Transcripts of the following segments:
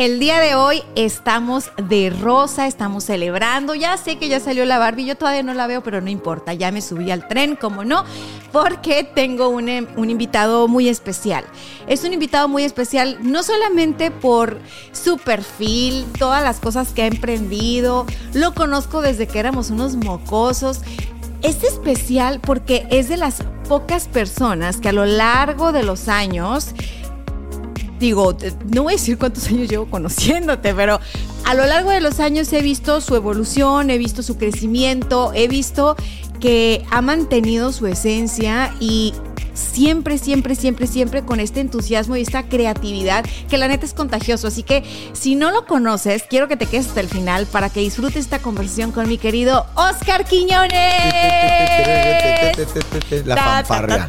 El día de hoy estamos de rosa, estamos celebrando. Ya sé que ya salió la Barbie, yo todavía no la veo, pero no importa. Ya me subí al tren, como no, porque tengo un, em, un invitado muy especial. Es un invitado muy especial no solamente por su perfil, todas las cosas que ha emprendido. Lo conozco desde que éramos unos mocosos. Es especial porque es de las pocas personas que a lo largo de los años digo, no voy a decir cuántos años llevo conociéndote, pero a lo largo de los años he visto su evolución, he visto su crecimiento, he visto que ha mantenido su esencia y siempre, siempre, siempre, siempre con este entusiasmo y esta creatividad que la neta es contagioso. Así que si no lo conoces, quiero que te quedes hasta el final para que disfrutes esta conversación con mi querido Oscar Quiñones. La fanfarria.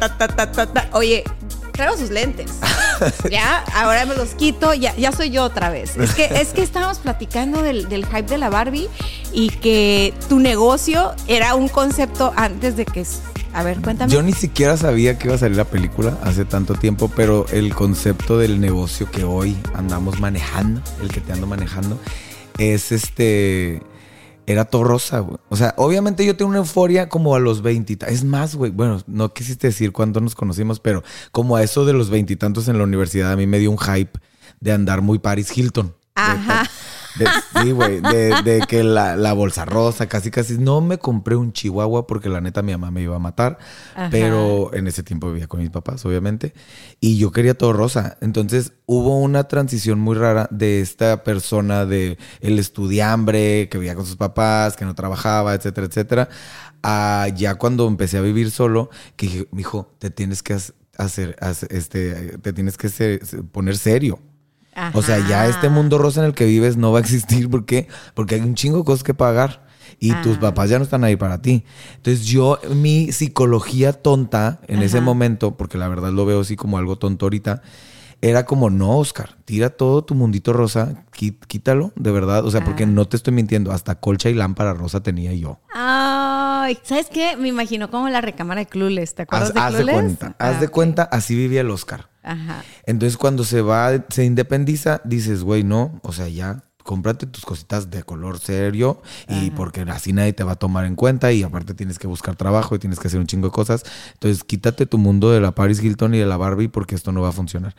Oye, traigo sus lentes. ya, ahora me los quito, ya, ya soy yo otra vez. Es que, es que estábamos platicando del, del hype de la Barbie y que tu negocio era un concepto antes de que a ver, cuéntame. Yo ni siquiera sabía que iba a salir la película hace tanto tiempo, pero el concepto del negocio que hoy andamos manejando, el que te ando manejando, es este. Era todo rosa, güey. O sea, obviamente yo tengo una euforia como a los veintitantos. Es más, güey. Bueno, no quisiste decir cuándo nos conocimos, pero como a eso de los veintitantos en la universidad, a mí me dio un hype de andar muy Paris Hilton. Ajá. De, sí, güey, de, de, que la, la, bolsa rosa, casi, casi. No me compré un chihuahua porque la neta mi mamá me iba a matar, Ajá. pero en ese tiempo vivía con mis papás, obviamente, y yo quería todo rosa. Entonces hubo una transición muy rara de esta persona, de el estudiambre, que vivía con sus papás, que no trabajaba, etcétera, etcétera, a ya cuando empecé a vivir solo, que dije, hijo, te tienes que hacer, hacer este, te tienes que ser, poner serio. Ajá. O sea, ya este mundo rosa en el que vives no va a existir. ¿Por qué? Porque hay un chingo de cosas que pagar. Y ah. tus papás ya no están ahí para ti. Entonces yo, mi psicología tonta en Ajá. ese momento, porque la verdad lo veo así como algo tonto ahorita, era como, no, Oscar, tira todo tu mundito rosa, quítalo, de verdad. O sea, ah. porque no te estoy mintiendo, hasta colcha y lámpara rosa tenía yo. Ay, ¿sabes qué? Me imagino como la recámara de Clueless, ¿te acuerdas haz, de haz de cuenta, haz de cuenta, así vivía el Oscar. Ajá. Entonces cuando se va, se independiza, dices, güey, no, o sea, ya, cómprate tus cositas de color serio y Ajá. porque así nadie te va a tomar en cuenta y aparte tienes que buscar trabajo y tienes que hacer un chingo de cosas. Entonces quítate tu mundo de la Paris Hilton y de la Barbie porque esto no va a funcionar.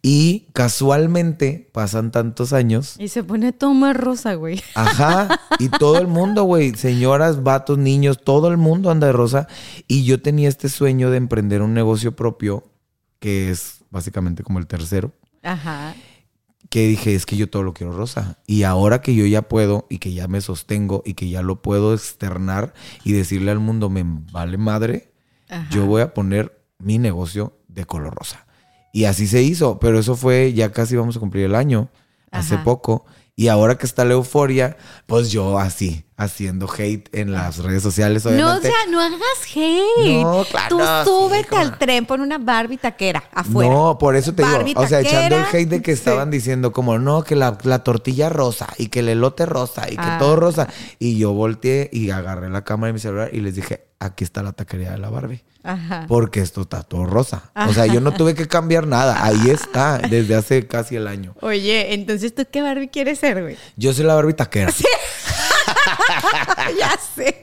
Y casualmente pasan tantos años. Y se pone todo más rosa, güey. Ajá. Y todo el mundo, güey. Señoras, vatos, niños, todo el mundo anda de rosa. Y yo tenía este sueño de emprender un negocio propio, que es básicamente como el tercero. Ajá. Que dije, es que yo todo lo quiero rosa. Y ahora que yo ya puedo y que ya me sostengo y que ya lo puedo externar y decirle al mundo, me vale madre, Ajá. yo voy a poner mi negocio de color rosa. Y así se hizo, pero eso fue, ya casi vamos a cumplir el año, hace poco. Y ahora que está la euforia, pues yo así, haciendo hate en las redes sociales, No, o obviamente. sea, no hagas hate. No, claro, Tú sí, súbete cómo al tren, pon una Barbie taquera afuera. No, por eso te Barbie digo, o sea, echando el hate de que Sí. estaban diciendo como, no, que la, la tortilla rosa y que el elote rosa y que Ah. todo rosa. Y yo volteé y agarré la cámara de mi celular y les dije, aquí está la taquería de la Barbie. Ajá. Porque esto está todo rosa. O sea, yo no tuve que cambiar nada. Ahí está, desde hace casi el año. Oye, entonces tú qué Barbie quieres ser, güey. Yo soy la Barbie taquera. ya sé.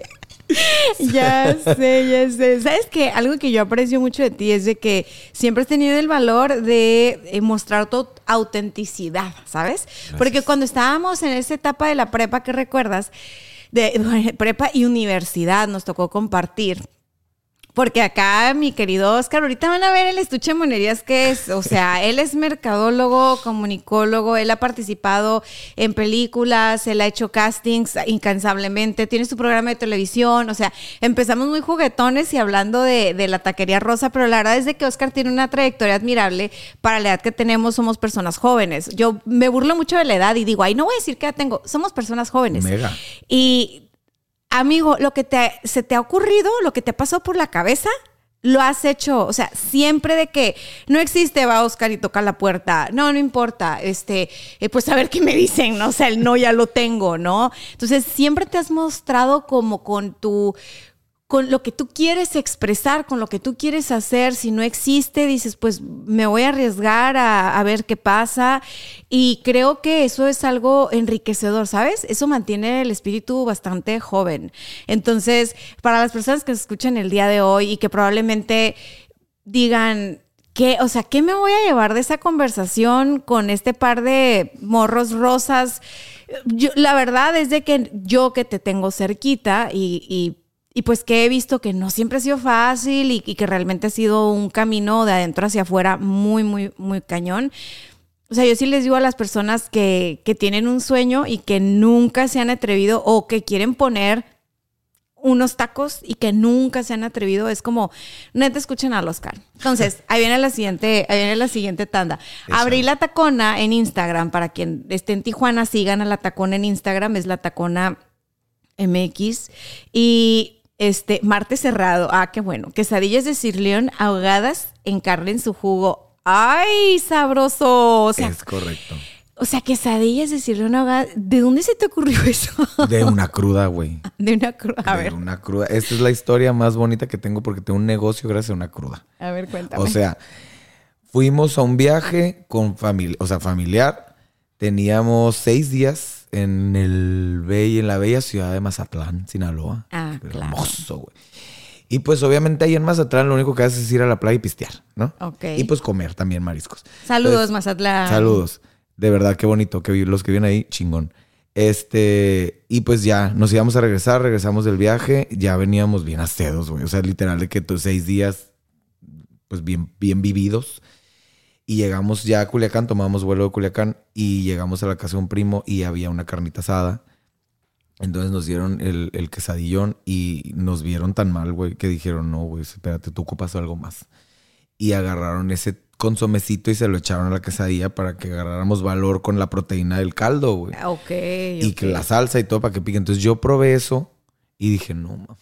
Ya sé, ya sé. ¿Sabes qué? Algo que yo aprecio mucho de ti es de que siempre has tenido el valor de eh, mostrar tu autenticidad, ¿sabes? Porque cuando estábamos en esa etapa de la prepa, ¿qué recuerdas? De bueno, prepa y universidad nos tocó compartir Porque acá mi querido Oscar, ahorita van a ver el estuche de monerías que es, o sea, él es mercadólogo, comunicólogo, él ha participado en películas, él ha hecho castings incansablemente, tiene su programa de televisión, o sea, empezamos muy juguetones y hablando de, de la taquería rosa, pero la verdad es de que Oscar tiene una trayectoria admirable para la edad que tenemos, somos personas jóvenes. Yo me burlo mucho de la edad y digo, ay, no voy a decir que ya tengo, somos personas jóvenes. Mega. Y amigo, lo que te, se te ha ocurrido, lo que te pasó por la cabeza, lo has hecho, o sea, siempre de que no existe, va Oscar y toca la puerta, no, no importa, este, eh, pues a ver qué me dicen, ¿no? O sea, el no ya lo tengo, ¿no? Entonces, siempre te has mostrado como con tu, con lo que tú quieres expresar, con lo que tú quieres hacer, si no existe, dices, pues me voy a arriesgar a, ver qué pasa. Y creo que eso es algo enriquecedor, ¿sabes? Eso mantiene el espíritu bastante joven. Entonces, para las personas que se escuchan el día de hoy y que probablemente digan, ¿Qué, o sea, ¿qué me voy a llevar de esa conversación con este par de morros rosas? Yo, la verdad es de que yo que te tengo cerquita y y pues que he visto que no siempre ha sido fácil y, que realmente ha sido un camino de adentro hacia afuera muy, muy, muy cañón. O sea, yo sí les digo a las personas que, que tienen un sueño y que nunca se han atrevido o que quieren poner unos tacos y que nunca se han atrevido, es como, neta, escuchen al Oscar. Entonces, ahí viene la siguiente, ahí viene la siguiente tanda. Abrí la tacona en Instagram, para quien esté en Tijuana, sigan a la tacona en Instagram, es la tacona MX. Y este, martes cerrado. Ah, qué bueno. Quesadillas de sirleón ahogadas en carne en su jugo. ¡Ay, sabroso! es correcto. O sea, quesadillas de sirleón ahogadas. ¿De dónde se te ocurrió eso? De una cruda, güey. De una cruda. A de una cruda. Esta es la historia más bonita que tengo porque tengo un negocio gracias a una cruda. A ver, cuéntame. O sea, fuimos a un viaje con familia, o sea, familiar. Teníamos seis días en el en la bella ciudad de Mazatlán, Sinaloa. Ah, claro. Hermoso, güey. Y pues obviamente ahí en Mazatlán lo único que haces es ir a la playa y pistear, ¿no? Ok. Y pues comer también mariscos. Saludos, Mazatlán. Saludos. De verdad, qué bonito. Que los que vienen ahí, chingón. Este, y pues ya, nos íbamos a regresar, regresamos del viaje, ya veníamos bien asedos, güey. O sea, literal de que tus seis días, pues bien, bien vividos. Y llegamos ya a Culiacán, tomamos vuelo de Culiacán y llegamos a la casa de un primo y había una carnita asada. Entonces nos dieron el, el quesadillón y nos vieron tan mal, güey, que dijeron, no, güey, espérate, tú ocupas algo más. Y agarraron ese consomecito y se lo echaron a la quesadilla para que agarráramos valor con la proteína del caldo, güey. Ah, ok. Y que la salsa y todo para que pique. Entonces yo probé eso y dije, no, ma,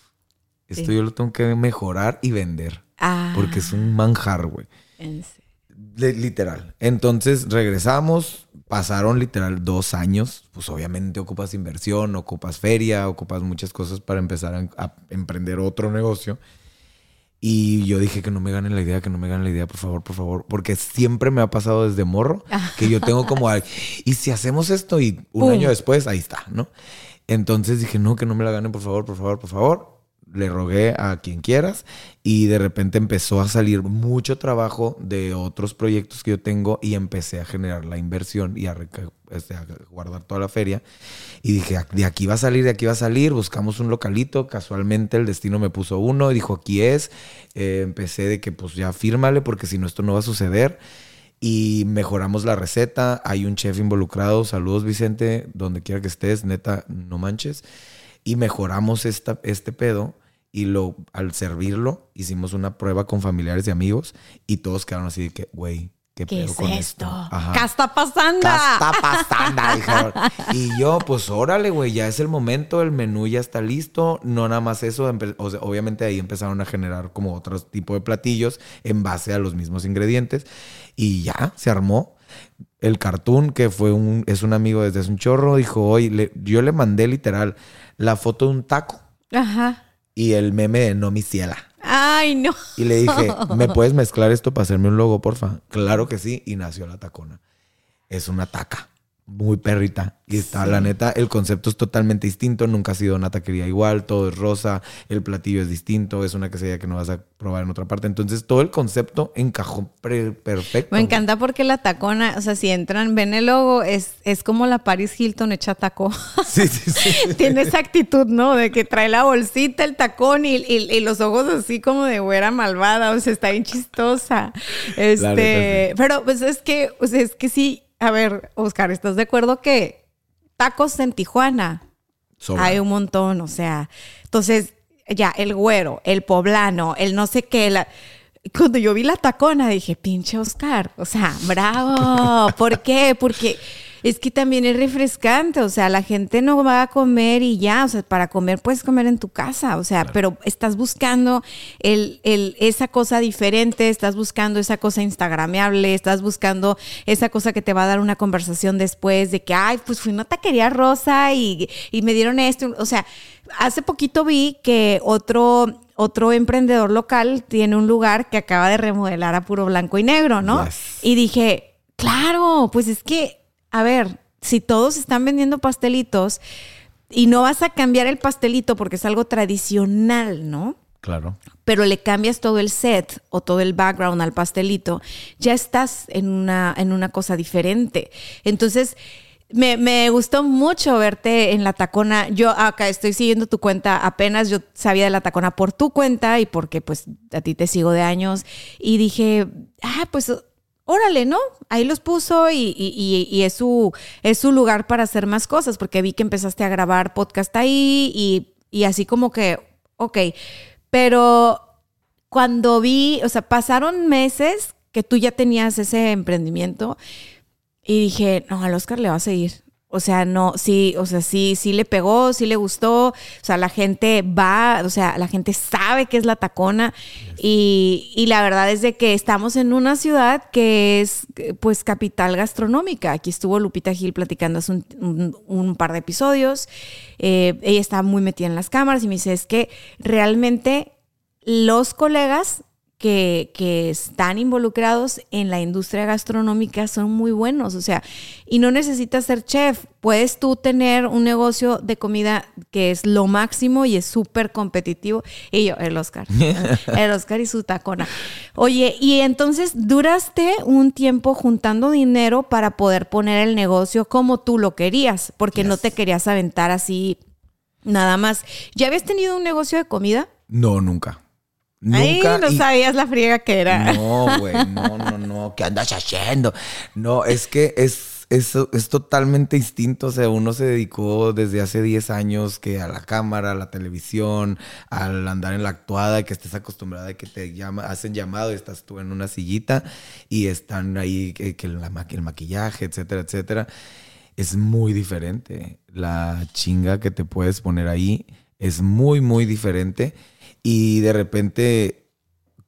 esto yo lo tengo que mejorar y vender. Ah. Porque es un manjar, güey. En serio. Literal. Entonces regresamos, pasaron literal dos años, pues obviamente ocupas inversión, ocupas feria, ocupas muchas cosas para empezar a, emprender otro negocio. Y yo dije que no me ganen la idea, que no me ganen la idea, por favor, por favor. Porque siempre me ha pasado desde morro que yo tengo como, y si hacemos esto y un año después, ahí está, ¿no? Entonces dije, no, que no me la ganen, por favor, por favor, por favor le rogué a quien quieras y de repente empezó a salir mucho trabajo de otros proyectos que yo tengo y empecé a generar la inversión y a, este, guardar toda la feria. Y dije, de aquí va a salir, de aquí va a salir, buscamos un localito, casualmente el destino me puso uno y dijo, aquí es. Eh, empecé de que pues ya fírmale porque si no esto no va a suceder. Y mejoramos la receta, hay un chef involucrado, saludos Vicente, donde quiera que estés, neta, no manches. Y mejoramos esta, este pedo y lo, al servirlo, hicimos una prueba con familiares y amigos y todos quedaron así de que, güey, ¿qué, ¿Qué es con esto? Ajá. ¿Qué está pasando? ¿Qué está pasando? Y yo, pues órale, güey, ya es el momento, el menú ya está listo. No nada más eso, o sea, obviamente ahí empezaron a generar como otro tipo de platillos en base a los mismos ingredientes. Y ya, se armó. El cartoon, que fue un, es un amigo desde hace un chorro, dijo, oye, yo le mandé literal la foto de un taco. Ajá y el meme de No mi ciela. Ay, no. Y le dije, ¿me puedes mezclar esto para hacerme un logo, porfa? Claro que sí, y nació la tacona. Es una taca. Muy perrita. Y está, la neta, el concepto es totalmente distinto. Nunca ha sido una taquería igual. Todo es rosa. El platillo es distinto. Es una quesadilla que no vas a probar en otra parte. Entonces, todo el concepto encajó perfecto. Me encanta porque la tacona, o sea, si entran, ven el logo, es, es como la Paris Hilton hecha taco. Sí, sí, sí. Tiene esa actitud, ¿no? De que trae la bolsita, el tacón y, y, los ojos así como de güera malvada. O sea, está bien chistosa. Este, pero pues es que, o sea, es que sí a ver, Oscar, ¿estás de acuerdo que tacos en Tijuana hay un montón? O sea, entonces ya el güero, el poblano, el no sé qué, la... cuando yo vi la tacona dije, pinche Oscar, o sea, bravo, ¿por qué? Porque es que también es refrescante, o sea, la gente no va a comer y ya, o sea, para comer puedes comer en tu casa, o sea, pero estás buscando el, el, esa cosa diferente, estás buscando esa cosa instagrameable, estás buscando esa cosa que te va a dar una conversación después de que, ay, pues fui una taquería rosa y, y me dieron esto, o sea, hace poquito vi que otro otro emprendedor local tiene un lugar que acaba de remodelar a puro blanco y negro, ¿no? Y dije, claro, pues es que a ver, si todos están vendiendo pastelitos y no vas a cambiar el pastelito porque es algo tradicional, ¿no? Claro. Pero le cambias todo el set o todo el background al pastelito, ya estás en una, en una cosa diferente. Entonces, me, me, gustó mucho verte en la tacona. Yo acá estoy siguiendo tu cuenta apenas. Yo sabía de la tacona por tu cuenta y porque pues a ti te sigo de años. Y dije, ah, pues órale, ¿no? Ahí los puso y, es, su, es su lugar para hacer más cosas, porque vi que empezaste a grabar podcast ahí y, así como que, ok, pero cuando vi, o sea, pasaron meses que tú ya tenías ese emprendimiento y dije, no, al Oscar le va a seguir. O sea, no, sí, o sea, sí, sí le pegó, sí le gustó. O sea, la gente va, o sea, la gente sabe que es la tacona. Y, y, la verdad es de que estamos en una ciudad que es, pues, capital gastronómica. Aquí estuvo Lupita Gil platicando hace un, un, par de episodios. Eh, ella estaba muy metida en las cámaras y me dice, es que realmente los colegas que, están involucrados en la industria gastronómica son muy buenos, o sea, y no necesitas ser chef, puedes tú tener un negocio de comida que es lo máximo y es súper competitivo. Y yo, el Oscar, el Oscar y su tacona. Oye, y entonces duraste un tiempo juntando dinero para poder poner el negocio como tú lo querías, porque no te querías aventar así nada más. ¿Ya habías tenido un negocio de comida? No, nunca. Nunca. no sabías la friega que era. No, güey, no, no, no. ¿Qué andas haciendo? No, es que es, es, es totalmente distinto. O sea, uno se dedicó desde hace 10 años que a la cámara, a la televisión, al andar en la actuada, que estés acostumbrada a que te llama, hacen llamado y estás tú en una sillita y están ahí que, que la, el maquillaje, etcétera, etcétera. Es muy diferente. La chinga que te puedes poner ahí es muy, muy diferente y de repente,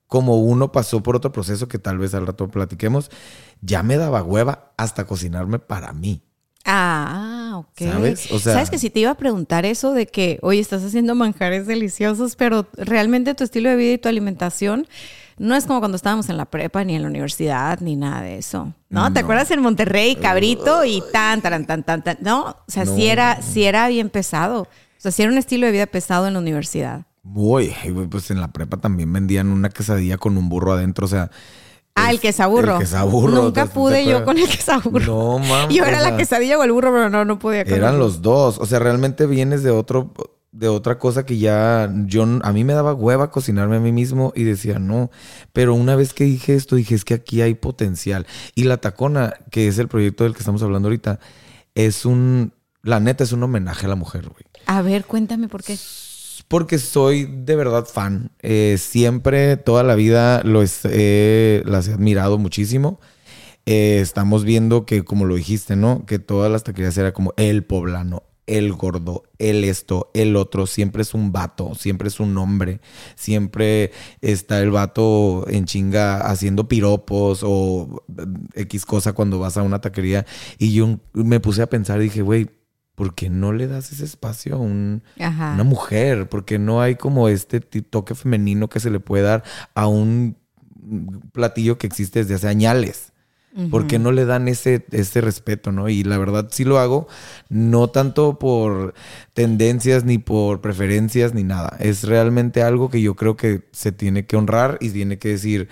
como uno pasó por otro proceso que tal vez al rato platiquemos, ya me daba hueva hasta cocinarme para mí. Ah, ok. ¿Sabes? O sea, ¿Sabes que si te iba a preguntar eso de que, oye, estás haciendo manjares deliciosos, pero realmente tu estilo de vida y tu alimentación no es como cuando estábamos en la prepa, ni en la universidad, ni nada de eso. ¿No? ¿Te acuerdas en Monterrey, cabrito y tan, tan, tan, tan, tan? No, o sea, sí, era, sí era bien pesado. O sea, sí era un estilo de vida pesado en la universidad. Uy, pues en la prepa también vendían una quesadilla con un burro adentro, o sea. Ah, el quesaburro. El quesaburro. Nunca pude yo con el quesaburro. No, mames. Yo era la quesadilla o el burro, pero no, no podía. eran los dos. O sea, realmente vienes de otro, de otra cosa que ya yo, a mí me daba hueva cocinarme a mí mismo y decía no. Pero una vez que dije esto, dije es que aquí hay potencial. Y la tacona, que es el proyecto del que estamos hablando ahorita, es un, la neta es un homenaje a la mujer, güey. A ver, cuéntame por qué. Porque soy de verdad fan. Eh, siempre, toda la vida, lo las he admirado muchísimo. Eh, estamos viendo que, como lo dijiste, ¿no? Que todas las taquerías era como el poblano, el gordo, el esto, el otro. Siempre es un vato, siempre es un hombre. Siempre está el vato en chinga haciendo piropos o X cosa cuando vas a una taquería. Y yo me puse a pensar y dije, güey, ¿por qué no le das ese espacio a una mujer? Porque no hay como este toque femenino que se le puede dar a un platillo que existe desde hace años. ¿Por qué no le dan ese, ese respeto, no? Y la verdad sí lo hago, no tanto por tendencias ni por preferencias ni nada. Es realmente algo que yo creo que se tiene que honrar y tiene que decir,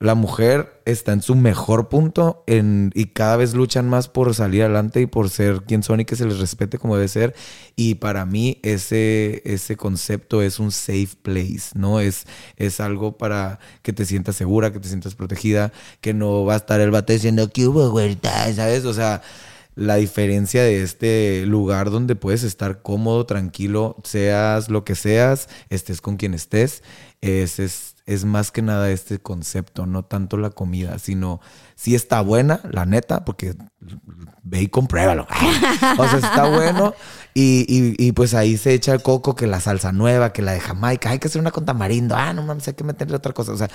la mujer está en su mejor punto y cada vez luchan más por salir adelante y por ser quien son y que se les respete como debe ser. Y para mí ese, ese concepto es un safe place, ¿no? Es, es algo para que te sientas segura, que te sientas protegida, que no va a estar el bate diciendo que hubo vuelta, ¿sabes? O sea, la diferencia de este lugar donde puedes estar cómodo, tranquilo, seas lo que seas, estés con quien estés, es, es es más que nada este concepto, no tanto la comida, sino si está buena, la neta, porque ve y compruébalo. o sea, está bueno y, pues ahí se echa el coco, que la salsa nueva, que la de Jamaica, hay que hacer una con tamarindo, ah, no mames, hay que meterle otra cosa. O sea,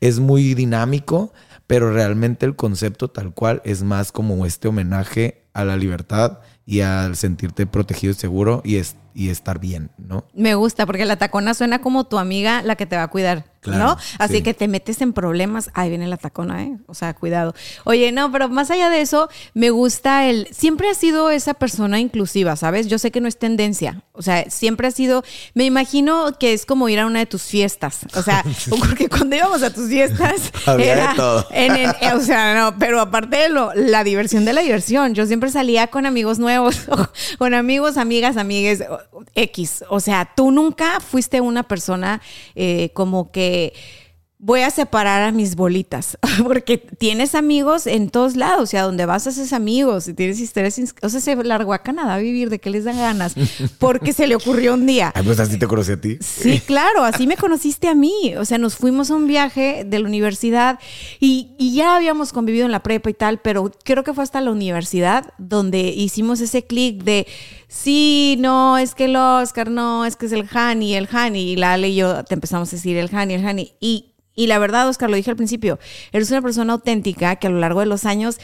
es muy dinámico, pero realmente el concepto tal cual es más como este homenaje a la libertad y al sentirte protegido y seguro y, y estar bien, ¿no? Me gusta porque la tacona suena como tu amiga la que te va a cuidar. ¿no? Así que te metes en problemas, ahí viene la tacona, ¿eh? O sea, cuidado. Oye, no, pero más allá de eso, me gusta el, siempre ha sido esa persona inclusiva, ¿sabes? Yo sé que no es tendencia, o sea, siempre ha sido, me imagino que es como ir a una de tus fiestas, o sea, porque cuando íbamos a tus fiestas, era todo. o sea, no, pero aparte de lo, la diversión de la diversión, yo siempre salía con amigos nuevos, con amigos, amigas, amigues, X, o sea, tú nunca fuiste una persona eh, como que voy a separar a mis bolitas, porque tienes amigos en todos lados y a donde vas haces amigos y tienes historias, o sea, se largó a Canadá a vivir, ¿de qué les da ganas? Porque se le ocurrió un día. Ay, pues así te conocí a ti. Sí, claro, así me conociste a mí, o sea, nos fuimos a un viaje de la universidad y, y ya habíamos convivido en la prepa y tal, pero creo que fue hasta la universidad donde hicimos ese clic de sí, no, es que el Oscar, no, es que es el Hani, el Hani, y la y yo te empezamos a decir el Hani, el Hani, y, y la verdad, Oscar, lo dije al principio, eres una persona auténtica que a lo largo de los años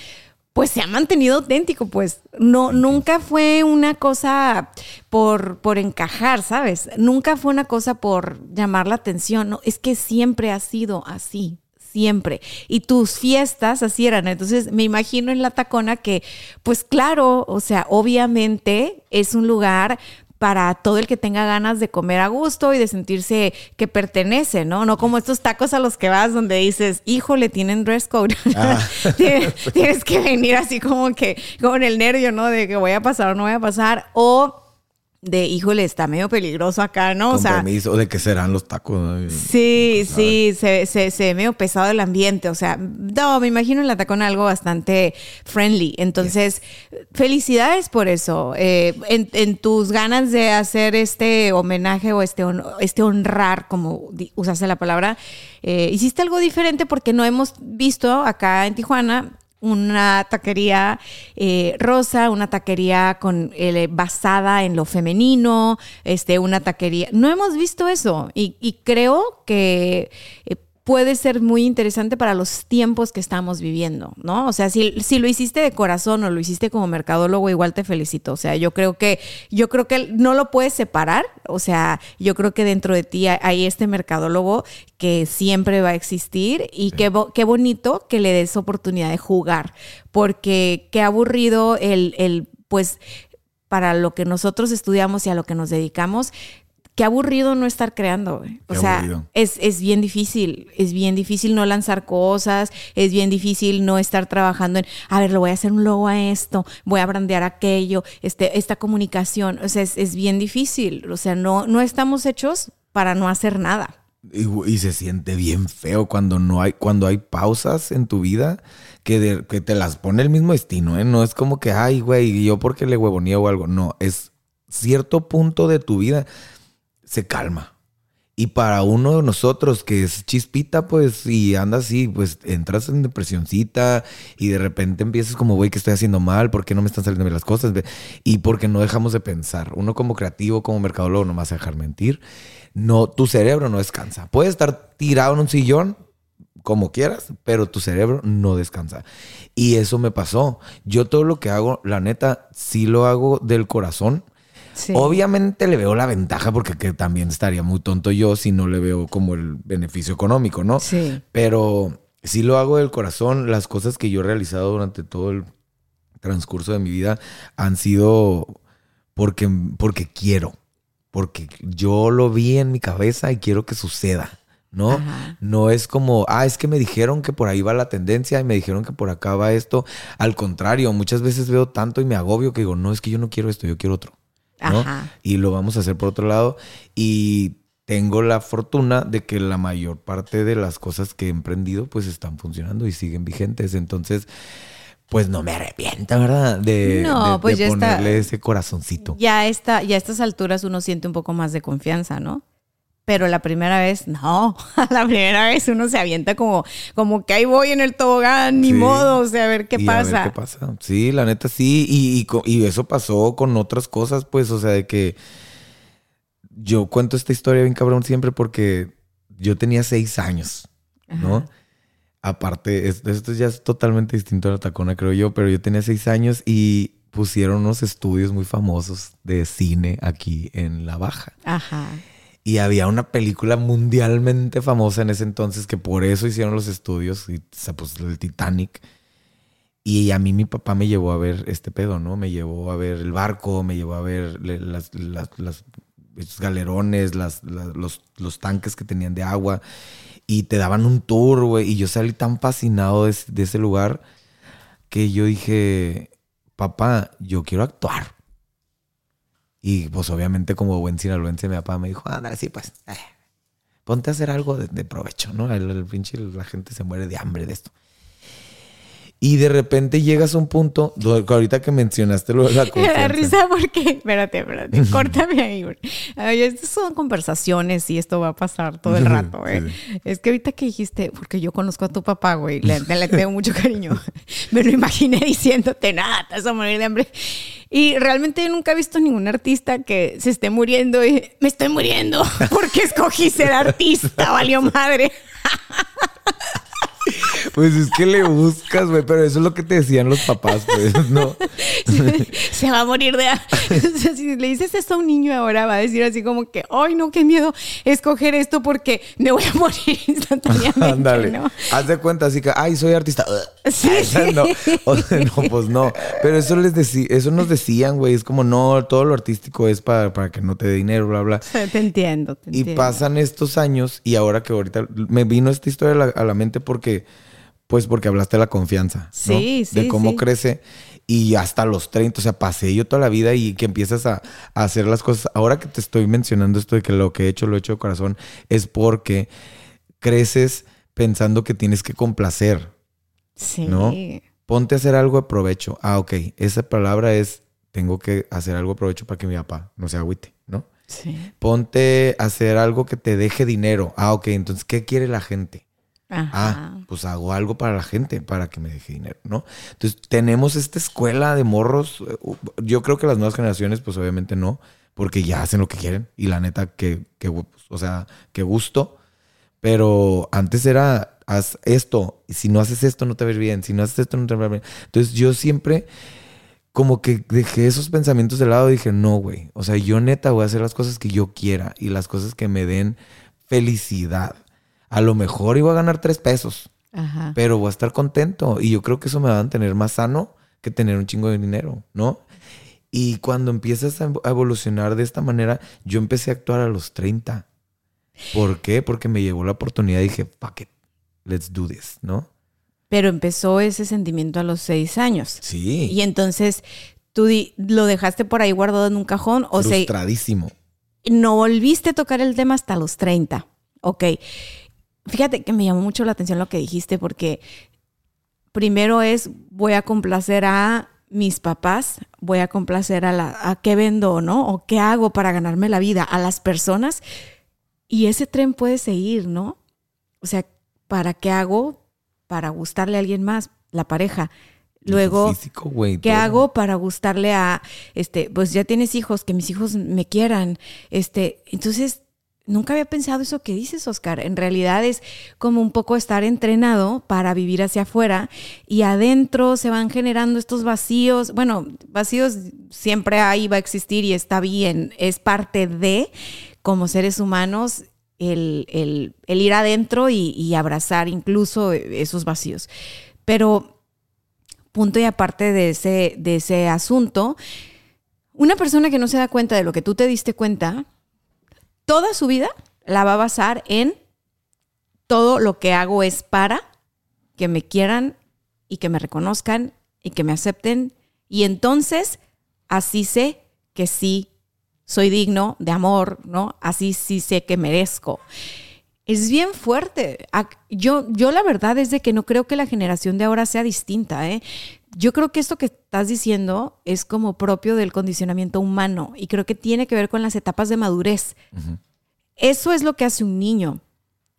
pues se ha mantenido auténtico, pues no, nunca fue una cosa por, por encajar, ¿sabes? Nunca fue una cosa por llamar la atención, no, es que siempre ha sido así, siempre. Y tus fiestas así eran. Entonces me imagino en la tacona que, pues claro, o sea, obviamente es un lugar para todo el que tenga ganas de comer a gusto y de sentirse que pertenece, ¿no? No como estos tacos a los que vas donde dices, híjole, tienen dress code. Ah. tienes, tienes, que venir así como que con el nervio, ¿no? De que voy a pasar o no voy a pasar. O de, híjole, está medio peligroso acá, ¿no? O sea, de que serán los tacos. Sí, sí, se, se, ve medio pesado el ambiente. O sea, no, me imagino en la tacona algo bastante friendly. Entonces, felicidades por eso. Eh, en, tus ganas de hacer este homenaje o este, este honrar, como usaste la palabra, eh, hiciste algo diferente porque no hemos visto acá en Tijuana una taquería eh, rosa, una taquería con eh, basada en lo femenino, este, una taquería. No hemos visto eso y, y creo que eh, puede ser muy interesante para los tiempos que estamos viviendo, ¿no? O sea, si, si, lo hiciste de corazón o lo hiciste como mercadólogo, igual te felicito. O sea, yo creo que, yo creo que no lo puedes separar. O sea, yo creo que dentro de ti hay este mercadólogo que siempre va a existir y qué, qué bonito que le des oportunidad de jugar, porque qué aburrido el, el pues para lo que nosotros estudiamos y a lo que nos dedicamos, qué aburrido no estar creando. O sea, es, es, bien difícil, es bien difícil no lanzar cosas, es bien difícil no estar trabajando en, a ver, le voy a hacer un logo a esto, voy a brandear aquello, este, esta comunicación. O sea, es, es bien difícil. O sea, no, no estamos hechos para no hacer nada. Y, se siente bien feo cuando no hay, cuando hay pausas en tu vida que, que te las pone el mismo destino, ¿eh? No es como que, ay, güey, yo porque le huevonía o algo. No, es cierto punto de tu vida se calma. Y para uno de nosotros que es chispita, pues, y anda así, pues entras en depresioncita y de repente empiezas como, güey, que estoy haciendo mal? ¿Por qué no me están saliendo bien las cosas? Y porque no dejamos de pensar. Uno como creativo, como mercadólogo, no vas a dejar mentir. No, tu cerebro no descansa. Puedes estar tirado en un sillón, como quieras, pero tu cerebro no descansa. Y eso me pasó. Yo todo lo que hago, la neta, sí lo hago del corazón Obviamente le veo la ventaja porque también estaría muy tonto yo si no le veo como el beneficio económico, ¿no? Sí. Pero sí lo hago del corazón. Las cosas que yo he realizado durante todo el transcurso de mi vida han sido porque, porque quiero, porque yo lo vi en mi cabeza y quiero que suceda. ¿no? No es como, ah, es que me dijeron que por ahí va la tendencia y me dijeron que por acá va esto. Al contrario, muchas veces veo tanto y me agobio que digo, no, es que yo no quiero esto, yo quiero otro. ¿No? Y lo vamos a hacer por otro lado. Y tengo la fortuna de que la mayor parte de las cosas que he emprendido pues están funcionando y siguen vigentes. Entonces, pues no me arrepiento, ¿verdad? De, no, pues ponerle ese corazoncito. Ya está, ya a estas alturas uno siente un poco más de confianza, ¿no? Pero la primera vez, no. La primera vez uno se avienta como, como que ahí voy en el tobogán, ni modo, o sea, a ver qué pasa. A ver qué pasa. Sí, la neta sí. Y, y, eso pasó con otras cosas, pues, o sea, de que yo cuento esta historia bien cabrón siempre porque yo tenía seis años, ¿no? Aparte, esto, ya es totalmente distinto a la tacona, creo yo, pero yo tenía seis años y pusieron unos estudios muy famosos de cine aquí en La Baja. Ajá. Y había una película mundialmente famosa en ese entonces que por eso hicieron los estudios, y, pues el Titanic. Y a mí mi papá me llevó a ver este pedo, ¿no? Me llevó a ver el barco, me llevó a ver las, galerones, las, los, tanques que tenían de agua. Y te daban un tour, güey. Y yo salí tan fascinado de ese lugar que yo dije, papá, yo quiero actuar. Y pues obviamente como buen sinaloense, mi papá me dijo, ándale, sí, pues, eh, ponte a hacer algo de, provecho, ¿no? El, pinche, la gente se muere de hambre de esto. Y de repente llegas a un punto, ahorita que mencionaste lo de la. Me da risa porque, espérate, espérate, córtame ahí. Ay, estas son conversaciones y esto va a pasar todo el rato, ¿eh? Es que ahorita que dijiste, porque yo conozco a tu papá, güey, le, le tengo mucho cariño. Me lo imaginé diciéndote, nada, te vas a morir de hambre. Y realmente nunca he visto ningún artista que se esté muriendo y me estoy muriendo porque escogí ser artista, valió madre. Pues es que le buscas, güey, pero eso es lo que te decían los papás, pues, ¿no? Se va a morir de... si le dices esto a un niño ahora, va a decir así como que, ay, no, qué miedo escoger esto porque me voy a morir instantáneamente, Ándale. ¿no? Haz de cuenta, así que, ay, soy artista. Sí, No. no, pues no. Pero eso les decía, eso nos decían, güey, es como, no, todo lo artístico es para, para que no te dé dinero, bla, bla. Te entiendo, te Y pasan estos años y ahora que ahorita me vino esta historia a la mente porque pues porque hablaste de la confianza, sí, sí, de cómo crece y hasta los 30, o sea, pasé yo toda la vida y que empiezas a, hacer las cosas. Ahora que te estoy mencionando esto de que lo que he hecho lo he hecho de corazón, es porque creces pensando que tienes que complacer. Sí. ¿No? Ponte a hacer algo de provecho. Ah, ok, esa palabra es, tengo que hacer algo de provecho para que mi papá no se agüite, ¿no? Sí. Ponte a hacer algo que te deje dinero. Ah, ok, entonces, ¿qué quiere la gente? Ah, pues hago algo para la gente, para que me deje dinero, ¿no? Entonces, tenemos esta escuela de morros. Eh, yo creo que las nuevas generaciones, pues obviamente no, porque ya hacen lo que quieren. Y la neta, que, que o sea, que gusto. Pero antes era, haz esto, y si no haces esto, no te ves bien. Si no haces esto, no te ves bien. Entonces, yo siempre como que dejé esos pensamientos de lado y dije, no, güey. O sea, yo neta voy a hacer las cosas que yo quiera y las cosas que me den felicidad a lo mejor iba a ganar tres pesos, pero voy a estar contento. Y yo creo que eso me va a mantener más sano que tener un chingo de dinero, ¿no? Y cuando empiezas a evolucionar de esta manera, yo empecé a actuar a los 30. ¿Por qué? Porque me llegó la oportunidad y dije, fuck it, let's do this, ¿no? Pero empezó ese sentimiento a los seis años. Sí. Y entonces, ¿tú lo dejaste por ahí guardado en un cajón? O Frustradísimo. no volviste a tocar el tema hasta los 30. Ok. Fíjate que me llamó mucho la atención lo que dijiste porque primero es voy a complacer a mis papás, voy a complacer a, la, a qué vendo, ¿no? O qué hago para ganarme la vida, a las personas. Y ese tren puede seguir, ¿no? O sea, ¿para qué hago? Para gustarle a alguien más, la pareja. Luego, ¿qué hago para gustarle a, este, pues ya tienes hijos, que mis hijos me quieran? Este, entonces Nunca había pensado eso que dices, Oscar. En realidad es como un poco estar entrenado para vivir hacia afuera y adentro se van generando estos vacíos. Bueno, vacíos siempre hay, va a existir y está bien. Es parte de, como seres humanos, el, el, ir adentro y, y, abrazar incluso esos vacíos. Pero punto y aparte de ese, de ese asunto, una persona que no se da cuenta de lo que tú te diste cuenta, toda su vida la va a basar en todo lo que hago es para que me quieran y que me reconozcan y que me acepten. Y entonces así sé que sí soy digno de amor, ¿no? Así sí sé que merezco. Es bien fuerte. Yo, yo la verdad es de que no creo que la generación de ahora sea distinta, ¿eh? Yo creo que esto que estás diciendo es como propio del condicionamiento humano y creo que tiene que ver con las etapas de madurez. Eso es lo que hace un niño.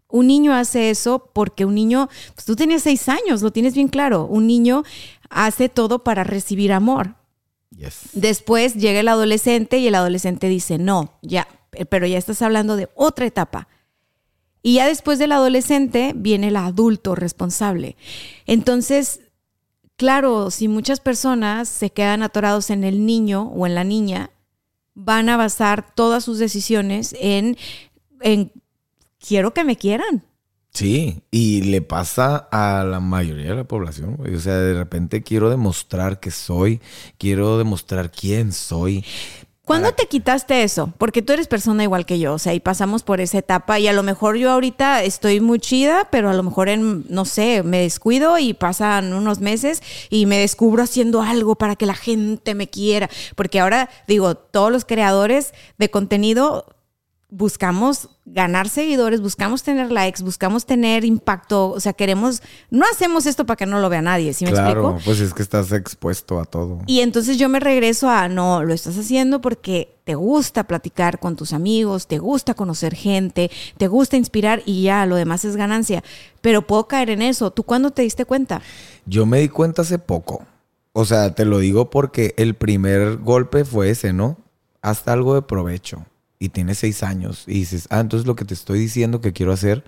Un niño hace eso porque un niño, pues tú tenías seis años, lo tienes bien claro. Un niño hace todo para recibir amor. Después llega el adolescente y el adolescente dice, no, ya, pero ya estás hablando de otra etapa. Y ya después del adolescente viene el adulto responsable. Entonces, claro, si muchas personas se quedan atorados en el niño o en la niña, van a basar todas sus decisiones en, en quiero que me quieran. Sí, y le pasa a la mayoría de la población, O sea, de repente quiero demostrar que soy, quiero demostrar quién soy. ¿Cuándo te quitaste eso? Porque tú eres persona igual que yo, o sea, y pasamos por esa etapa y a lo mejor yo ahorita estoy muy chida, pero a lo mejor en, no sé, me descuido y pasan unos meses y me descubro haciendo algo para que la gente me quiera. Porque ahora, digo, todos los creadores de contenido buscamos ganar seguidores, buscamos tener likes, buscamos tener impacto, o sea, queremos, no hacemos esto para que no lo vea nadie, ¿sí me claro, pues es que estás expuesto a todo. Y entonces yo me regreso a, no, lo estás haciendo porque te gusta platicar con tus amigos, te gusta conocer gente, te gusta inspirar y ya, lo demás es ganancia. Pero puedo caer en eso. ¿Tú cuándo te diste cuenta? Yo me di cuenta hace poco. O sea, te lo digo porque el primer golpe fue ese, ¿no? Hasta algo de provecho y tienes seis años y dices, ah, entonces lo que te estoy diciendo que quiero hacer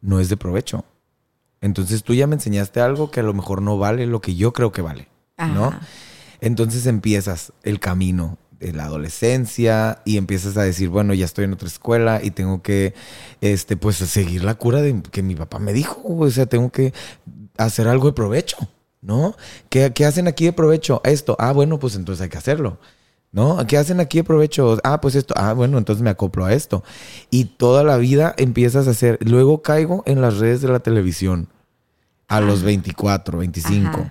no es de provecho. Entonces tú ya me enseñaste algo que a lo mejor no vale lo que yo creo que vale, ¿no? Entonces empiezas el camino de la adolescencia y empiezas a decir, bueno, ya estoy en otra escuela y tengo que, este, pues, seguir la cura de que mi papá me dijo, o sea, tengo que hacer algo de provecho, ¿no? ¿Qué, qué hacen aquí de provecho? Esto, ah, bueno, pues entonces hay que hacerlo. ¿No? ¿Qué hacen aquí de provecho? Ah, pues esto. Ah, bueno, entonces me acoplo a esto. Y toda la vida empiezas a hacer. Luego caigo en las redes de la televisión a los 24, 25.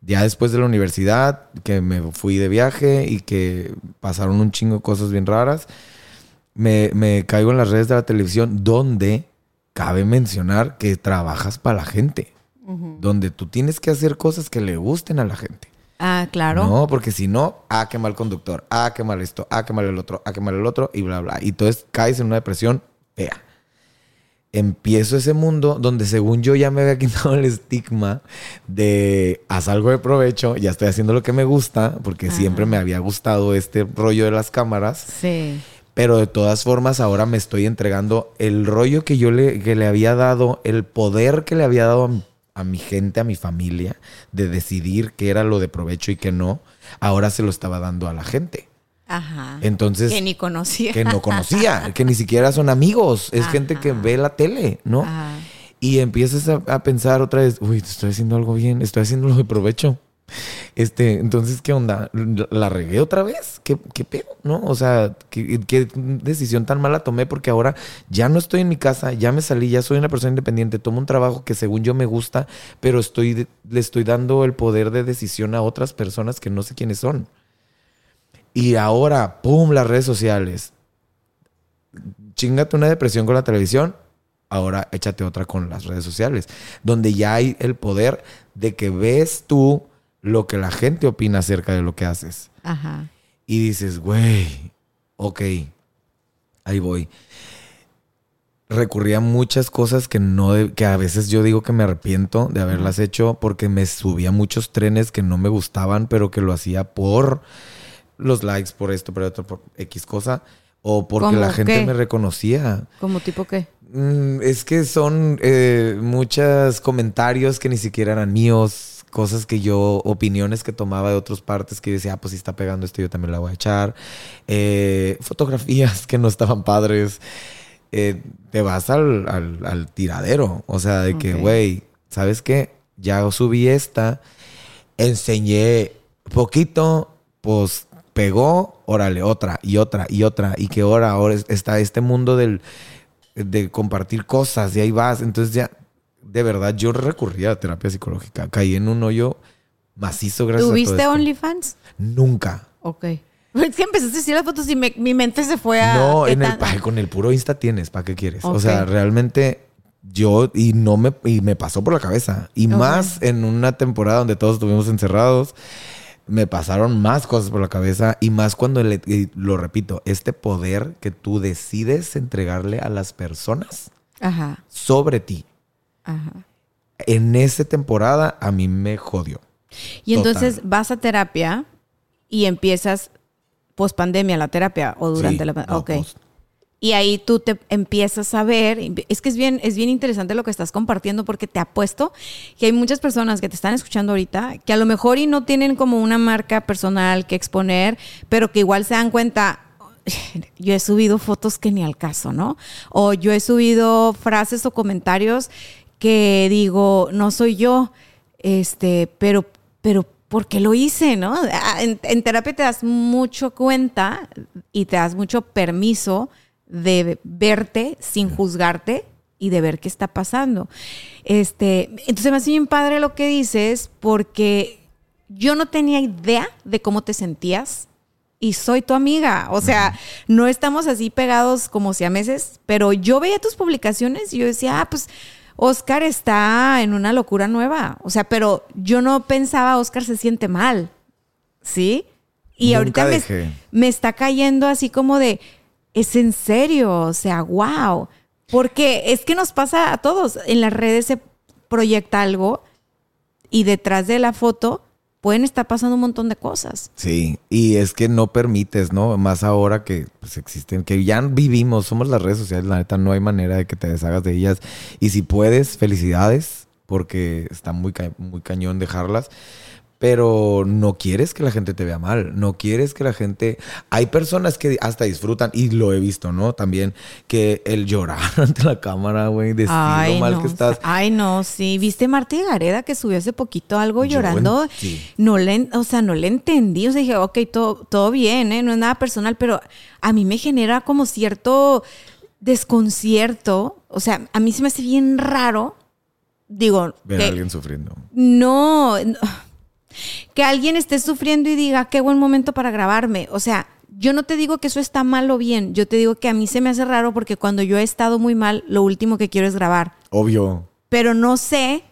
Ya después de la universidad, que me fui de viaje y que pasaron un chingo de cosas bien raras, me, me caigo en las redes de la televisión donde cabe mencionar que trabajas para la gente. Donde tú tienes que hacer cosas que le gusten a la gente. Ah, claro. No, porque si no, ah, qué mal conductor, ah, qué mal esto, ah, qué mal el otro, ah, qué mal el otro, y bla, bla. Y entonces caes en una depresión fea. Empiezo ese mundo donde según yo ya me había quitado el estigma de haz algo de provecho, ya estoy haciendo lo que me gusta, porque siempre me había gustado este rollo de las cámaras. Sí. Pero de todas formas ahora me estoy entregando el rollo que yo le, que le había dado, el poder que le había dado a mi a mi gente, a mi familia, de decidir qué era lo de provecho y qué no, ahora se lo estaba dando a la gente. Ajá. Entonces. Que ni conocía. Que no conocía, que ni siquiera son amigos. Es gente que ve la tele, ¿no? Y empiezas a, pensar otra vez, uy, estoy haciendo algo bien, estoy haciendo lo de provecho. Este, entonces, ¿qué onda? ¿La regué otra vez? ¿Qué, qué pedo? ¿No? O sea, ¿qué, decisión tan mala tomé? Porque ahora ya no estoy en mi casa, ya me salí, ya soy una persona independiente, tomo un trabajo que según yo me gusta, pero estoy, le estoy dando el poder de decisión a otras personas que no sé quiénes son. Y ahora, ¡pum! Las redes sociales. Chingate una depresión con la televisión, ahora échate otra con las redes sociales, donde ya hay el poder de que ves tú lo que la gente opina acerca de lo que haces. Ajá. Y dices, güey, ok, ahí voy. Recurría a muchas cosas que no, que a veces yo digo que me arrepiento de haberlas hecho porque me subía muchos trenes que no me gustaban, pero que lo hacía por los likes, por esto, por otro, por X cosa, o porque la gente me reconocía. ¿Como tipo qué? Mm, es que son eh, muchos comentarios que ni siquiera eran míos cosas que yo, opiniones que tomaba de otras partes que decía, ah, pues si está pegando esto, yo también la voy a echar. Eh, fotografías que no estaban padres. eh, te vas al, al, tiradero. O sea, de que, güey, ¿sabes qué? Ya subí esta, enseñé poquito, pues pegó, órale, otra y otra y otra. Y que ahora, ahora está este mundo del, de compartir cosas y ahí vas. Entonces ya, de verdad, yo recurría a terapia psicológica. Caí en un hoyo macizo gracias ¿Tuviste a todo OnlyFans? Nunca. Ok. Es que empezaste a decir las fotos y mi mente se fue a... No, en el, con el puro Insta tienes, ¿para qué quieres? O sea, realmente yo, y no me, y me pasó por la cabeza. Y más en una temporada donde todos estuvimos encerrados, me pasaron más cosas por la cabeza. Y más cuando, lo repito, este poder que tú decides entregarle a las personas sobre ti. Ajá. En esa temporada a mí me jodió. Y entonces vas a terapia y empiezas post pandemia la terapia o durante la pandemia. ok. Y ahí tú te empiezas a ver, es que es bien, es bien interesante lo que estás compartiendo porque te apuesto que hay muchas personas que te están escuchando ahorita que a lo mejor y no tienen como una marca personal que exponer, pero que igual se dan cuenta, yo he subido fotos que ni al caso, ¿no? O yo he subido frases o comentarios que digo, no soy yo, este, pero, pero porque lo hice, ¿no? Ah, en, terapia te das mucho cuenta y te das mucho permiso de verte sin juzgarte y de ver qué está pasando. Este, entonces me hace bien padre lo que dices porque yo no tenía idea de cómo te sentías y soy tu amiga. O sea, no estamos así pegados como si a meses, pero yo veía tus publicaciones y yo decía, ah, pues Oscar está en una locura nueva. O sea, pero yo no pensaba, Oscar se siente mal. ¿Sí? Y ahorita me, está cayendo así como de, es en serio, o sea, wow. Porque es que nos pasa a todos. En las redes se proyecta algo y detrás de la foto pueden estar pasando un montón de cosas. Sí, y es que no permites, ¿no? Más ahora que pues, existen, que ya vivimos, somos las redes sociales, la neta, no hay manera de que te deshagas de ellas. Y si puedes, felicidades, porque está muy, muy cañón dejarlas pero no quieres que la gente te vea mal, no quieres que la gente... Hay personas que hasta disfrutan, y lo he visto, ¿no? También, que el llorar ante la cámara, güey, decir lo mal que estás. Ay, no, sí. ¿Viste Marta Gareda que subió hace poquito algo llorando? No le, o sea, no le entendí. O sea, dije, ok, todo, todo bien, ¿eh? No es nada personal, pero a mí me genera como cierto desconcierto. O sea, a mí se me hace bien raro. Digo... Ver a alguien sufriendo. no que alguien esté sufriendo y diga, qué buen momento para grabarme. O sea, yo no te digo que eso está mal o bien, yo te digo que a mí se me hace raro porque cuando yo he estado muy mal, lo último que quiero es grabar. Obvio. Pero no sé,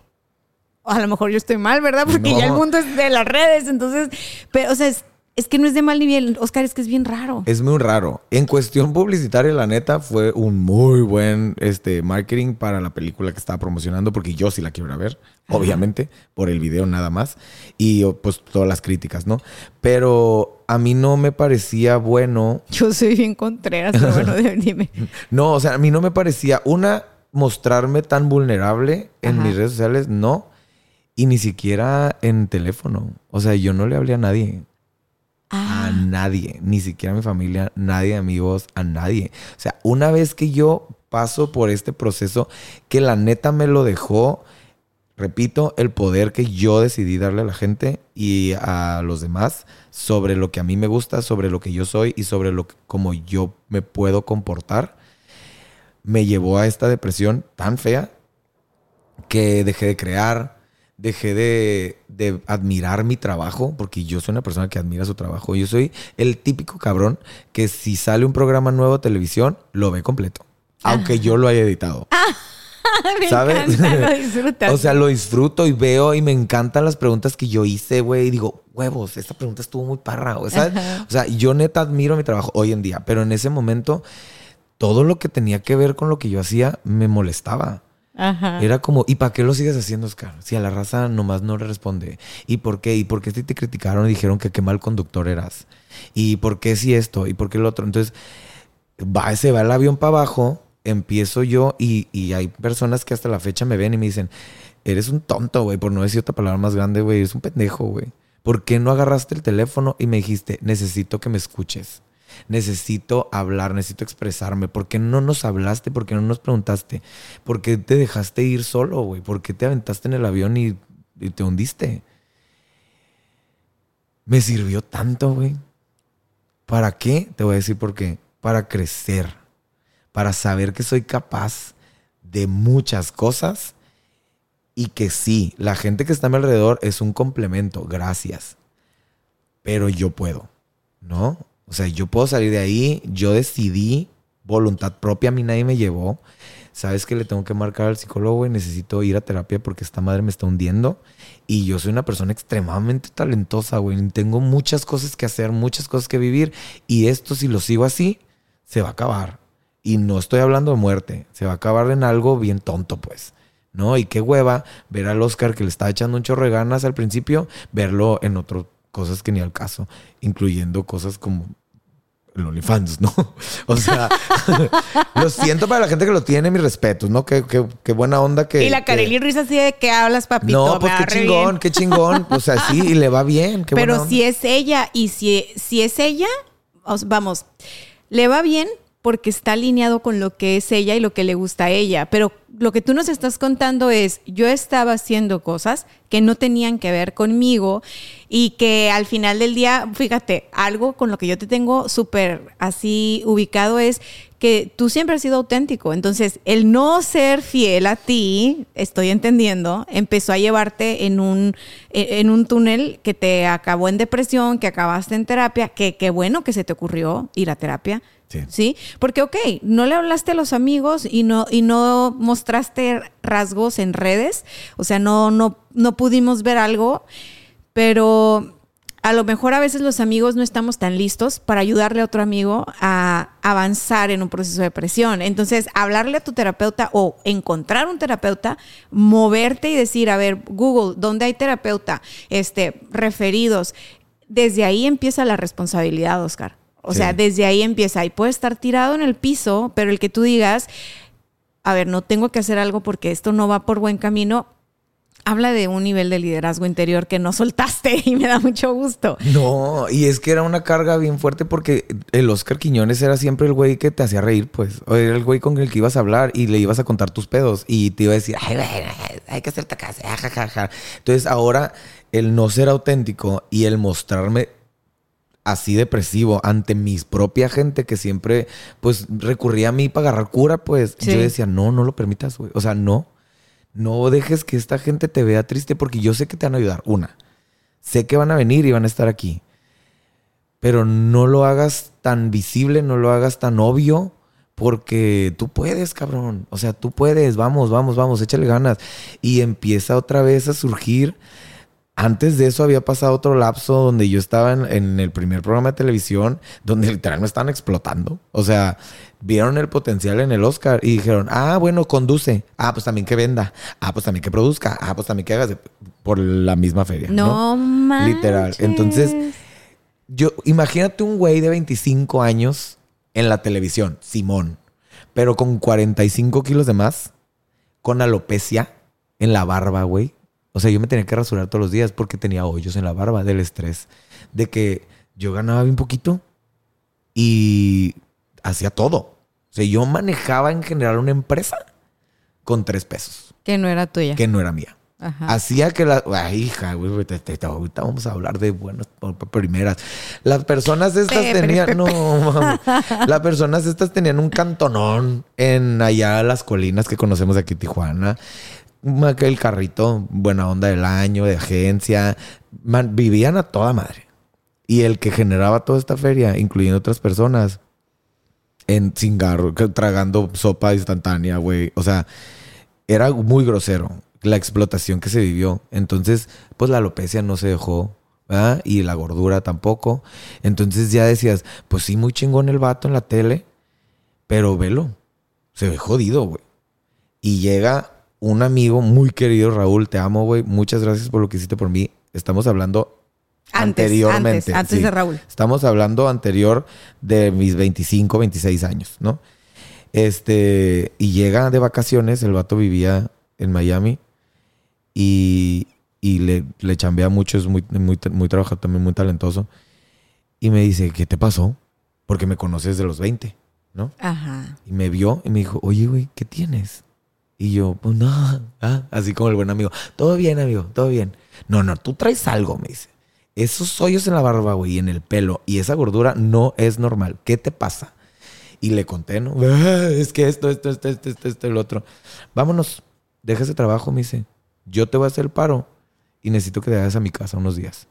a lo mejor yo estoy mal, ¿verdad? Porque ya el mundo es de las redes, entonces, pero, o sea, es, es que no es de mal ni bien, Oscar, es que es bien raro. Es muy raro. En cuestión publicitaria, la neta, fue un muy buen este, marketing para la película que estaba promocionando, porque yo sí la quiero ir a ver, obviamente, por el video nada más. Y pues todas las críticas, ¿no? Pero a mí no me parecía bueno. Yo soy bien contreras, pero bueno, dime. no, o sea, a mí no me parecía, una, mostrarme tan vulnerable en mis redes sociales, no. Y ni siquiera en teléfono. O sea, yo no le hablé a nadie. A ah. nadie, ni siquiera a mi familia, nadie, amigos, a nadie. O sea, una vez que yo paso por este proceso, que la neta me lo dejó, repito, el poder que yo decidí darle a la gente y a los demás sobre lo que a mí me gusta, sobre lo que yo soy y sobre lo que, como yo me puedo comportar, me llevó a esta depresión tan fea que dejé de crear, dejé de, admirar mi trabajo, porque yo soy una persona que admira su trabajo. Yo soy el típico cabrón que si sale un programa nuevo de televisión, lo ve completo. Aunque yo lo haya editado. ¿Sabes? lo o sea, lo disfruto y veo y me encantan las preguntas que yo hice, güey. Y digo, huevos, esta pregunta estuvo muy parra, O sea, yo neta admiro mi trabajo hoy en día, pero en ese momento todo lo que tenía que ver con lo que yo hacía me molestaba. Era como, ¿y para qué lo sigues haciendo, Oscar? Si a la raza nomás no le responde. ¿Y por qué? ¿Y por qué si te criticaron y dijeron que qué mal conductor eras? ¿Y por qué si esto? ¿Y por qué el otro? Entonces, va, se va el avión para abajo, empiezo yo y, y hay personas que hasta la fecha me ven y me dicen, eres un tonto, güey, por no decir otra palabra más grande, güey, eres un pendejo, güey. ¿Por qué no agarraste el teléfono y me dijiste, necesito que me escuches? Necesito hablar, necesito expresarme. ¿Por qué no nos hablaste? ¿Por qué no nos preguntaste? ¿Por qué te dejaste ir solo, güey? ¿Por qué te aventaste en el avión y, te hundiste? Me sirvió tanto, güey. ¿Para qué? Te voy a decir por qué. Para crecer, para saber que soy capaz de muchas cosas y que sí, la gente que está a mi alrededor es un complemento, gracias. Pero yo puedo, ¿no? O sea, yo puedo salir de ahí, yo decidí, voluntad propia, a mí nadie me llevó. Sabes que le tengo que marcar al psicólogo y necesito ir a terapia porque esta madre me está hundiendo. Y yo soy una persona extremadamente talentosa, güey. Tengo muchas cosas que hacer, muchas cosas que vivir. Y esto, si lo sigo así, se va a acabar. Y no estoy hablando de muerte, se va a acabar en algo bien tonto, pues. ¿No? Y qué hueva ver al Oscar que le estaba echando un chorro de ganas al principio, verlo en otras cosas que ni al caso, incluyendo cosas como el OnlyFans, ¿no? O sea, lo siento para la gente que lo tiene, mis respetos, ¿no? Qué, qué, buena onda que. Y la Kareli Ruiz así de que hablas, papito. No, pues qué chingón, qué chingón. O sea, sí, y le va bien. Qué Pero si es ella y si, si es ella, vamos, le va bien porque está alineado con lo que es ella y lo que le gusta a ella. Pero lo que tú nos estás contando es, yo estaba haciendo cosas que no tenían que ver conmigo y que al final del día, fíjate, algo con lo que yo te tengo súper así ubicado es que tú siempre has sido auténtico. Entonces, el no ser fiel a ti, estoy entendiendo, empezó a llevarte en un, en un túnel que te acabó en depresión, que acabaste en terapia, que qué bueno que se te ocurrió ir a terapia Sí. Porque, ok, no le hablaste a los amigos y no, y no mostraste rasgos en redes, o sea, no, no, no pudimos ver algo, pero a lo mejor a veces los amigos no estamos tan listos para ayudarle a otro amigo a avanzar en un proceso de depresión. Entonces, hablarle a tu terapeuta o encontrar un terapeuta, moverte y decir, a ver, Google, ¿dónde hay terapeuta? Este, referidos. Desde ahí empieza la responsabilidad, Oscar. O sea, desde ahí empieza. Y puede estar tirado en el piso, pero el que tú digas, a ver, no tengo que hacer algo porque esto no va por buen camino, habla de un nivel de liderazgo interior que no soltaste y me da mucho gusto. No, y es que era una carga bien fuerte porque el Oscar Quiñones era siempre el güey que te hacía reír, pues. O era el güey con el que ibas a hablar y le ibas a contar tus pedos y te iba a decir, ay, hay que hacerte casa, jajaja. Entonces ahora el no ser auténtico y el mostrarme así depresivo ante mis propia gente que siempre pues recurría a mí para agarrar cura, pues yo decía, no, no lo permitas, güey. O sea, no, no dejes que esta gente te vea triste porque yo sé que te van a ayudar. Una, sé que van a venir y van a estar aquí. Pero no lo hagas tan visible, no lo hagas tan obvio, porque tú puedes, cabrón. O sea, tú puedes, vamos, vamos, vamos, échale ganas. Y empieza otra vez a surgir antes de eso había pasado otro lapso donde yo estaba en, el primer programa de televisión donde literal me estaban explotando. O sea, vieron el potencial en el Oscar y dijeron, ah, bueno, conduce. Ah, pues también que venda. Ah, pues también que produzca. Ah, pues también que hagas por la misma feria. No, ¿no? Literal. Entonces, yo, imagínate un güey de 25 años en la televisión, Simón, pero con 45 kilos de más, con alopecia en la barba, güey o sea, yo me tenía que rasurar todos los días porque tenía hoyos en la barba del estrés. De que yo ganaba bien poquito y hacía todo. O sea, yo manejaba en general una empresa con tres pesos. Que no era tuya. Que no era mía. Hacía que la. Ay, hija, güey, ahorita vamos a hablar de buenas primeras. Las personas estas tenían. No, las personas estas tenían un cantonón en allá las colinas que conocemos aquí en Tijuana el carrito, buena onda del año, de agencia. vivían a toda madre. Y el que generaba toda esta feria, incluyendo otras personas, en cingarro, tragando sopa instantánea, güey. O sea, era muy grosero la explotación que se vivió. Entonces, pues la alopecia no se dejó. Y la gordura tampoco. Entonces ya decías, pues sí, muy chingón el vato en la tele, pero velo, se ve jodido, güey. Y llega un amigo muy querido, Raúl, te amo, güey. Muchas gracias por lo que hiciste por mí. Estamos hablando anteriormente. Antes, de Raúl. Estamos hablando anterior de mis 25, 26 años, ¿no? Este, y llega de vacaciones, el vato vivía en Miami y, le, le chambea mucho, es muy, muy, muy trabajador, también muy talentoso. Y me dice, ¿qué te pasó? porque me conoce desde los 20, ¿no? Ajá. Y me vio y me dijo, oye, güey, ¿qué tienes? Y yo, pues no, ah, así como el buen amigo, todo bien, amigo, todo bien. No, no, tú traes algo, me dice. Esos hoyos en la barba, güey, y en el pelo, y esa gordura no es normal. ¿Qué te pasa? Y le conté, ¿no? "Ah, Es que esto, esto, esto, esto, esto, esto, el otro. Vámonos, deja ese trabajo, me dice. Yo te voy a hacer el paro y necesito que te vayas a mi casa unos días.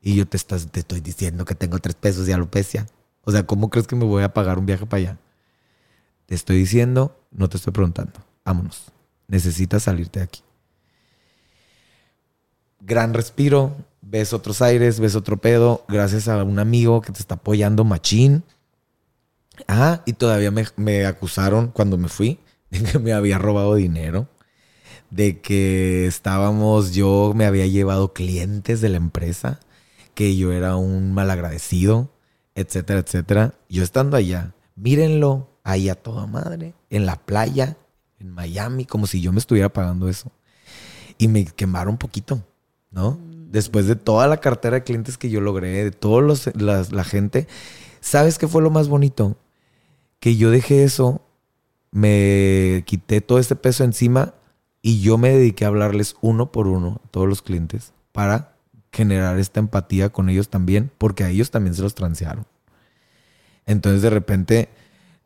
Y yo te, estás, te estoy diciendo que tengo tres pesos de alopecia. O sea, ¿cómo crees que me voy a pagar un viaje para allá? Te estoy diciendo, no te estoy preguntando. Vámonos. Necesitas salirte de aquí. Gran respiro, ves otros aires, ves otro pedo, gracias a un amigo que te está apoyando machín. Ah, y todavía me, acusaron cuando me fui de que me había robado dinero, de que estábamos, yo me había llevado clientes de la empresa, que yo era un malagradecido, etcétera, etcétera. Yo estando allá, mírenlo, ahí a toda madre, en la playa, en Miami, como si yo me estuviera pagando eso. Y me quemaron un poquito, ¿no? Después de toda la cartera de clientes que yo logré, de toda la gente, ¿sabes qué fue lo más bonito? Que yo dejé eso, me quité todo este peso encima y yo me dediqué a hablarles uno por uno a todos los clientes para generar esta empatía con ellos también, porque a ellos también se los transearon. Entonces de repente,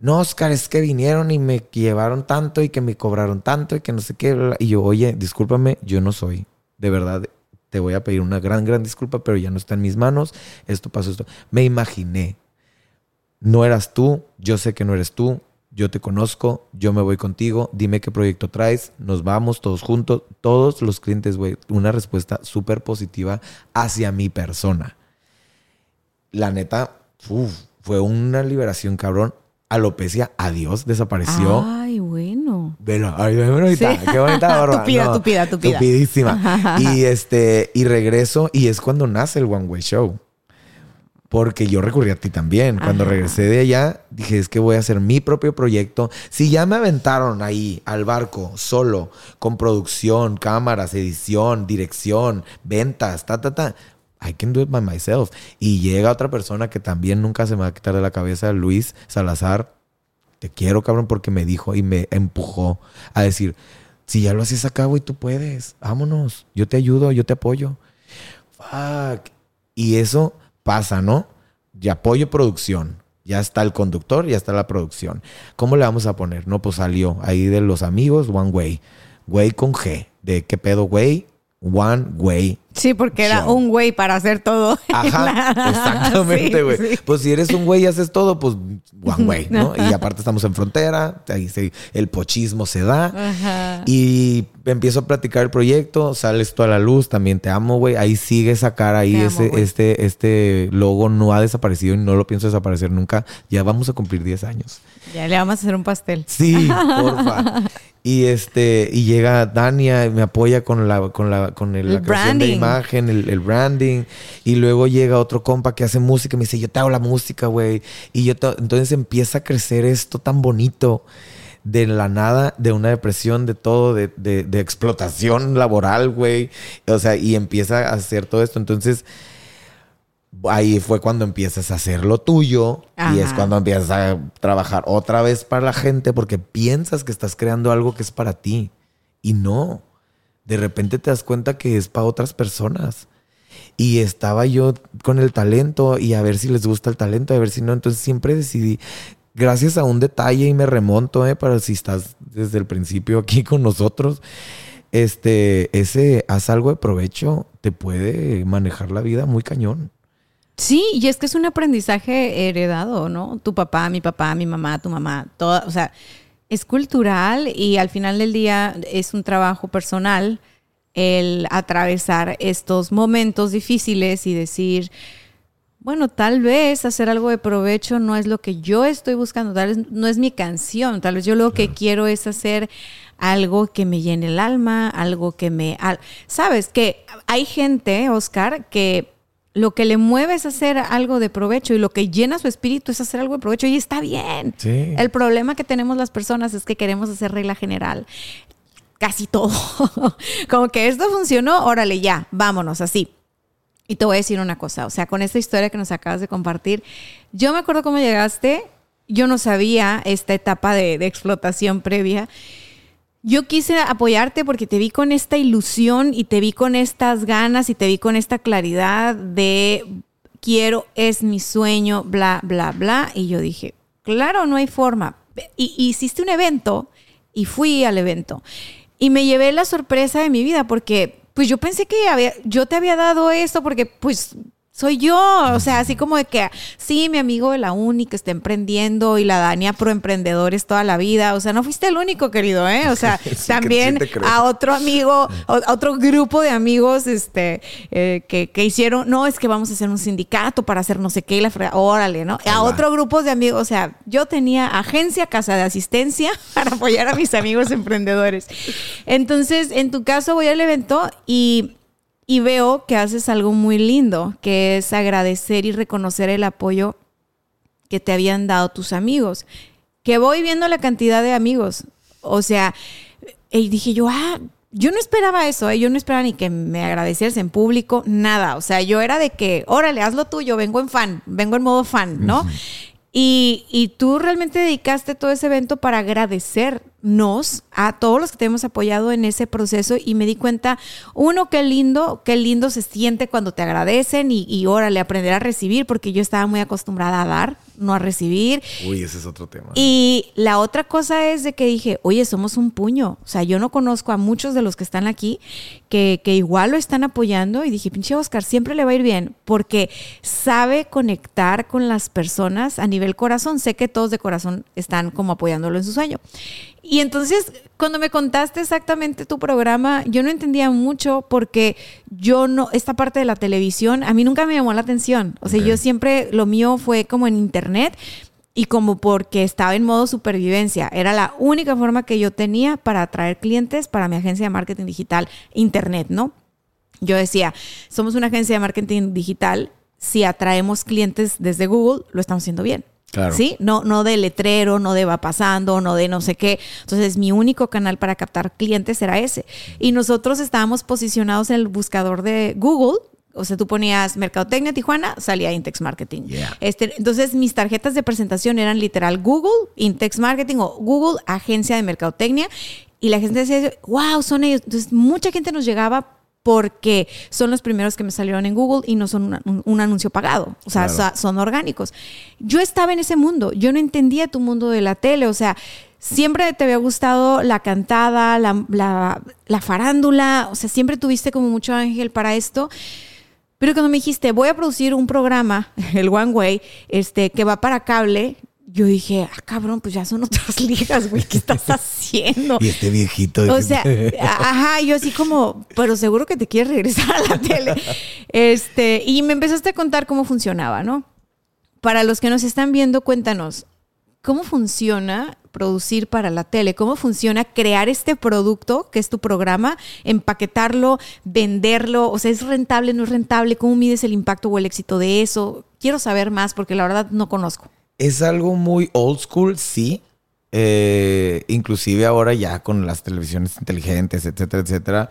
no, Oscar, es que vinieron y me llevaron tanto y que me cobraron tanto y que no sé qué. bla, bla". Y yo, oye, discúlpame, yo no soy. De verdad, te voy a pedir una gran, gran disculpa, pero ya no está en mis manos. Esto pasó, esto. Me imaginé. No eras tú, yo sé que no eres tú, yo te conozco, yo me voy contigo, dime qué proyecto traes, nos vamos todos juntos, todos los clientes, güey, una respuesta súper positiva hacia mi persona. La neta, fue una liberación, cabrón. Alopecia, adiós, desapareció. Ay, bueno. Velo, ay, qué bonita, Sí. qué bonita barba. Tupida, tupida, tupida. Tupidísima. y este, y regreso, y es cuando nace el One Way Show. Porque yo recurrí a ti también. Cuando Ajá. regresé de allá, dije, es que voy a hacer mi propio proyecto. Si ya me aventaron ahí al barco, solo, con producción, cámaras, edición, dirección, ventas, ta, ta, ta. I can do it by myself. Y llega otra persona que también nunca se me va a quitar de la cabeza, Luis Salazar. Te quiero, cabrón, porque me dijo y me empujó a decir, si ya lo haces acá, güey, tú puedes. Vámonos. Yo te ayudo, yo te apoyo. Fuck. Y eso pasa, ¿no? Y apoyo producción. Ya está el conductor, ya está la producción. ¿Cómo le vamos a poner? No, pues salió ahí de los amigos, One Way. Way con G. ¿De qué pedo, güey? One Way. Sí, porque era un güey para hacer todo. Ajá, exactamente, güey. sí. Pues si eres un güey y haces todo, pues one way, ¿no? Y aparte estamos en frontera, ahí se- el pochismo se da. Ajá. Y empiezo a platicar el proyecto, sales tú a la luz, también te amo, güey. Ahí sigue esa cara, ahí Te ese, este, este logo no ha desaparecido y no lo pienso desaparecer nunca. Ya vamos a cumplir 10 años. Ya le vamos a hacer un pastel. Sí, porfa. Y este, y llega Dania y me apoya con la, con la, con el- El la branding. Imagen, el, el branding. Y luego llega otro compa que hace música y me dice, yo te hago la música, güey. Y yo te- entonces empieza a crecer esto tan bonito de la nada, de una depresión, de todo, de, de- de explotación laboral, güey. O sea, y empieza a hacer todo esto. Entonces, ahí fue cuando empiezas a hacer lo tuyo y es cuando empiezas a trabajar otra vez para la gente porque piensas que estás creando algo que es para ti y no. De repente te das cuenta que es para otras personas. Y estaba yo con el talento y a ver si les gusta el talento, a ver si no. Entonces siempre decidí, gracias a un detalle y me remonto, eh, para si estás desde el principio aquí con nosotros, este, ese, haz algo de provecho, te puede manejar la vida muy cañón. Sí, y es que es un aprendizaje heredado, ¿no? Tu papá, mi papá, mi mamá, tu mamá, toda, o sea, es cultural y al final del día es un trabajo personal el atravesar estos momentos difíciles y decir, bueno, tal vez hacer algo de provecho no es lo que yo estoy buscando, tal vez no es mi canción, tal vez yo lo que quiero es hacer algo que me llene el alma, algo que me... al- Sabes que hay gente, Oscar, que lo que le mueve es hacer algo de provecho y lo que llena su espíritu es hacer algo de provecho y está bien. Sí. El problema que tenemos las personas es que queremos hacer regla general. Casi todo. Como que esto funcionó, órale, ya, vámonos así. Y te voy a decir una cosa, o sea, con esta historia que nos acabas de compartir, yo me acuerdo cómo llegaste, yo no sabía esta etapa de, de explotación previa. Yo quise apoyarte porque te vi con esta ilusión y te vi con estas ganas y te vi con esta claridad de quiero, es mi sueño, bla, bla, bla. Y yo dije, claro, no hay forma. Y, hiciste un evento y fui al evento. Y me llevé la sorpresa de mi vida porque pues yo pensé que había, yo te había dado esto porque pues soy yo, o sea, así como de que, sí, mi amigo de la uni que está emprendiendo y la Dania pro emprendedores toda la vida, o sea, no fuiste el único, querido, ¿eh? O sea, también a otro amigo, a otro grupo de amigos, este, eh, que, que, hicieron, no, es que vamos a hacer un sindicato para hacer no sé qué, y la órale, ¿no? a otro grupo de amigos, o sea, yo tenía agencia, casa de asistencia para apoyar a mis amigos emprendedores. Entonces, en tu caso voy al evento y y veo que haces algo muy lindo, que es agradecer y reconocer el apoyo que te habían dado tus amigos. Que voy viendo la cantidad de amigos. O sea, y dije yo, ah, yo no esperaba eso, ¿eh? yo no esperaba ni que me agradecieras en público, nada. O sea, yo era de que, órale, hazlo tuyo, vengo en fan, vengo en modo fan, ¿no? Y, y, tú realmente dedicaste todo ese evento para agradecernos a todos los que te hemos apoyado en ese proceso. Y me di cuenta, uno, qué lindo, qué lindo se siente cuando te agradecen y, y órale, aprender a recibir, porque yo estaba muy acostumbrada a dar, no a recibir. Uy, ese es otro tema. Y la otra cosa es de que dije, oye, somos un puño. O sea, yo no conozco a muchos de los que están aquí que, que igual lo están apoyando y dije, pinche Oscar, siempre le va a ir bien porque sabe conectar con las personas a nivel corazón. Sé que todos de corazón están como apoyándolo en su sueño. Y entonces, cuando me contaste exactamente tu programa, yo no entendía mucho porque yo no, esta parte de la televisión, a mí nunca me llamó la atención. O sea, yo siempre, lo mío fue como en internet y como porque estaba en modo supervivencia. Era la única forma que yo tenía para atraer clientes para mi agencia de marketing digital, internet, ¿no? Yo decía, somos una agencia de marketing digital, si atraemos clientes desde Google, lo estamos haciendo bien. ¿Sí? No, no de letrero, no de va pasando, no de no sé qué. Entonces, mi único canal para captar clientes era ese. Y nosotros estábamos posicionados en el buscador de Google. O sea, tú ponías Mercadotecnia Tijuana, salía Intex Marketing. Este, entonces, mis tarjetas de presentación eran literal Google, Intex Marketing o Google, agencia de Mercadotecnia. Y la gente decía, wow, son ellos. Entonces, mucha gente nos llegaba porque son los primeros que me salieron en Google y no son un, anuncio pagado, o sea, son orgánicos. Yo estaba en ese mundo, yo no entendía tu mundo de la tele, o sea, siempre te había gustado la cantada, la, la farándula, o sea, siempre tuviste como mucho ángel para esto. Pero cuando me dijiste, voy a producir un programa, el One Way, este, que va para cable, yo dije, ah, cabrón, pues ya son otras ligas, güey, ¿qué estás haciendo? y este viejito. O sea, ajá, yo así como, pero seguro que te quieres regresar a la tele. Este, y me empezaste a contar cómo funcionaba, ¿no? Para los que nos están viendo, cuéntanos, ¿cómo funciona producir para la tele? ¿Cómo funciona crear este producto, que es tu programa, empaquetarlo, venderlo? O sea, ¿es rentable, no es rentable? ¿Cómo mides el impacto o el éxito de eso? Quiero saber más porque la verdad no conozco. Es algo muy old school, sí. Eh, inclusive ahora ya con las televisiones inteligentes, etcétera, etcétera,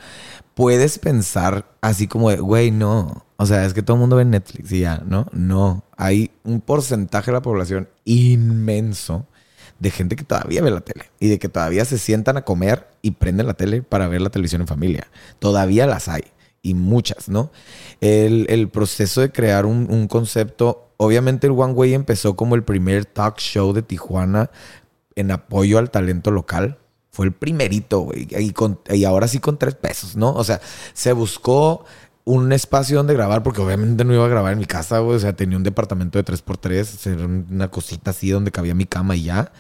puedes pensar así como de, güey, no. O sea, es que todo el mundo ve Netflix y ya, ¿no? No. Hay un porcentaje de la población inmenso de gente que todavía ve la tele y de que todavía se sientan a comer y prenden la tele para ver la televisión en familia. Todavía las hay y muchas, ¿no? El, proceso de crear un, un concepto obviamente el One Way empezó como el primer talk show de Tijuana en apoyo al talento local. Fue el primerito, güey. Y, ahora sí con tres pesos, ¿no? O sea, se buscó un espacio donde grabar, porque obviamente no iba a grabar en mi casa, güey. O sea, tenía un departamento de 3x3, una cosita así donde cabía mi cama y ya.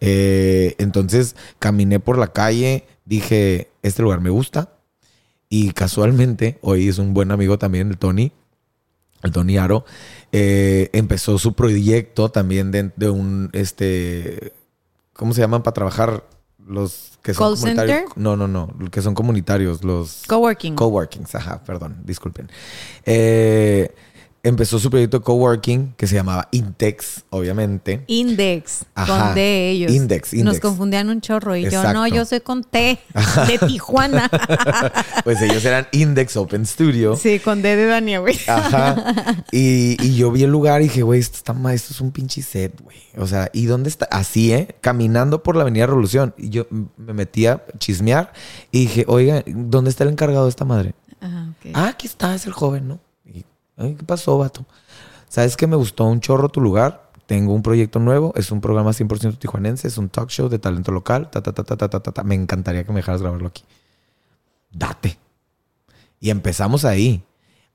Eh, entonces caminé por la calle, dije, este lugar me gusta. Y casualmente, hoy es un buen amigo también, el Tony, Tony Aro, eh, empezó su proyecto también de, un, este, ¿cómo se llaman para trabajar? Los que son comunitarios. No, no, no, que son comunitarios, los... Coworking. Coworkings, ajá, perdón, disculpen. Eh, empezó su proyecto de coworking que se llamaba Intex, obviamente. Index, Ajá. con D ellos. Index, Nos Index. confundían un chorro y yo no, yo soy con T, de Tijuana. Pues ellos eran Index Open Studio. sí, con D de Dania, güey. Ajá. Y, y yo vi el lugar y dije, güey, esto está esto es un pinche set, güey. O sea, ¿y dónde está? Así, ¿eh? Caminando por la Avenida Revolución. Y yo me metí a chismear y dije, oiga, ¿dónde está el encargado de esta madre? Ajá, ok. Ah, aquí está, es el joven, ¿no? ¿Qué pasó, vato? ¿Sabes que me gustó un chorro tu lugar? Tengo un proyecto nuevo, es un programa 100% tijuanense, es un talk show de talento local, ta, ta, ta, ta, ta, ta, ta. Me encantaría que me dejaras grabarlo aquí. Date. Y empezamos ahí.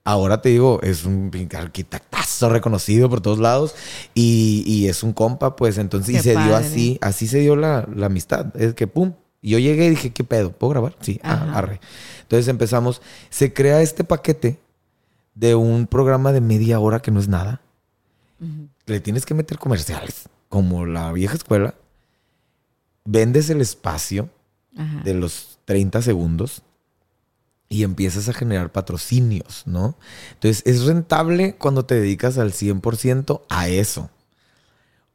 Ahora te digo, es un arquitectazo reconocido por todos lados y, y es un compa, pues entonces, y se dio así, así se dio la, la amistad. Es que, pum, yo llegué y dije, ¿qué pedo? ¿Puedo grabar? Sí, ah, arre. Entonces empezamos, se crea este paquete de un programa de media hora que no es nada. Le tienes que meter comerciales, como la vieja escuela. Vendes el espacio Ajá. de los 30 segundos y empiezas a generar patrocinios, ¿no? Entonces es rentable cuando te dedicas al 100% a eso.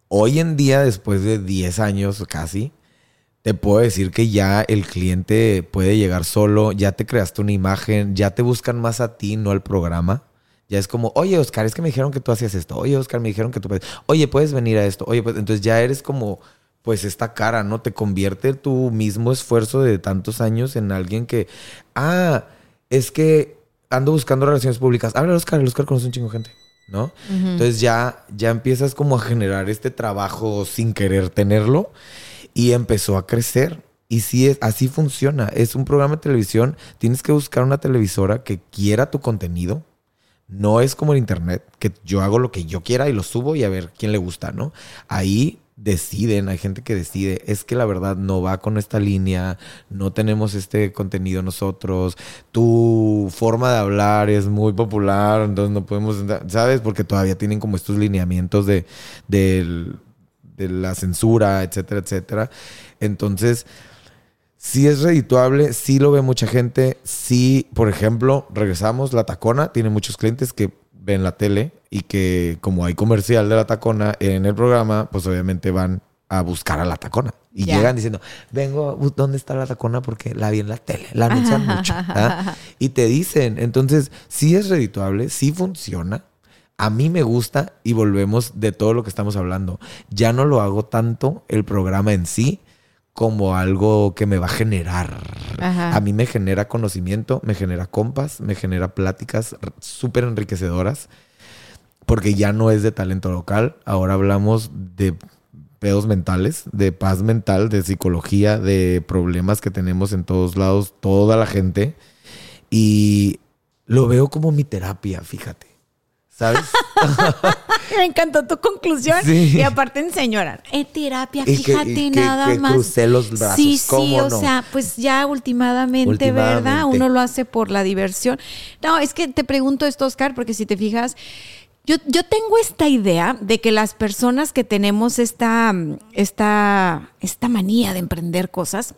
Hoy en día, después de 10 años casi, te puedo decir que ya el cliente puede llegar solo, ya te creaste una imagen, ya te buscan más a ti, no al programa. Ya es como, oye, Oscar, es que me dijeron que tú hacías esto. Oye, Oscar, me dijeron que tú puedes. Oye, puedes venir a esto. Oye, pues entonces ya eres como, pues esta cara, ¿no? Te convierte tu mismo esfuerzo de tantos años en alguien que, ah, es que ando buscando relaciones públicas. Habla Oscar, el Oscar conoce un chingo de gente, ¿no? Entonces ya, ya empiezas como a generar este trabajo sin querer tenerlo y empezó a crecer. Y sí, es, así funciona. Es un programa de televisión. Tienes que buscar una televisora que quiera tu contenido. No es como el internet, que yo hago lo que yo quiera y lo subo y a ver quién le gusta, ¿no? Ahí deciden, hay gente que decide, es que la verdad no va con esta línea, no tenemos este contenido nosotros, tu forma de hablar es muy popular, entonces no podemos, ¿sabes? Porque todavía tienen como estos lineamientos de, del- de la censura, etcétera, etcétera. Entonces, sí es redituable, sí lo ve mucha gente, sí, por ejemplo, regresamos, la tacona tiene muchos clientes que ven la tele y que como hay comercial de la tacona en el programa, pues obviamente van a buscar a la tacona. Y llegan diciendo, vengo, uh, ¿dónde está la tacona? Porque la vi en la tele, la anuncian mucho. ¿ah? Y te dicen, entonces, sí es redituable, sí funciona. A mí me gusta y volvemos de todo lo que estamos hablando. Ya no lo hago tanto el programa en sí como algo que me va a generar. Ajá. A mí me genera conocimiento, me genera compas, me genera pláticas súper enriquecedoras, porque ya no es de talento local, ahora hablamos de pedos mentales, de paz mental, de psicología, de problemas que tenemos en todos lados, toda la gente, y lo veo como mi terapia, fíjate. ¿Sabes? Me encantó tu conclusión. Sí. Y aparte en señora, eh, terapia, Y que- fíjate y que- nada que más. crucé los brazos, Sí, sí, ¿cómo o no? sea, pues ya últimamente, Últimamente. ¿verdad? Uno lo hace por la diversión. No, es que te pregunto esto, Oscar, porque si te fijas, yo, yo tengo esta idea de que las personas que tenemos esta, esta, esta manía de emprender cosas,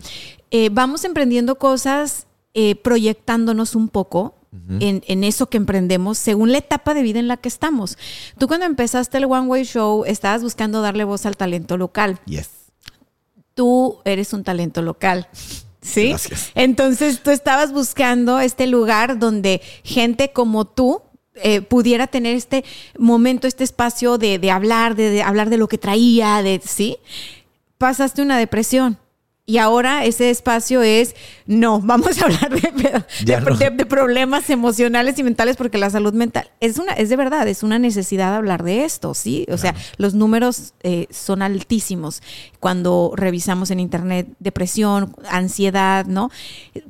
eh, vamos emprendiendo cosas eh, proyectándonos un poco en, en eso que emprendemos según la etapa de vida en la que estamos. Tú cuando empezaste el One Way Show estabas buscando darle voz al talento local. Yes. Tú eres un talento local. ¿Sí? Gracias. Entonces tú estabas buscando este lugar donde gente como tú eh, pudiera tener este momento, este espacio de, de hablar, de, de hablar de lo que traía, de sí. Pasaste una depresión. Y ahora ese espacio es, no, vamos a hablar de, pedo- Ya de- no. de- de problemas emocionales y mentales porque la salud mental es una, es de verdad, es una necesidad hablar de esto, ¿sí? O sea, los números eh, son altísimos cuando revisamos en internet depresión, ansiedad, ¿no?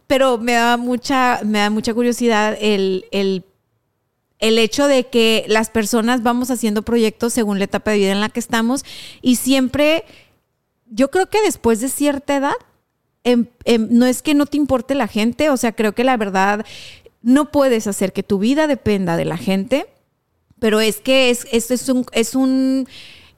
Pero me da mucha, me da mucha curiosidad el, el el hecho de que las personas vamos haciendo proyectos según la etapa de vida en la que estamos y siempre, yo creo que después de cierta edad, em- em, no es que no te importe la gente, o sea, creo que la verdad no puedes hacer que tu vida dependa de la gente, pero es que es, es, un, es un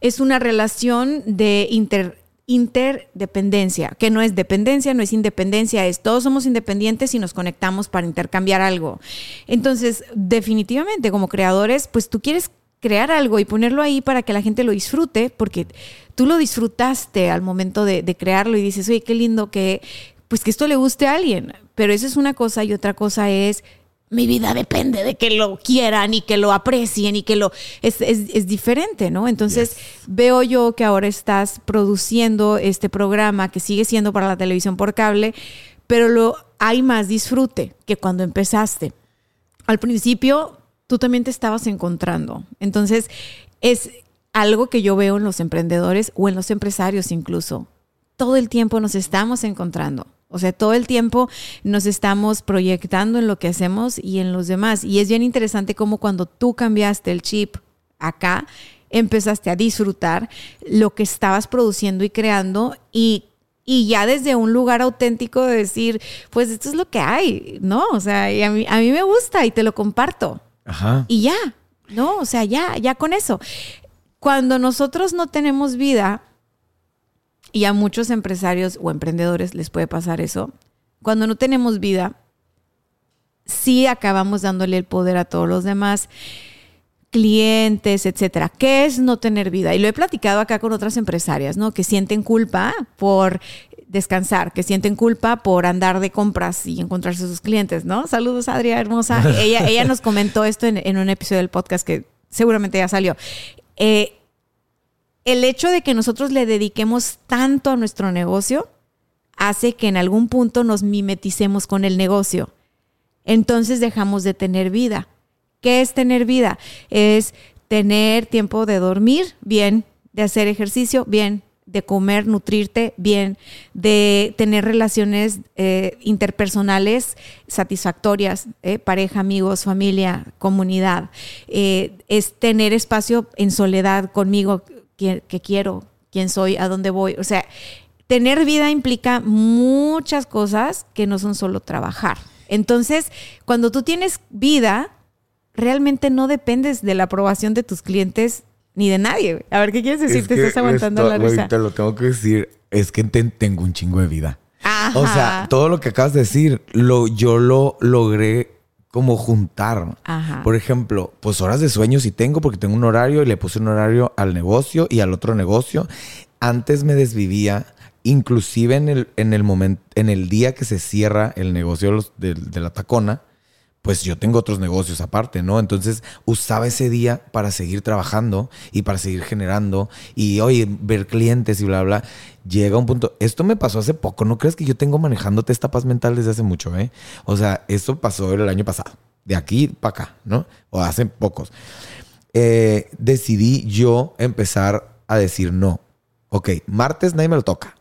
es una relación de inter interdependencia, que no es dependencia, no es independencia, es todos somos independientes y nos conectamos para intercambiar algo. Entonces, definitivamente como creadores, pues tú quieres crear algo y ponerlo ahí para que la gente lo disfrute, porque tú lo disfrutaste al momento de, crearlo y dices, oye, qué lindo que, pues que esto le guste a alguien. Pero eso es una cosa y otra cosa es mi vida depende de que lo quieran y que lo aprecien y que lo... Es, diferente, ¿no? Entonces veo yo que ahora estás produciendo este programa que sigue siendo para la televisión por cable, pero lo, hay más disfrute que cuando empezaste. Al principio tú también te estabas encontrando. Entonces es algo que yo veo en los emprendedores o en los empresarios incluso. Todo el tiempo nos estamos encontrando. O sea, todo el tiempo nos estamos proyectando en lo que hacemos y en los demás. Y es bien interesante cómo cuando tú cambiaste el chip acá, empezaste a disfrutar lo que estabas produciendo y creando y, y ya desde un lugar auténtico de decir, pues esto es lo que hay, ¿no? O sea, y a, mí, a mí me gusta y te lo comparto. Ajá. Y ya, ¿no? O sea, ya, ya con eso. Cuando nosotros no tenemos vida, y a muchos empresarios o emprendedores les puede pasar eso. Cuando no tenemos vida, sí acabamos dándole el poder a todos los demás clientes, etcétera. ¿Qué es no tener vida? Y lo he platicado acá con otras empresarias, ¿no? Que sienten culpa por descansar, que sienten culpa por andar de compras y encontrarse a sus clientes, ¿no? Saludos, Adriana hermosa. ella, ella nos comentó esto en, un episodio del podcast que seguramente ya salió. Eh, el hecho de que nosotros le dediquemos tanto a nuestro negocio hace que en algún punto nos mimeticemos con el negocio. Entonces dejamos de tener vida. ¿Qué es tener vida? Es tener tiempo de dormir bien, de hacer ejercicio bien, de comer, nutrirte bien, de tener relaciones eh, interpersonales satisfactorias, eh, pareja, amigos, familia, comunidad. Eh, es tener espacio en soledad conmigo, qué, quiero, quién soy, a dónde voy. O sea, tener vida implica muchas cosas que no son solo trabajar. Entonces, cuando tú tienes vida, realmente no dependes de la aprobación de tus clientes ni de nadie. A ver, ¿qué quieres decir? Te estás aguantando la risa. te lo tengo que decir. Es que tengo un chingo de vida. O sea, todo lo que acabas de decir, lo, yo lo logré como juntar. Por ejemplo, pues horas de sueño sí tengo porque tengo un horario y le puse un horario al negocio y al otro negocio. Antes me desvivía, inclusive en el, en el momento, en el día que se cierra el negocio de, de la tacona, pues yo tengo otros negocios aparte, ¿no? Entonces usaba ese día para seguir trabajando y para seguir generando y, oye, ver clientes y bla, bla. Llega un punto, esto me pasó hace poco, ¿no crees que yo tengo manejándote esta paz mental desde hace mucho, eh? O sea, esto pasó el año pasado, de aquí para acá, ¿no? O hace pocos. Eh, decidí yo empezar a decir no. Ok, martes nadie me lo toca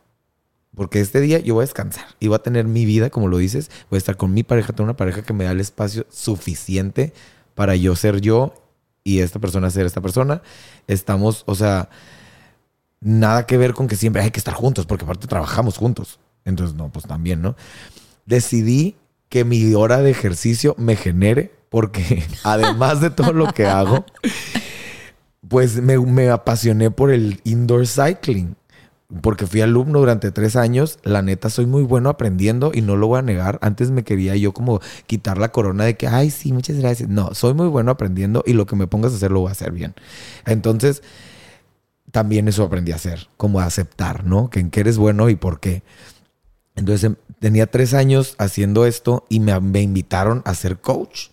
porque este día yo voy a descansar y voy a tener mi vida, como lo dices. Voy a estar con mi pareja, tengo una pareja que me da el espacio suficiente para yo ser yo y esta persona ser esta persona. Estamos, o sea, nada que ver con que siempre hay que estar juntos, porque aparte trabajamos juntos. Entonces, no, pues también, ¿no? Decidí que mi hora de ejercicio me genere, porque además de todo lo que hago, pues me, me apasioné por el indoor cycling porque fui alumno durante tres años, la neta soy muy bueno aprendiendo y no lo voy a negar. Antes me quería yo como quitar la corona de que, ay, sí, muchas gracias. No, soy muy bueno aprendiendo y lo que me pongas a hacer lo voy a hacer bien. Entonces, también eso aprendí a hacer, como a aceptar, ¿no? Que en qué eres bueno y por qué. Entonces, em, tenía tres años haciendo esto y me, me invitaron a ser coach.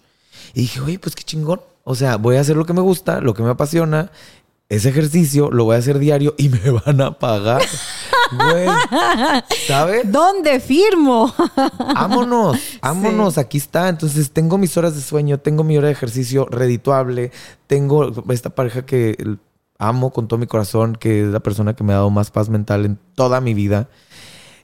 Y dije, oye, pues qué chingón. O sea, voy a hacer lo que me gusta, lo que me apasiona ese ejercicio lo voy a hacer diario y me van a pagar. Güey, ¿sabes? ¿Dónde firmo? Vámonos, vámonos, aquí está. Entonces tengo mis horas de sueño, tengo mi hora de ejercicio redituable, tengo esta pareja que amo con todo mi corazón, que es la persona que me ha dado más paz mental en toda mi vida.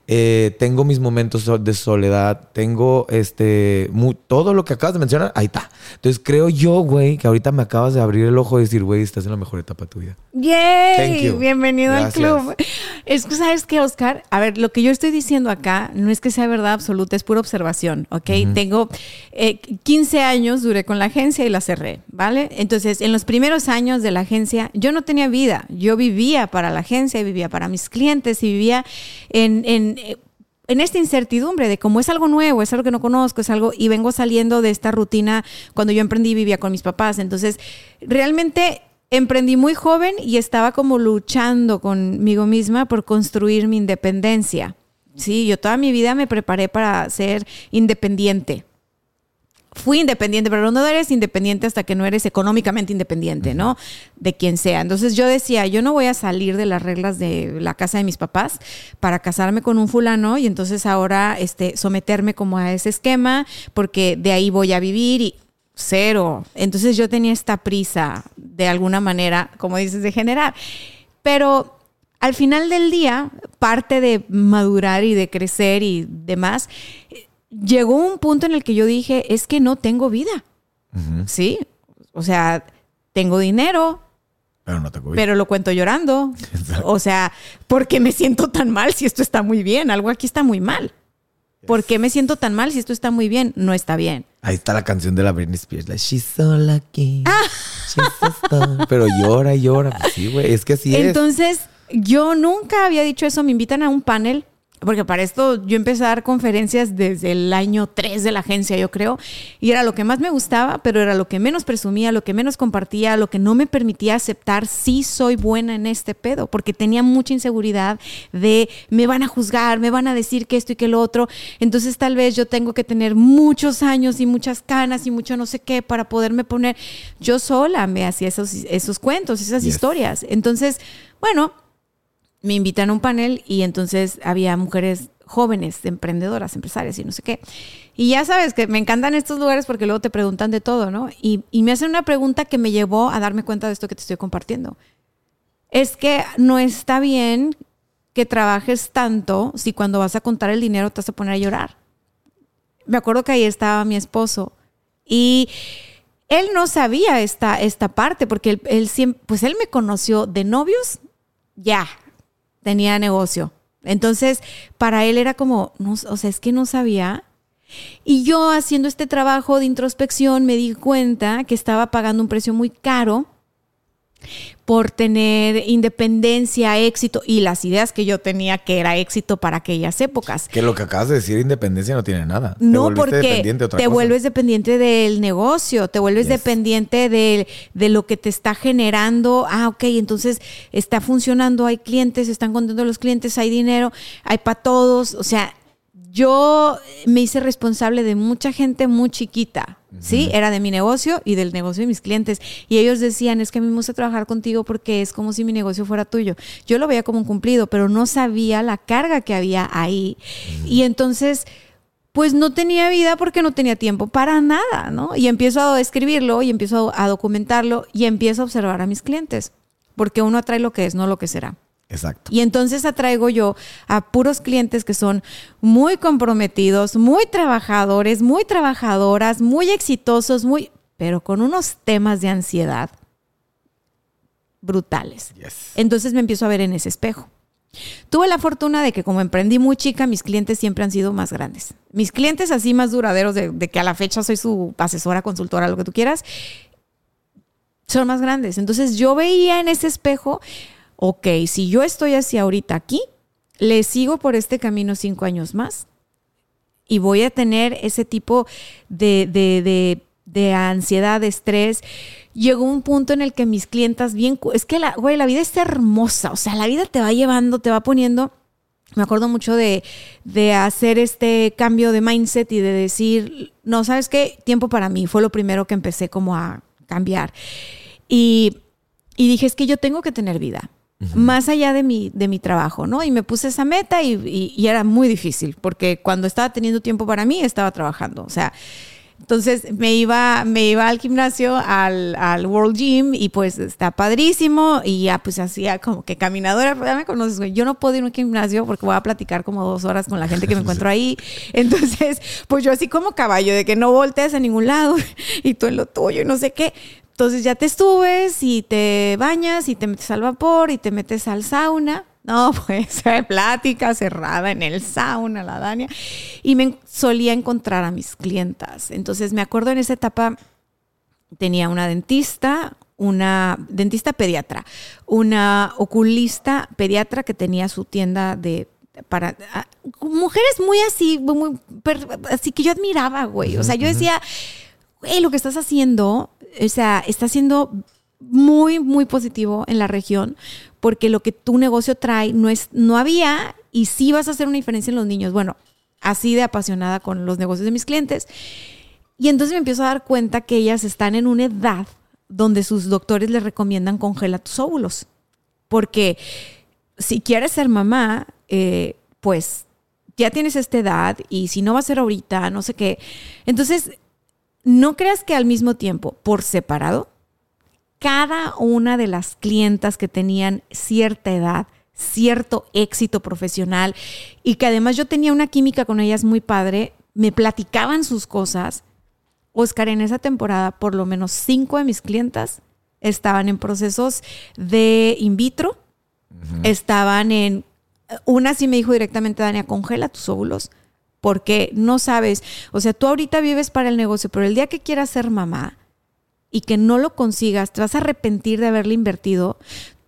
Eh, tengo mis momentos de soledad, tengo este, todo lo que acabas de mencionar, ahí está. Entonces creo yo, güey, que ahorita me acabas de abrir el ojo y decir, güey, estás en la mejor etapa de tu vida. ¡Yay! Bienvenido al club. Es que, ¿sabes qué, Oscar? A ver, lo que yo estoy diciendo acá no es que sea verdad absoluta, es pura observación, ¿ok? Tengo 15 eh, años, duré con la agencia y la cerré, ¿vale? Entonces, en los primeros años de la agencia, yo no tenía vida. Yo vivía para la agencia, vivía para mis clientes y vivía en, en en esta incertidumbre de cómo es algo nuevo, es algo que no conozco, es algo, y vengo saliendo de esta rutina cuando yo emprendí vivía con mis papás. Entonces, realmente emprendí muy joven y estaba como luchando conmigo misma por construir mi independencia. Sí, yo toda mi vida me preparé para ser independiente fui independiente, pero no eres independiente hasta que no eres económicamente independiente, ¿no? De quien sea. Entonces yo decía, yo no voy a salir de las reglas de la casa de mis papás para casarme con un fulano y entonces ahora este, someterme como a ese esquema porque de ahí voy a vivir y cero. Entonces yo tenía esta prisa de alguna manera, como dices, de generar. Pero al final del día, parte de madurar y de crecer y demás, llegó un punto en el que yo dije, es que no tengo vida. Sí, o sea, tengo dinero. Pero no tengo vida. Pero lo cuento llorando. O sea, ¿por qué me siento tan mal si esto está muy bien? Algo aquí está muy mal. ¿Por qué me siento tan mal si esto está muy bien? No está bien. Ahí está la canción de la Britney Spears, la She's so lucky. Ah. Pero llora y llora. Sí, güey, es que así es. Entonces, yo nunca había dicho eso. Me invitan a un panel porque para esto yo empecé a dar conferencias desde el año 3 de la agencia, yo creo, y era lo que más me gustaba, pero era lo que menos presumía, lo que menos compartía, lo que no me permitía aceptar si soy buena en este pedo, porque tenía mucha inseguridad de me van a juzgar, me van a decir que esto y que lo otro, entonces tal vez yo tengo que tener muchos años y muchas canas y mucho no sé qué para poderme poner, yo sola me hacía esos, esos cuentos, esas historias, entonces, bueno, me invitan a un panel y entonces había mujeres jóvenes, emprendedoras, empresarias y no sé qué. Y ya sabes que me encantan estos lugares porque luego te preguntan de todo, ¿no? Y, me hacen una pregunta que me llevó a darme cuenta de esto que te estoy compartiendo. Es que no está bien que trabajes tanto si cuando vas a contar el dinero te vas a poner a llorar. Me acuerdo que ahí estaba mi esposo y él no sabía esta, esta parte porque él, pues él me conoció de novios, ya, tenía negocio. Entonces, para él era como, no, o sea, es que no sabía. Y yo haciendo este trabajo de introspección me di cuenta que estaba pagando un precio muy caro por tener independencia, éxito y las ideas que yo tenía que era éxito para aquellas épocas. Que lo que acabas de decir, independencia no tiene nada. No, porque te vuelves dependiente del negocio, te vuelves dependiente de, de, lo que te está generando. Ah, ok, entonces está funcionando, hay clientes, están contentos los clientes, hay dinero, hay para todos. O sea, yo me hice responsable de mucha gente muy chiquita, ¿sí? Era de mi negocio y del negocio de mis clientes. Y ellos decían, es que a mí me gusta trabajar contigo porque es como si mi negocio fuera tuyo. Yo lo veía como un cumplido, pero no sabía la carga que había ahí. Y entonces pues no tenía vida porque no tenía tiempo para nada, ¿no? Y empiezo a escribirlo y empiezo a documentarlo y empiezo a observar a mis clientes, porque uno atrae lo que es, no lo que será. Exacto. Y entonces atraigo yo a puros clientes que son muy comprometidos, muy trabajadores, muy trabajadoras, muy exitosos, muy, pero con unos temas de ansiedad brutales. Entonces me empiezo a ver en ese espejo. Tuve la fortuna de que como emprendí muy chica, mis clientes siempre han sido más grandes. Mis clientes así más duraderos, de, de que a la fecha soy su asesora, consultora, lo que tú quieras, son más grandes. Entonces yo veía en ese espejo ok, si yo estoy así ahorita aquí, le sigo por este camino cinco años más y voy a tener ese tipo de, de, de, ansiedad, de estrés. Llegó un punto en el que mis clientas bien, es que la, güey, la vida es hermosa, o sea, la vida te va llevando, te va poniendo me acuerdo mucho de, de, hacer este cambio de mindset y de decir, no, ¿sabes qué? Tiempo para mí. Fue lo primero que empecé como a cambiar. Y, y dije, es que yo tengo que tener vida más allá de mi, de mi trabajo, ¿no? Y me puse esa meta y, era muy difícil, porque cuando estaba teniendo tiempo para mí, estaba trabajando. O sea, Entonces me iba, me iba al gimnasio, al, al, World Gym, y pues está padrísimo. Y ya pues hacía como que caminadora, ya me conoces, güey. Yo no puedo ir a un gimnasio porque voy a platicar como dos horas con la gente que me encuentro ahí. Entonces, pues yo así como caballo, de que no voltees a ningún lado y tú en lo tuyo y no sé qué. Entonces ya te subes y te bañas y te metes al vapor y te metes al sauna. No, pues plática cerrada en el sauna, la Dania. Y me solía encontrar a mis clientas. Entonces me acuerdo en esa etapa tenía una dentista, una dentista pediatra, una oculista pediatra que tenía su tienda de para mujeres muy así, muy, así que yo admiraba, güey. O sea, yo decía, lo que estás haciendo o sea, está siendo muy, muy positivo en la región porque lo que tu negocio trae no, es, no había y sí vas a hacer una diferencia en los niños. Bueno, así de apasionada con los negocios de mis clientes. Y entonces me empiezo a dar cuenta que ellas están en una edad donde sus doctores les recomiendan congela tus óvulos. Porque si quieres ser mamá, eh, pues ya tienes esta edad y si no va a ser ahorita, no sé qué. Entonces no creas que al mismo tiempo, por separado, cada una de las clientas que tenían cierta edad, cierto éxito profesional y que además yo tenía una química con ellas muy padre, me platicaban sus cosas. Oscar, en esa temporada, por lo menos cinco de mis clientas estaban en procesos de in vitro, estaban en, una sí me dijo directamente, Dania, congela tus óvulos, porque no sabes, o sea, tú ahorita vives para el negocio, pero el día que quieras ser mamá y que no lo consigas, te vas a arrepentir de haberle invertido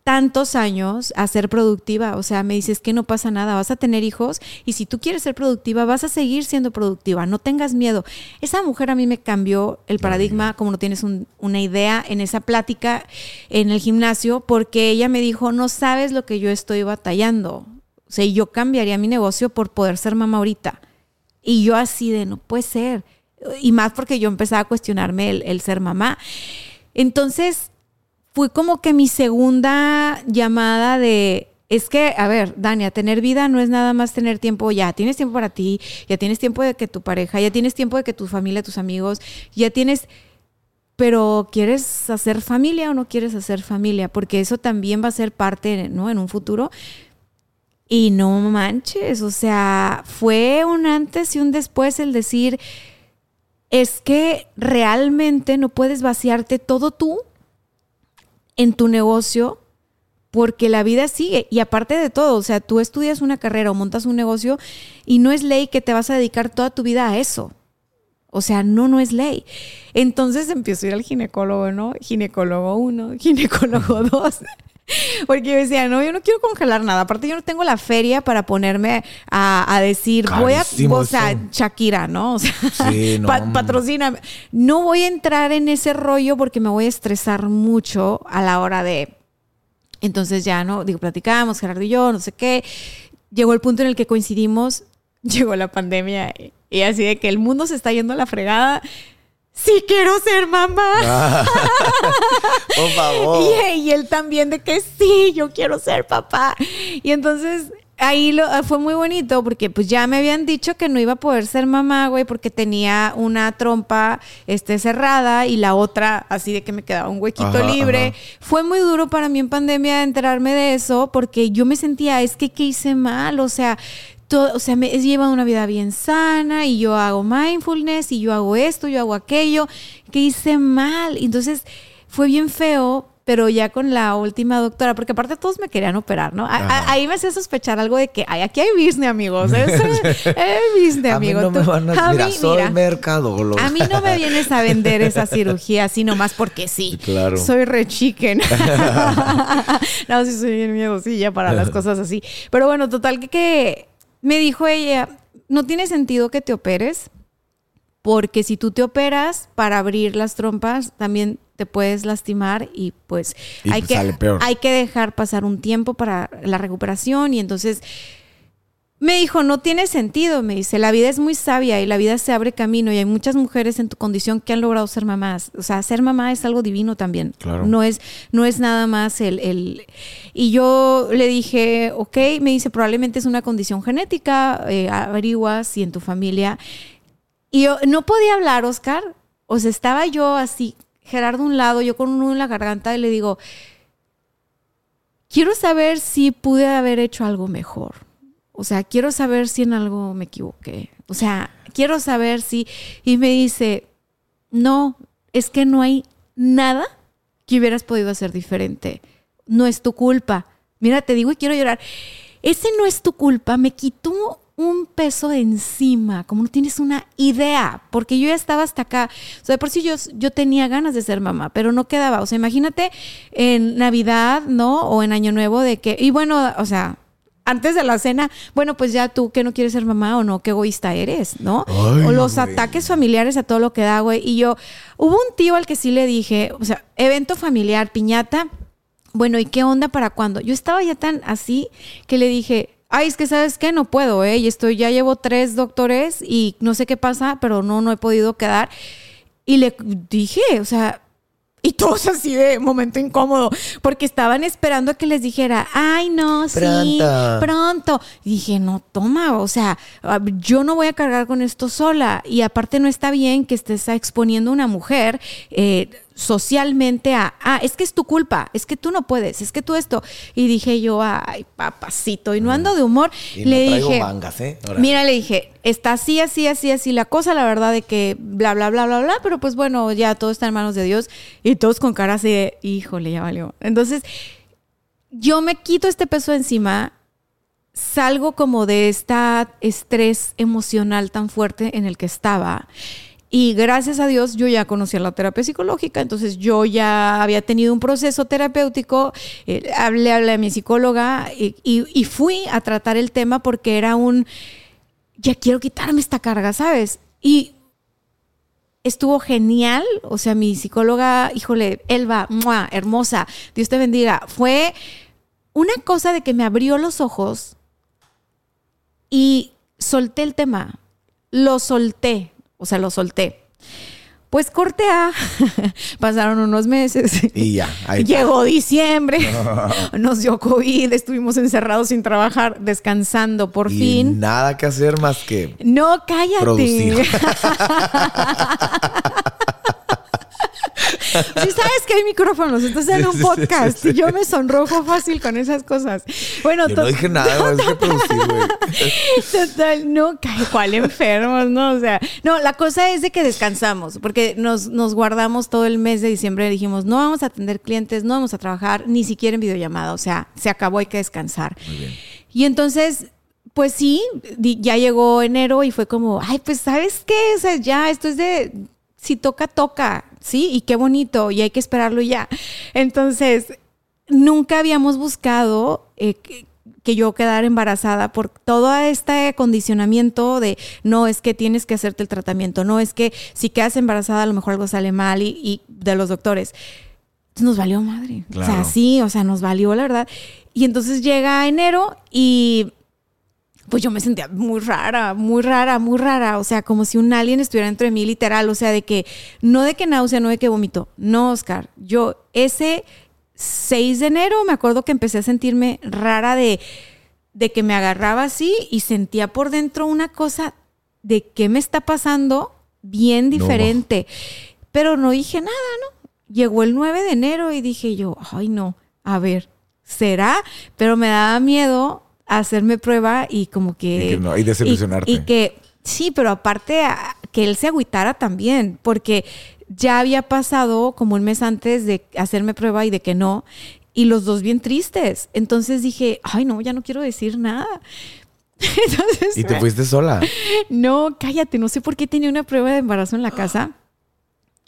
tantos años a ser productiva. O sea, me dices que no pasa nada, vas a tener hijos y si tú quieres ser productiva, vas a seguir siendo productiva, no tengas miedo. Esa mujer a mí me cambió el paradigma, como no tienes una idea, en esa plática en el gimnasio, porque ella me dijo, no sabes lo que yo estoy batallando. O sea, yo cambiaría mi negocio por poder ser mamá ahorita. Y yo así de, no puede ser. Y más porque yo empezaba a cuestionarme el, ser mamá. Entonces, fue como que mi segunda llamada de, es que, a ver, Dania, tener vida no es nada más tener tiempo, ya tienes tiempo para ti, ya tienes tiempo de que tu pareja, ya tienes tiempo de que tu familia, tus amigos, ya tienes, pero ¿quieres hacer familia o no quieres hacer familia? Porque eso también va a ser parte, ¿no? En un futuro. Y no manches, o sea, fue un antes y un después el decir, es que realmente no puedes vaciarte todo tú en tu negocio porque la vida sigue. Y aparte de todo, o sea, tú estudias una carrera o montas un negocio y no es ley que te vas a dedicar toda tu vida a eso. O sea, no, no es ley. Entonces empiezo a ir al ginecólogo, ¿no? Ginecólogo uno, ginecólogo dos. Porque yo decía, no, yo no quiero congelar nada. Aparte, yo no tengo la feria para ponerme a, decir, voy a, o sea, Shakira, ¿no? O sea, patrocina. No voy a entrar en ese rollo porque me voy a estresar mucho a la hora de. Entonces ya, ¿no? Digo, platicamos, Gerardo y yo, no sé qué. Llegó el punto en el que coincidimos, llegó la pandemia y así de que el mundo se está yendo a la fregada sí quiero ser mamá. Ah. por favor. Y, él también de que sí, yo quiero ser papá. Y entonces ahí lo, fue muy bonito porque pues ya me habían dicho que no iba a poder ser mamá, güey, porque tenía una trompa este, cerrada y la otra así de que me quedaba un huequito libre. Fue muy duro para mí en pandemia enterarme de eso porque yo me sentía, es que ¿qué hice mal? O sea, o sea, me he llevado una vida bien sana y yo hago mindfulness y yo hago esto, yo hago aquello, que hice mal. Entonces fue bien feo, pero ya con la última doctora, porque aparte todos me querían operar, ¿no? ahí me hacía sospechar algo de que ay, aquí hay business, amigos. Es, business, amigos. A mí no me van a, mira, soy mercadólogo. A mí no me vienes a vender esa cirugía así nomás porque sí. Claro. Soy re chicken. no, sí soy bien miedosilla para las cosas así. Pero bueno, total que, que me dijo ella, no tiene sentido que te operes, porque si tú te operas para abrir las trompas, también te puedes lastimar y pues, hay, pues que, hay que dejar pasar un tiempo para la recuperación y entonces me dijo, no tiene sentido, me dice, la vida es muy sabia y la vida se abre camino y hay muchas mujeres en tu condición que han logrado ser mamás. O sea, ser mamá es algo divino también. Claro. No es, no es nada más el, el... Y yo le dije, ok, me dice, probablemente es una condición genética, eh, averigua si en tu familia... Y yo no podía hablar, Oscar. O sea, estaba yo así, Gerardo un lado, yo con un nudo en la garganta y le digo, quiero saber si pude haber hecho algo mejor. O sea, quiero saber si en algo me equivoqué. O sea, quiero saber si... Y me dice, no, es que no hay nada que hubieras podido hacer diferente. No es tu culpa. Mira, te digo y quiero llorar. Ese no es tu culpa. Me quitó un peso de encima, como no tienes una idea, porque yo ya estaba hasta acá. O sea, de por sí yo, yo tenía ganas de ser mamá, pero no quedaba. O sea, imagínate en Navidad, ¿no? O en Año Nuevo de que, y bueno, o sea, antes de la cena, bueno, pues ya tú que no quieres ser mamá o no, qué egoísta eres, ¿no? o los ataques familiares a todo lo que da, güey. Y yo, hubo un tío al que sí le dije, o sea, evento familiar, piñata. Bueno, ¿y qué onda para cuándo? Yo estaba ya tan así que le dije, ay, es que sabes qué, no puedo, ¿eh? Y estoy, ya llevo tres doctores y no sé qué pasa, pero no, no he podido quedar. Y le dije, o sea, y todos así de momento incómodo, porque estaban esperando a que les dijera, ay, no, sí, pronto. Y dije, no, toma, o sea, yo no voy a cargar con esto sola. Y aparte no está bien que estés exponiendo a una mujer. Eh, socialmente a, ah, es que es tu culpa, es que tú no puedes, es que tú esto. Y dije yo, ay, papacito, y no ando de humor. le dije, ¿eh? mira, le dije, está así, así, así, así la cosa, la verdad de que bla, bla, bla, bla, bla, pero pues bueno, ya todo está en manos de Dios y todos con cara así de, híjole, ya valió. Entonces, yo me quito este peso encima, salgo como de este estrés emocional tan fuerte en el que estaba y gracias a Dios yo ya conocía la terapia psicológica, entonces yo ya había tenido un proceso terapéutico, eh, hablé, hablé a mi psicóloga y, fui a tratar el tema porque era un, ya quiero quitarme esta carga, ¿sabes? Y estuvo genial, o sea, mi psicóloga, híjole, Elba, ¡mua! hermosa, Dios te bendiga, fue una cosa de que me abrió los ojos y solté el tema, lo solté o sea, lo solté. Pues corté a, pasaron unos meses. Y ya, ahí Llegó diciembre, nos dio COVID, estuvimos encerrados sin trabajar, descansando por y fin. Nada que hacer más que. No, cállate. Producir. Si sabes que hay micrófonos, estás en un podcast. y Yo me sonrojo fácil con esas cosas. Bueno, yo no dije nada, no, que. Total, no, cuál enfermos, ¿no? O sea, no, la cosa es de que descansamos, porque nos, nos guardamos todo el mes de diciembre. Dijimos, no vamos a atender clientes, no vamos a trabajar, ni siquiera en videollamada. O sea, se acabó, hay que descansar. Muy bien. Y entonces pues sí, ya llegó enero y fue como, ay, pues sabes qué, o sea, ya esto es de, si toca, toca, ¿sí? Y qué bonito, y hay que esperarlo ya. Entonces, nunca habíamos buscado eh, que, yo quedara embarazada por todo este acondicionamiento de no es que tienes que hacerte el tratamiento, no es que si quedas embarazada a lo mejor algo sale mal y, de los doctores. nos valió madre. O sea, sí, o sea, nos valió la verdad. Y entonces llega enero y pues yo me sentía muy rara, muy rara, muy rara. O sea, como si un alien estuviera dentro de mí, literal. O sea, de que, no de que náusea, no de que vomito. No, Oscar. Yo, ese 6 de enero, me acuerdo que empecé a sentirme rara de, de que me agarraba así y sentía por dentro una cosa de qué me está pasando bien diferente. Pero no dije nada, ¿no? Llegó el 9 de enero y dije yo, ay, no, a ver, ¿será? Pero me daba miedo hacerme prueba y como que... Y, que no, y desilusionarte. Y, que, sí, pero aparte que él se agüitara también, porque ya había pasado como un mes antes de hacerme prueba y de que no, y los dos bien tristes. Entonces dije, ay no, ya no quiero decir nada. ¿Y te fuiste sola? No, cállate, no sé por qué tenía una prueba de embarazo en la casa.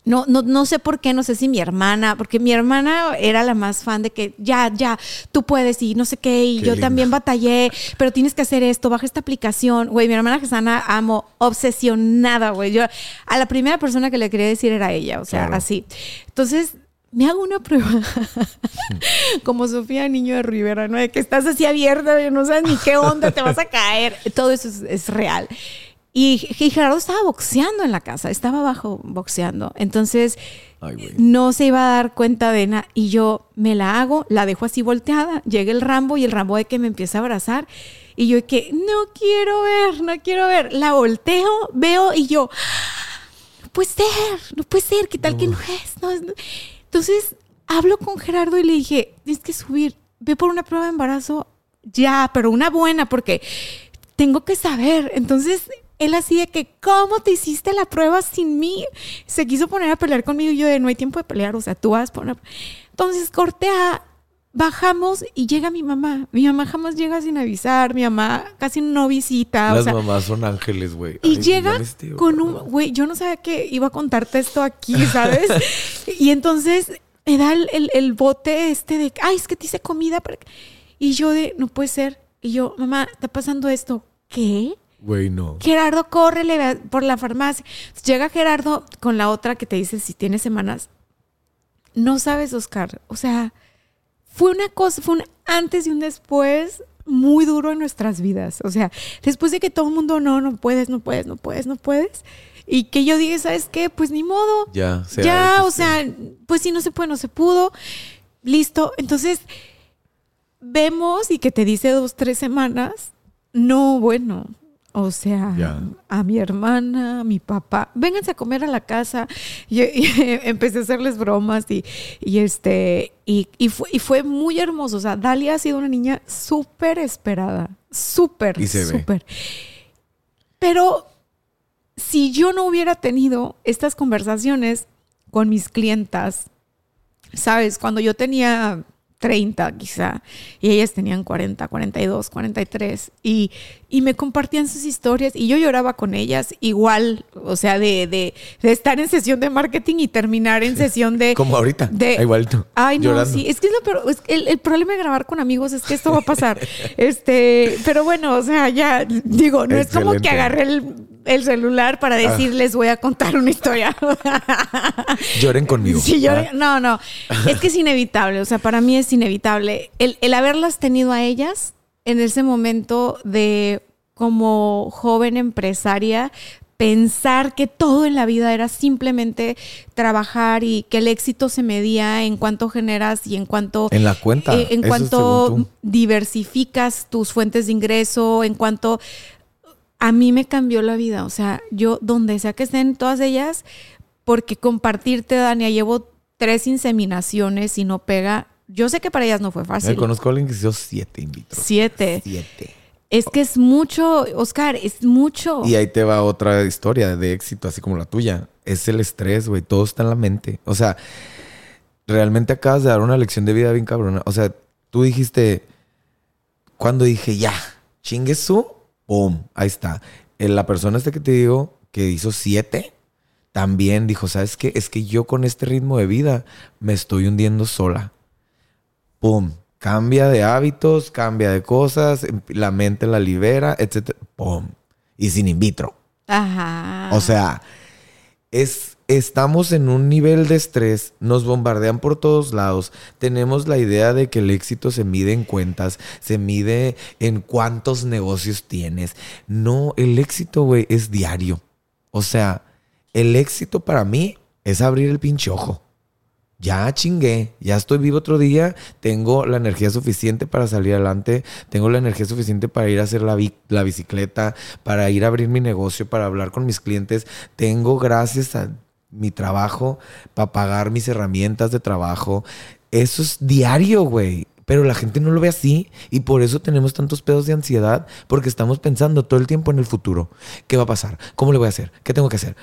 No, no, no sé por qué, no sé si mi hermana, porque mi hermana era la más fan de que ya, ya, tú puedes y no sé qué, y yo también batallé, pero tienes que hacer esto, baja esta aplicación. Güey, mi hermana Gesana amo, obsesionada, güey. Yo a la primera persona que le quería decir era ella, o sea, así. Entonces, me hago una prueba. Como Sofía Niño de Rivera, ¿no? De que estás así abierta, no sabes ni qué onda te vas a caer. Todo eso es real. Y, Gerardo estaba boxeando en la casa, estaba abajo boxeando. Entonces, no se iba a dar cuenta de nada. Y yo me la hago, la dejo así volteada. Llega el Rambo y el Rambo de que me empieza a abrazar. Y yo que no quiero ver, no quiero ver. La volteo, veo y yo, no puede ser, no puede ser, ¿qué tal que no es? Entonces hablo con Gerardo y le dije, tienes que subir, ve por una prueba de embarazo ya, pero una buena, porque tengo que saber. Entonces él así de que, ¿cómo te hiciste la prueba sin mí? Se quiso poner a pelear conmigo y yo de, no hay tiempo de pelear, o sea, tú vas a poner... Entonces cortea, bajamos y llega mi mamá. Mi mamá jamás llega sin avisar, mi mamá casi no visita. Las mamás son ángeles, güey. Y llega con un, güey, yo no sabía que iba a contarte esto aquí, ¿sabes? y entonces me da el, el, bote este de, ay, es que te hice comida. Y yo de, no puede ser. Y yo, mamá, está pasando esto. ¿Qué? Güey, no. Gerardo, córrele por la farmacia. Llega Gerardo con la otra que te dice si tiene semanas. No sabes, Oscar. O sea, fue una cosa, fue un antes y un después muy duro en nuestras vidas. O sea, después de que todo el mundo, no, no puedes, no puedes, no puedes, no puedes. Y que yo dije, ¿sabes qué? Pues ni modo. Ya, Ya, o sea, pues si no se puede, no se pudo. Listo. Entonces, vemos y que te dice dos, tres semanas. No, bueno, o sea, a mi hermana, a mi papá, vénganse a comer a la casa. Y, empecé a hacerles bromas y, este, y, fue, y fue muy hermoso. O sea, Dalia ha sido una niña súper esperada, súper, súper. Pero si yo no hubiera tenido estas conversaciones con mis clientas, ¿sabes? Cuando yo tenía 30 quizá, y ellas tenían 40, 42, 43, y, y me compartían sus historias y yo lloraba con ellas igual, o sea, de, de, de estar en sesión de marketing y terminar en sesión de... Como ahorita, de, igualito. Ay, no, sí, es que es lo peor, es el, el, problema de grabar con amigos es que esto va a pasar. este, pero bueno, o sea, ya digo, no es como que agarré el el celular para ah. decirles voy a contar una historia. Lloren conmigo. Sí, lloren. Ah. No, no. Es que es inevitable. O sea, para mí es inevitable. El, el haberlas tenido a ellas en ese momento de como joven empresaria, pensar que todo en la vida era simplemente trabajar y que el éxito se medía en cuanto generas y en cuanto en la cuenta eh, en cuanto diversificas tus fuentes de ingreso en cuanto a mí me cambió la vida. O sea, yo donde sea que estén todas ellas, porque compartirte, Dania, llevo tres inseminaciones y no pega. Yo sé que para ellas no fue fácil. Me conozco a alguien que hizo siete in Siete. Siete. Es que es mucho, Oscar, es mucho. Y ahí te va otra historia de éxito, así como la tuya. Es el estrés, güey. Todo está en la mente. O sea, realmente acabas de dar una lección de vida bien cabrona. O sea, tú dijiste, cuando dije, ya, chingue su, ¡pum! Ahí está. Eh, la persona esta que te digo, que hizo siete, también dijo, ¿sabes qué? Es que yo con este ritmo de vida me estoy hundiendo sola. ¡Pum! Cambia de hábitos, cambia de cosas, em, la mente la libera, etc. ¡Pum! Y sin in vitro. Ajá. O sea, es estamos en un nivel de estrés, nos bombardean por todos lados, tenemos la idea de que el éxito se mide en cuentas, se mide en cuántos negocios tienes. No, el éxito, güey, es diario. O sea, el éxito para mí es abrir el pinche ojo. Ya chingué, ya estoy vivo otro día, tengo la energía suficiente para salir adelante, tengo la energía suficiente para ir a hacer la, la bicicleta, para ir a abrir mi negocio, para hablar con mis clientes. Tengo, gracias a mi trabajo, para pagar mis herramientas de trabajo. Eso es diario, güey. Pero la gente no lo ve así y por eso tenemos tantos pedos de ansiedad porque estamos pensando todo el tiempo en el futuro. ¿Qué va a pasar? ¿Cómo le voy a hacer? ¿Qué tengo que hacer?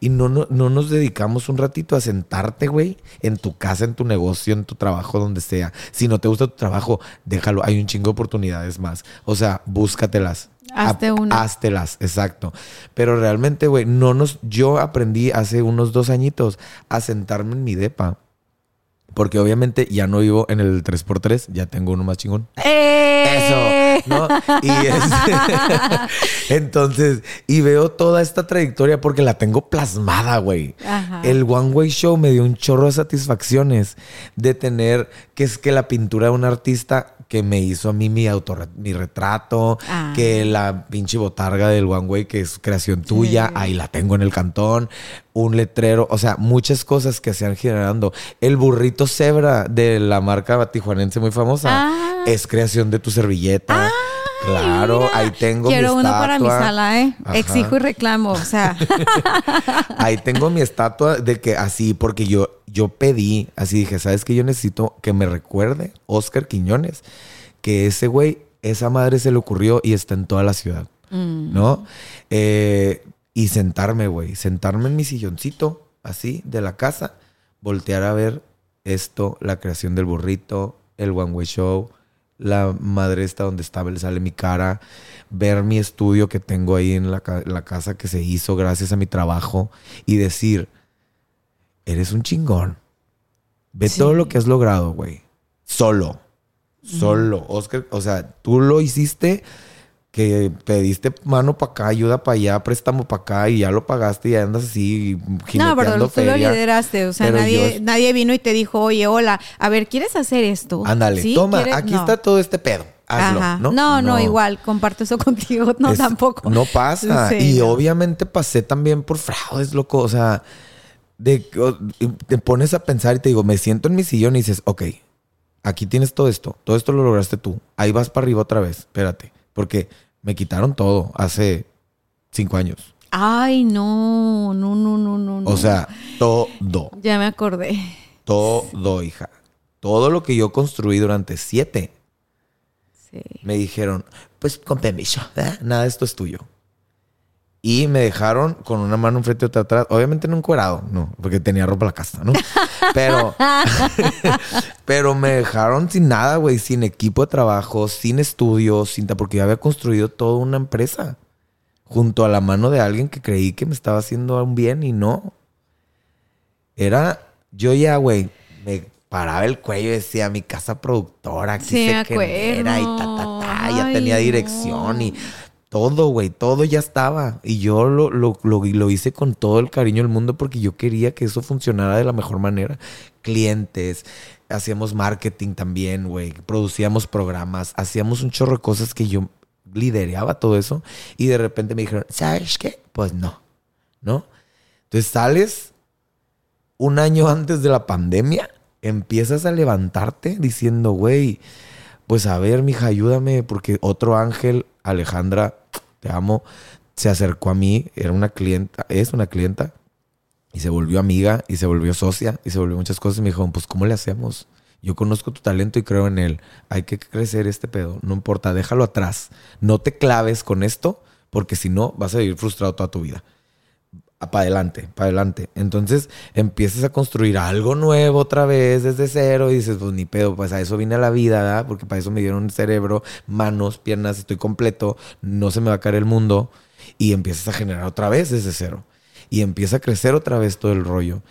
Y no, no, no nos dedicamos un ratito a sentarte, güey, en tu casa, en tu negocio, en tu trabajo, donde sea. Si no te gusta tu trabajo, déjalo. Hay un chingo de oportunidades más. O sea, búscatelas. Hazte una. Háztelas, exacto. Pero realmente, güey, no nos. Yo aprendí hace unos dos añitos a sentarme en mi depa. Porque obviamente ya no vivo en el 3x3, ya tengo uno más chingón. ¡Eh! Eso, ¿no? Y entonces, y veo toda esta trayectoria porque la tengo plasmada, güey. El One Way Show me dio un chorro de satisfacciones de tener que es que la pintura de un artista que me hizo a mí mi, mi retrato, Ah. que la pinche botarga del One Way, que es creación tuya, ahí la tengo en el cantón, un letrero, o sea, muchas cosas que se han generando. El burrito cebra de la marca tijuanense muy famosa Ah. es creación de tu servilleta. claro, Mira, ahí tengo Quiero mi uno para mi sala, ¿eh? Ajá. Exijo y reclamo, o sea. Ahí tengo mi estatua de que así, porque yo, yo pedí, así dije, ¿sabes qué? Yo necesito que me recuerde Oscar Quiñones, que ese güey, esa madre se le ocurrió y está en toda la ciudad, Mm. ¿no? Eh, y sentarme, güey, sentarme en mi silloncito, así, de la casa, voltear a ver esto, la creación del burrito, el One Way Show, la madre esta donde estaba, sale mi cara, ver mi estudio que tengo ahí en la casa que se hizo gracias a mi trabajo y decir, eres un chingón. Ve Sí. todo lo que has logrado, güey. Solo. Solo. Oscar, o sea, tú lo hiciste que pediste mano para acá, ayuda para allá, préstamo para acá y ya lo pagaste y ya andas así No, pero tú lo lideraste, o sea, Pero nadie, nadie vino y te dijo, oye, hola, a ver, ¿quieres hacer esto? Ándale, ¿Sí? toma, ¿Quieres? aquí No. está todo este pedo. Hazlo, Ajá. ¿no? No, no, igual, comparto eso contigo, no Es- tampoco. No pasa. Sí, y no. obviamente pasé también por fraudes, loco. O sea, de, te pones a pensar y te digo, me siento en mi sillón y dices, ok, aquí tienes todo esto. Todo esto lo lograste tú. Ahí vas para arriba otra vez. Espérate. Porque me quitaron todo hace cinco años. Ay, no, no, no, no, no. O sea, todo. Ya me acordé. Todo, hija. Todo lo que yo construí durante siete, Sí. me dijeron, pues con permiso, nada de esto es tuyo. Y me dejaron con una mano enfrente y otra atrás. Obviamente no encuerado, no, porque tenía ropa en la casa, ¿no? Pero, pero me dejaron sin nada, güey, sin equipo de trabajo, sin estudios, sin porque yo había construido toda una empresa junto a la mano de alguien que creí que me estaba haciendo un bien y no. Era, yo ya, güey, me paraba el cuello y decía, mi casa productora, aquí Sí, se me genera y ta, ta, ta, ya tenía dirección no. y todo, güey, todo ya estaba. Y yo lo, lo, lo, lo hice con todo el cariño del mundo porque yo quería que eso funcionara de la mejor manera. Clientes, hacíamos marketing también, güey, producíamos programas, hacíamos un chorro de cosas que yo lideraba todo eso. Y de repente me dijeron, ¿sabes qué? Pues no, ¿no? Entonces sales un año antes de la pandemia, empiezas a levantarte diciendo, güey, pues a ver, mija, ayúdame, porque otro ángel, Alejandra, te amo, se acercó a mí, era una clienta, es una clienta, y se volvió amiga, y se volvió socia, y se volvió muchas cosas, y me dijo, pues, ¿cómo le hacemos? Yo conozco tu talento y creo en él. Hay que crecer este pedo. No importa, déjalo atrás. No te claves con esto, porque si no, vas a vivir frustrado toda tu vida para adelante, para adelante. Entonces empiezas a construir algo nuevo otra vez desde cero y dices, pues ni pedo, pues a eso vine a la vida, ¿verdad? Porque para eso me dieron cerebro, manos, piernas, estoy completo, no se me va a caer el mundo. Y empiezas a generar otra vez desde cero. Y empieza a crecer otra vez todo el rollo.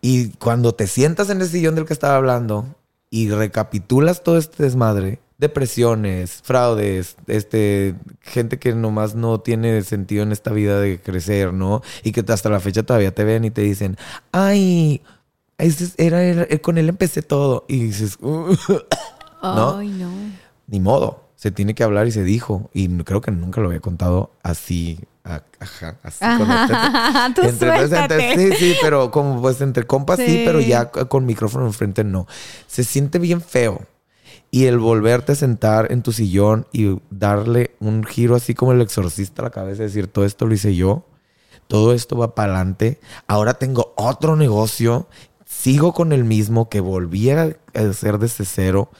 Y cuando te sientas en el sillón del que estaba hablando y recapitulas todo este desmadre, depresiones, fraudes, este, gente que nomás no tiene sentido en esta vida de crecer, ¿no? Y que hasta la fecha todavía te ven y te dicen, ay, ese es- era, era- con él empecé todo. Y dices, "Uh". ¿No? Ay, no. ni modo, se tiene que hablar y se dijo. Y creo que nunca lo había contado así, ajá, así con Ajá, tú entre, sí, sí, pero como pues entre compas sí. Sí. pero ya con micrófono enfrente no. Se siente bien feo. Y el volverte a sentar en tu sillón y darle un giro así como el exorcista a la cabeza, decir, todo esto lo hice yo, todo esto va para adelante, ahora tengo otro negocio, sigo con el mismo que volví a hacer desde cero,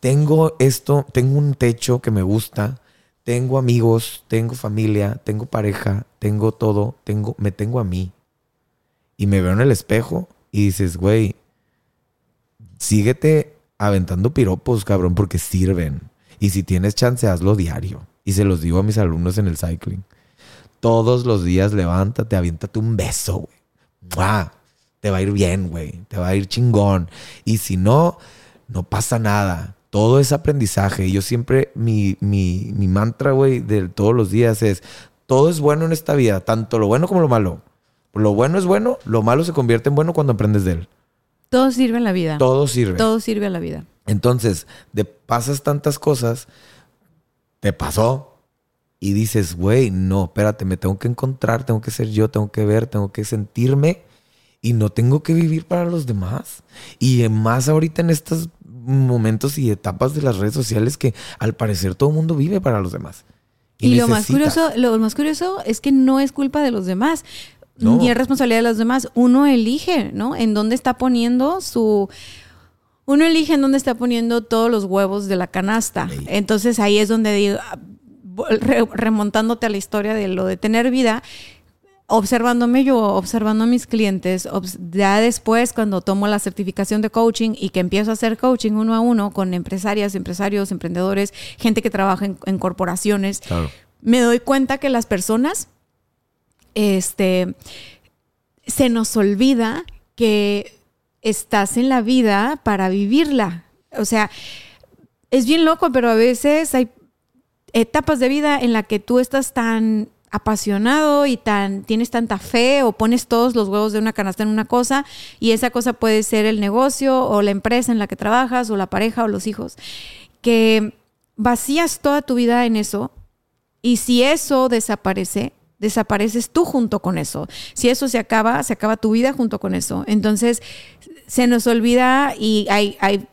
tengo esto, tengo un techo que me gusta, tengo amigos, tengo familia, tengo pareja, tengo todo, tengo, me tengo a mí. Y me veo en el espejo y dices, güey, síguete aventando piropos, cabrón, porque sirven. Y si tienes chance, hazlo diario. Y se los digo a mis alumnos en el cycling. Todos los días levántate, aviéntate un beso, güey. Te va a ir bien, güey. Te va a ir chingón. Y si no, no pasa nada. Todo es aprendizaje. Yo siempre, mi, mi, mi mantra, güey, de todos los días es, todo es bueno en esta vida, tanto lo bueno como lo malo. Lo bueno es bueno, lo malo se convierte en bueno cuando aprendes de él. Todo sirve en la vida. Todo sirve. Todo sirve a la vida. Entonces, de pasas tantas cosas, te pasó y dices, güey, no, espérate, me tengo que encontrar, tengo que ser yo, tengo que ver, tengo que sentirme y no tengo que vivir para los demás. Y más ahorita en estos momentos y etapas de las redes sociales que al parecer todo el mundo vive para los demás. Y, lo más curioso, lo más curioso es que no es culpa de los demás. Ni es responsabilidad de los demás. Uno elige, ¿no? En dónde está poniendo su uno elige en dónde está poniendo todos los huevos de la canasta. Entonces ahí es donde digo, ah, remontándote a la historia de lo de tener vida, observándome yo, observando a mis clientes, ya después cuando tomo la certificación de coaching y que empiezo a hacer coaching uno a uno con empresarias, empresarios, emprendedores, gente que trabaja en, corporaciones, me doy cuenta que las personas, este, se nos olvida que estás en la vida para vivirla. O sea, es bien loco, pero a veces hay etapas de vida en la que tú estás tan apasionado y tan tienes tanta fe o pones todos los huevos de una canasta en una cosa y esa cosa puede ser el negocio o la empresa en la que trabajas o la pareja o los hijos que vacías toda tu vida en eso y si eso desaparece desapareces tú junto con eso. Si eso se acaba, se acaba tu vida junto con eso. Entonces, se nos olvida y hay, hay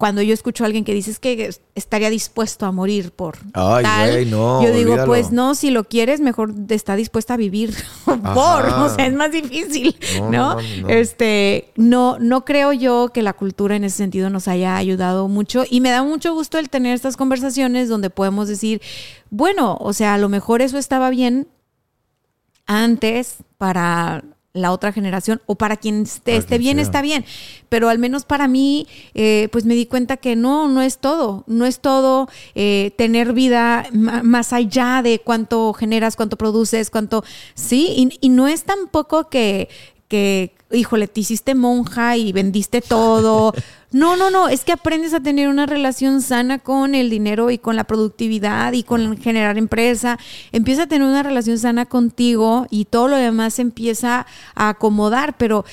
cuando yo escucho a alguien que dice que estaría dispuesto a morir por Ay, no, yo digo, pues no, si lo quieres, mejor está dispuesta a vivir por, o sea, es más difícil, ¿no? Este, no, no creo yo que la cultura en ese sentido nos haya ayudado mucho y me da mucho gusto el tener estas conversaciones donde podemos decir, bueno, o sea, a lo mejor eso estaba bien antes para la otra generación o para quien esté, bien, está bien. Pero al menos para mí, eh, pues me di cuenta que no, no es todo. No es todo eh, tener vida más allá de cuánto generas, cuánto produces, cuánto... Sí, y, y no es tampoco que, que, híjole, te hiciste monja y vendiste todo. No, no, no, es que aprendes a tener una relación sana con el dinero y con la productividad y con generar empresa. Empieza a tener una relación sana contigo y todo lo demás empieza a acomodar, pero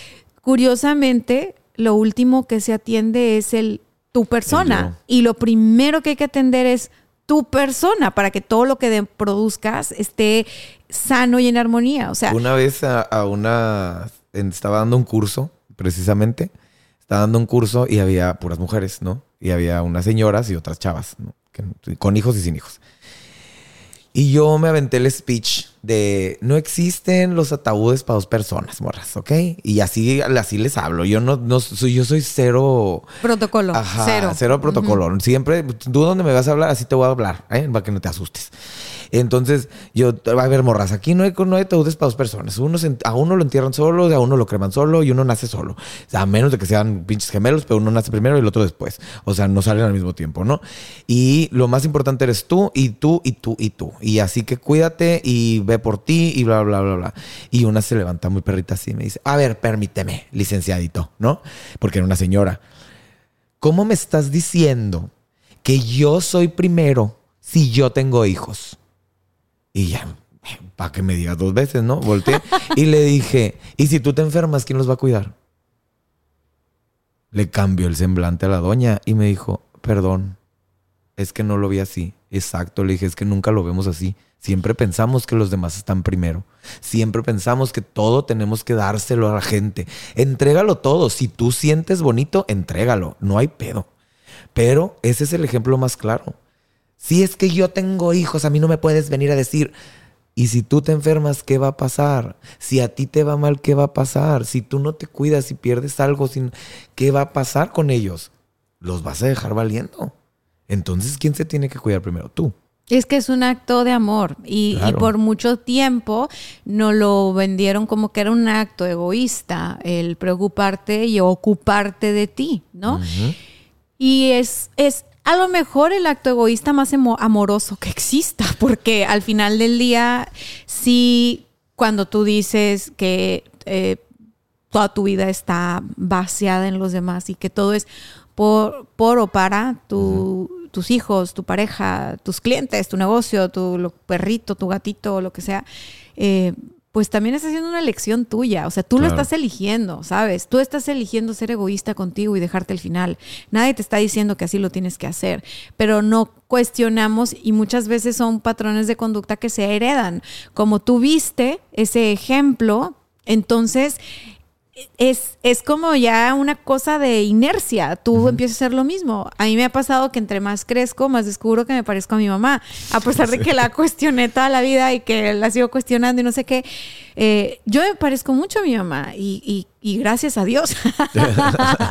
curiosamente lo último que se atiende es el tu persona y lo primero que hay que atender es tu persona para que todo lo que produzcas esté sano y en armonía. O sea, una vez a una estaba dando un curso, precisamente. Estaba dando un curso y había puras mujeres, ¿no? Y había unas señoras y otras chavas, ¿no? con hijos y sin hijos. Y yo me aventé el speech de no existen los ataúdes para dos personas, morras, ¿ok? Y así, así les hablo. Yo no, no soy, yo soy cero. Protocolo. cero. Cero protocolo. Siempre, tú donde me vas a hablar, así te voy a hablar, ¿eh? Para que no te asustes. Entonces, yo, a haber morras. Aquí no hay, no hay ataúdes para dos personas. Uno a uno lo entierran solo, a uno lo creman solo y uno nace solo. A menos de que sean pinches gemelos, pero uno nace primero y el otro después. O sea, no salen al mismo tiempo, ¿no? Y lo más importante eres tú y tú y tú y tú. Y así que cuídate y ve por ti y bla, bla, bla, bla. Y una se levanta muy perrita así y me dice, a ver, permíteme, licenciadito, ¿no? Porque era una señora. ¿Cómo me estás diciendo que yo soy primero si yo tengo hijos? Y ya, para que me digas dos veces, ¿no? Volteé y le dije, ¿y si tú te enfermas, quién los va a cuidar? Le cambió el semblante a la doña y me dijo, perdón, es que no lo vi así. Exacto, le dije, es que nunca lo vemos así. Siempre pensamos que los demás están primero. Siempre pensamos que todo tenemos que dárselo a la gente. Entrégalo todo. Si tú sientes bonito, entrégalo. No hay pedo. Pero ese es el ejemplo más claro. Si es que yo tengo hijos, a mí no me puedes venir a decir, y si tú te enfermas, ¿qué va a pasar? Si a ti te va mal, ¿qué va a pasar? Si tú no te cuidas y pierdes algo, ¿qué va a pasar con ellos? Los vas a dejar valiendo. Entonces, ¿quién se tiene que cuidar primero? Tú. Es que es un acto de amor y, por mucho tiempo no lo vendieron como que era un acto egoísta el preocuparte y ocuparte de ti, ¿no? Y es, es a lo mejor el acto egoísta más amoroso que exista, porque al final del día, sí, cuando tú dices que eh, toda tu vida está vaciada en los demás y que todo es por, por o para tu tus hijos, tu pareja, tus clientes, tu negocio, tu perrito, tu gatito, lo que sea, eh, pues también estás haciendo una elección tuya. O sea, tú lo estás eligiendo, ¿sabes? Tú estás eligiendo ser egoísta contigo y dejarte al final. Nadie te está diciendo que así lo tienes que hacer, pero no cuestionamos y muchas veces son patrones de conducta que se heredan. Como tú viste ese ejemplo, entonces es, es como ya una cosa de inercia. Tú empiezas a hacer lo mismo. A mí me ha pasado que entre más crezco, más descubro que me parezco a mi mamá. A pesar de que la cuestioné toda la vida y que la sigo cuestionando y no sé qué. Eh, yo me parezco mucho a mi mamá y, gracias a Dios.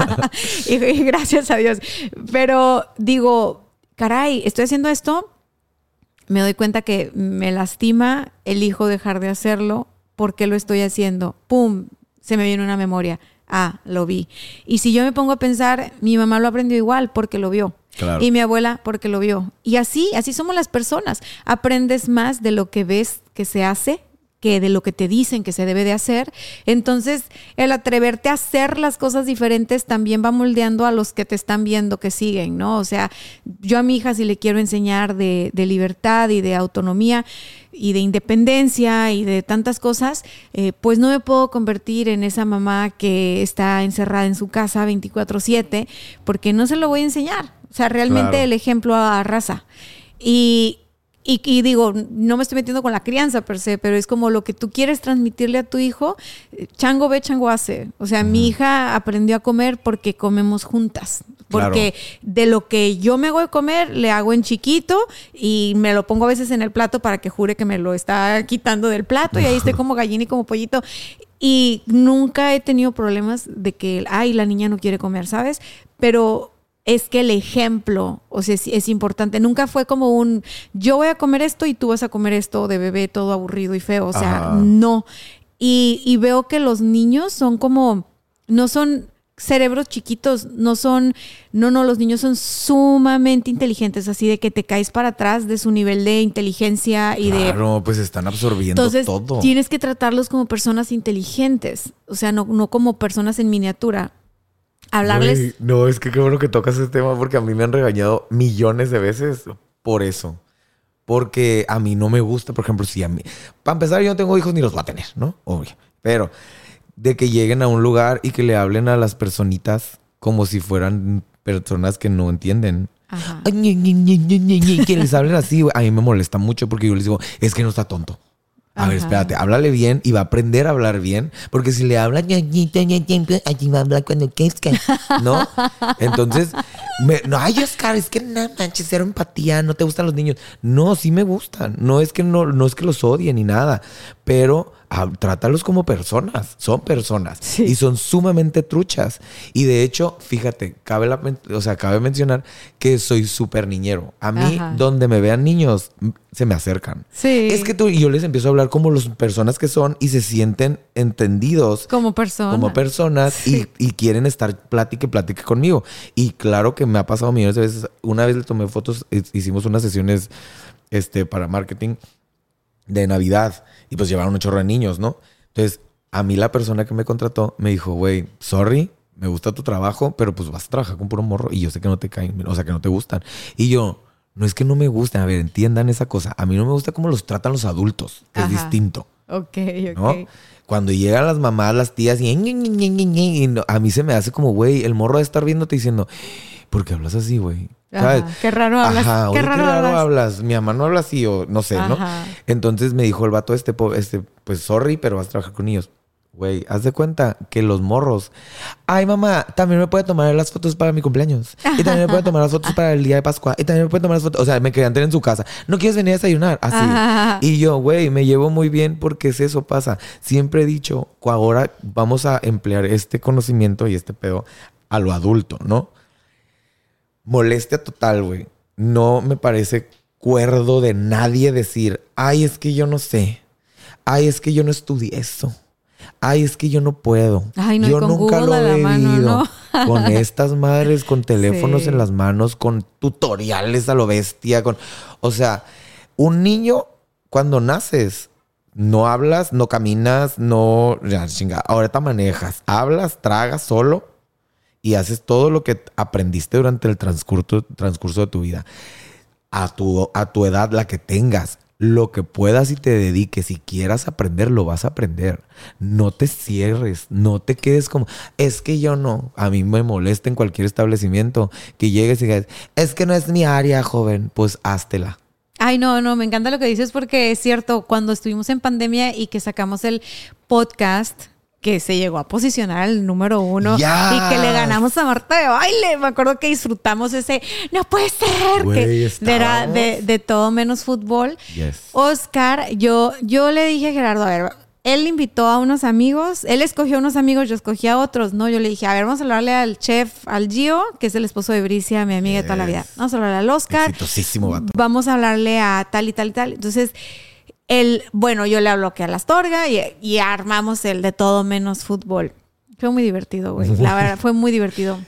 y, gracias a Dios. Pero digo, caray, estoy haciendo esto. Me doy cuenta que me lastima, elijo dejar de hacerlo. ¿Por qué lo estoy haciendo? ¡Pum! Se me viene una memoria. Ah, lo vi. Y si yo me pongo a pensar, mi mamá lo aprendió igual porque lo vio. Y mi abuela porque lo vio. Y así, así somos las personas. Aprendes más de lo que ves que se hace que de lo que te dicen que se debe de hacer. Entonces, el atreverte a hacer las cosas diferentes también va moldeando a los que te están viendo que siguen, ¿no? O sea, yo a mi hija si le quiero enseñar de, de libertad y de autonomía, y de independencia y de tantas cosas, eh, pues no me puedo convertir en esa mamá que está encerrada en su casa 24/7, porque no se lo voy a enseñar. O sea, realmente el ejemplo a raza. Y, y, digo, no me estoy metiendo con la crianza per se, pero es como lo que tú quieres transmitirle a tu hijo, chango ve, chango hace. O sea, mi hija aprendió a comer porque comemos juntas. Porque de lo que yo me hago de comer, le hago en chiquito y me lo pongo a veces en el plato para que jure que me lo está quitando del plato y ahí estoy como gallina y como pollito. Y nunca he tenido problemas de que, ay, la niña no quiere comer, ¿sabes? Pero es que el ejemplo, o sea, es, importante. Nunca fue como un, yo voy a comer esto y tú vas a comer esto de bebé todo aburrido y feo. O sea, no. Y, y, veo que los niños son como, no son cerebros chiquitos, no son, no, no, los niños son sumamente inteligentes, así de que te caes para atrás de su nivel de inteligencia y de... Claro, pues están absorbiendo Entonces, todo. Tienes que tratarlos como personas inteligentes, o sea, no, no como personas en miniatura hablarles. no, es que qué bueno que tocas ese tema porque a mí me han regañado millones de veces por eso. Porque a mí no me gusta, por ejemplo, si a mí. Para empezar, yo no tengo hijos ni los voy a tener, ¿no? Obvio. Pero de que lleguen a un lugar y que le hablen a las personitas como si fueran personas que no entienden. Ajá. que les hablen así, a mí me molesta mucho porque yo les digo, es que no está tonto. A ver, espérate, háblale bien y va a aprender a hablar bien, porque si le habla allí va a hablar cuando quezca, ¿no? Entonces, no, ay, Oscar, es que no manches, cero empatía, no te gustan los niños. No, sí me gustan, no es que no, no es que los odie ni nada, pero trátalos como personas, son personas y son sumamente truchas. Y de hecho, fíjate, cabe, la, o sea, cabe mencionar que soy súper niñero. A mí, donde me vean niños, se me acercan. Sí. Es que tú y yo les empiezo a hablar como las personas que son y se sienten entendidos. Como personas. Como personas y, quieren estar plática y plática conmigo. Y claro que me ha pasado millones de veces. Una vez le tomé fotos, hicimos unas sesiones este, para marketing de Navidad y pues llevaron un chorro de niños, ¿no? Entonces, a mí la persona que me contrató me dijo, güey, sorry, me gusta tu trabajo, pero pues vas a trabajar con puro morro y yo sé que no te caen, o sea, que no te gustan. Y yo, no es que no me gusten, a ver, entiendan esa cosa. A mí no me gusta cómo los tratan los adultos, que es distinto. Ok, ok. Cuando llegan las mamás, las tías y, a mí se me hace como, güey, el morro de estar viéndote diciendo, ¿por qué hablas así, güey? Qué raro hablas. Ajá, qué raro, hablas. Mi mamá no habla así o no sé, ¿no? Entonces me dijo el vato este, este, pues sorry, pero vas a trabajar con niños. Güey, haz de cuenta que los morros. Ay, mamá, también me puede tomar las fotos para mi cumpleaños. Y también me puede tomar las fotos para el día de Pascua. Y también me puede tomar las fotos. O sea, me querían tener en su casa. No quieres venir a desayunar. Así. Y yo, güey, me llevo muy bien porque es eso pasa. Siempre he dicho, ahora vamos a emplear este conocimiento y este pedo a lo adulto, ¿no? Molestia total, güey. No me parece cuerdo de nadie decir, ay, es que yo no sé. Ay, es que yo no estudié eso. Ay, es que yo no puedo. Ay, no, yo nunca lo he vivido. Con estas madres, con teléfonos en las manos, con tutoriales a lo bestia, con. O sea, un niño, cuando naces, no hablas, no caminas, no. Ya, chinga, ahorita manejas. Hablas, tragas solo y haces todo lo que aprendiste durante el transcurso, transcurso de tu vida. A tu, a tu edad, la que tengas, lo que puedas y te dediques y quieras aprender, lo vas a aprender. No te cierres, no te quedes como, es que yo no. A mí me molesta en cualquier establecimiento que llegues y digas, es que no es mi área, joven, pues háztela. Ay, no, no, me encanta lo que dices porque es cierto, cuando estuvimos en pandemia y que sacamos el podcast, que se llegó a posicionar al número uno y que le ganamos a Marta de baile. Me acuerdo que disfrutamos ese, no puede ser, que era de, de, todo menos fútbol. Oscar, yo, yo le dije a Gerardo, a ver, él invitó a unos amigos, él escogió a unos amigos, yo escogí a otros, ¿no? Yo le dije, a ver, vamos a hablarle al chef, al Gio, que es el esposo de Bricia, mi amiga de toda la vida. Vamos a hablarle al Oscar. Vamos a hablarle a tal y tal y tal. Entonces, él, bueno, yo le hablo que a la Astorga y, y armamos el de todo menos fútbol. Fue muy divertido, güey. La verdad, fue muy divertido.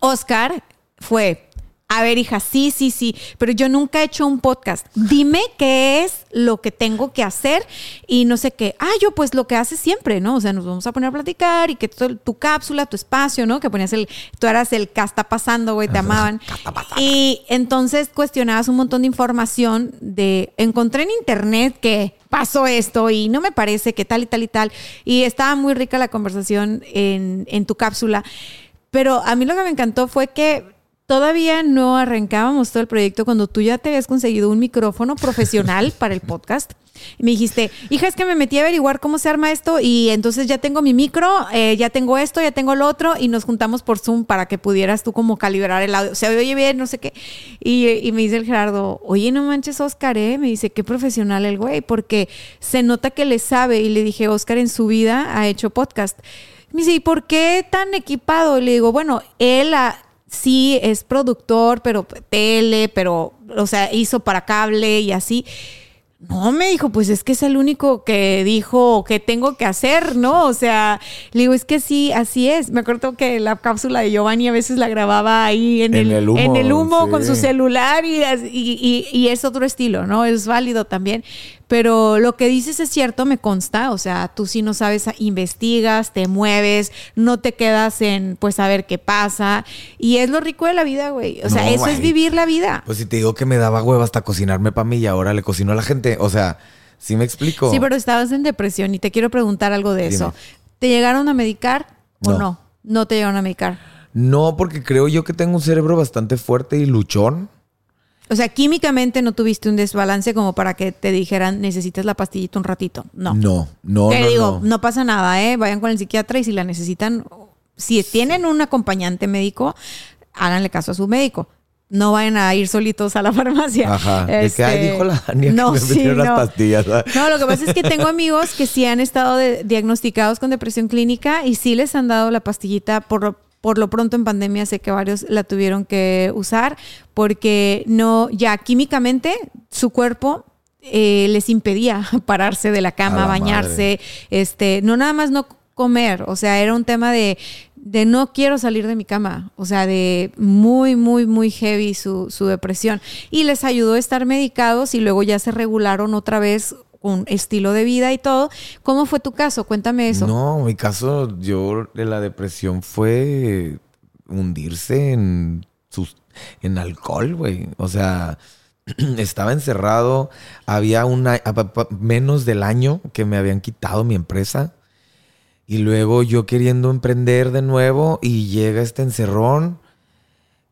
Oscar fue a ver, hija, sí, sí, sí, pero yo nunca he hecho un podcast. Dime qué es lo que tengo que hacer y no sé qué. Ah, yo pues lo que haces siempre, ¿no? O sea, nos vamos a poner a platicar y que tu, cápsula, tu espacio, ¿no? Que ponías el, tú eras el que está pasando, güey, te amaban. Y entonces cuestionabas un montón de información de, encontré en internet que pasó esto y no me parece que tal y tal y tal. Y estaba muy rica la conversación en, en tu cápsula. Pero a mí lo que me encantó fue que Todavía no arrancábamos todo el proyecto cuando tú ya te habías conseguido un micrófono profesional para el podcast. Y me dijiste, hija, es que me metí a averiguar cómo se arma esto y entonces ya tengo mi micro, eh, ya tengo esto, ya tengo lo otro y nos juntamos por Zoom para que pudieras tú como calibrar el audio. O sea, oye bien, no sé qué. Y, me dice el Gerardo, oye, no manches, Oscar, ¿eh? Me dice, qué profesional el güey, porque se nota que le sabe. Y le dije, Oscar en su vida ha hecho podcast. Me dice, ¿y por qué tan equipado? Y le digo, bueno, él ha, sí es productor, pero tele, pero, o sea, hizo para cable y así. No, me dijo, pues es que es el único que dijo que tengo que hacer, ¿no? O sea, le digo, es que sí, así es. Me acuerdo que la cápsula de Giovanni a veces la grababa ahí en, el, humo, en el humo con su celular y, y, y, es otro estilo, ¿no? Es válido también. Pero lo que dices es cierto, me consta. O sea, tú sí no sabes, investigas, te mueves, no te quedas en, pues, a ver qué pasa. Y es lo rico de la vida, güey. O sea, eso es vivir la vida. Pues si te digo que me daba hueva hasta cocinarme para mí y ahora le cocino a la gente. O sea, sí me explico. Sí, pero estabas en depresión y te quiero preguntar algo de eso. ¿Te llegaron a medicar o no? No te llegaron a medicar. No, porque creo yo que tengo un cerebro bastante fuerte y luchón. O sea, químicamente no tuviste un desbalance como para que te dijeran necesitas la pastillita un ratito. No. No, no. Te digo, no. pasa nada, ¿eh? Vayan con el psiquiatra y si la necesitan, si tienen un acompañante médico, háganle caso a su médico. No vayan a ir solitos a la farmacia. Ajá. de que, ay, dijo la Dania no, que me sí, las pastillas. No, lo que pasa es que tengo amigos que sí han estado diagnosticados con depresión clínica y sí les han dado la pastillita por, por lo pronto en pandemia sé que varios la tuvieron que usar porque no, ya químicamente su cuerpo eh, les impedía pararse de la cama, bañarse, este, no nada más no comer, o sea, era un tema de, de no quiero salir de mi cama, o sea, de muy, muy, muy heavy su, su depresión. Y les ayudó a estar medicados y luego ya se regularon otra vez un estilo de vida y todo. ¿Cómo fue tu caso? Cuéntame eso. No, mi caso, yo de la depresión fue hundirse en, en alcohol, güey. O sea, estaba encerrado, había menos del año que me habían quitado mi empresa. Y luego yo queriendo emprender de nuevo y llega este encerrón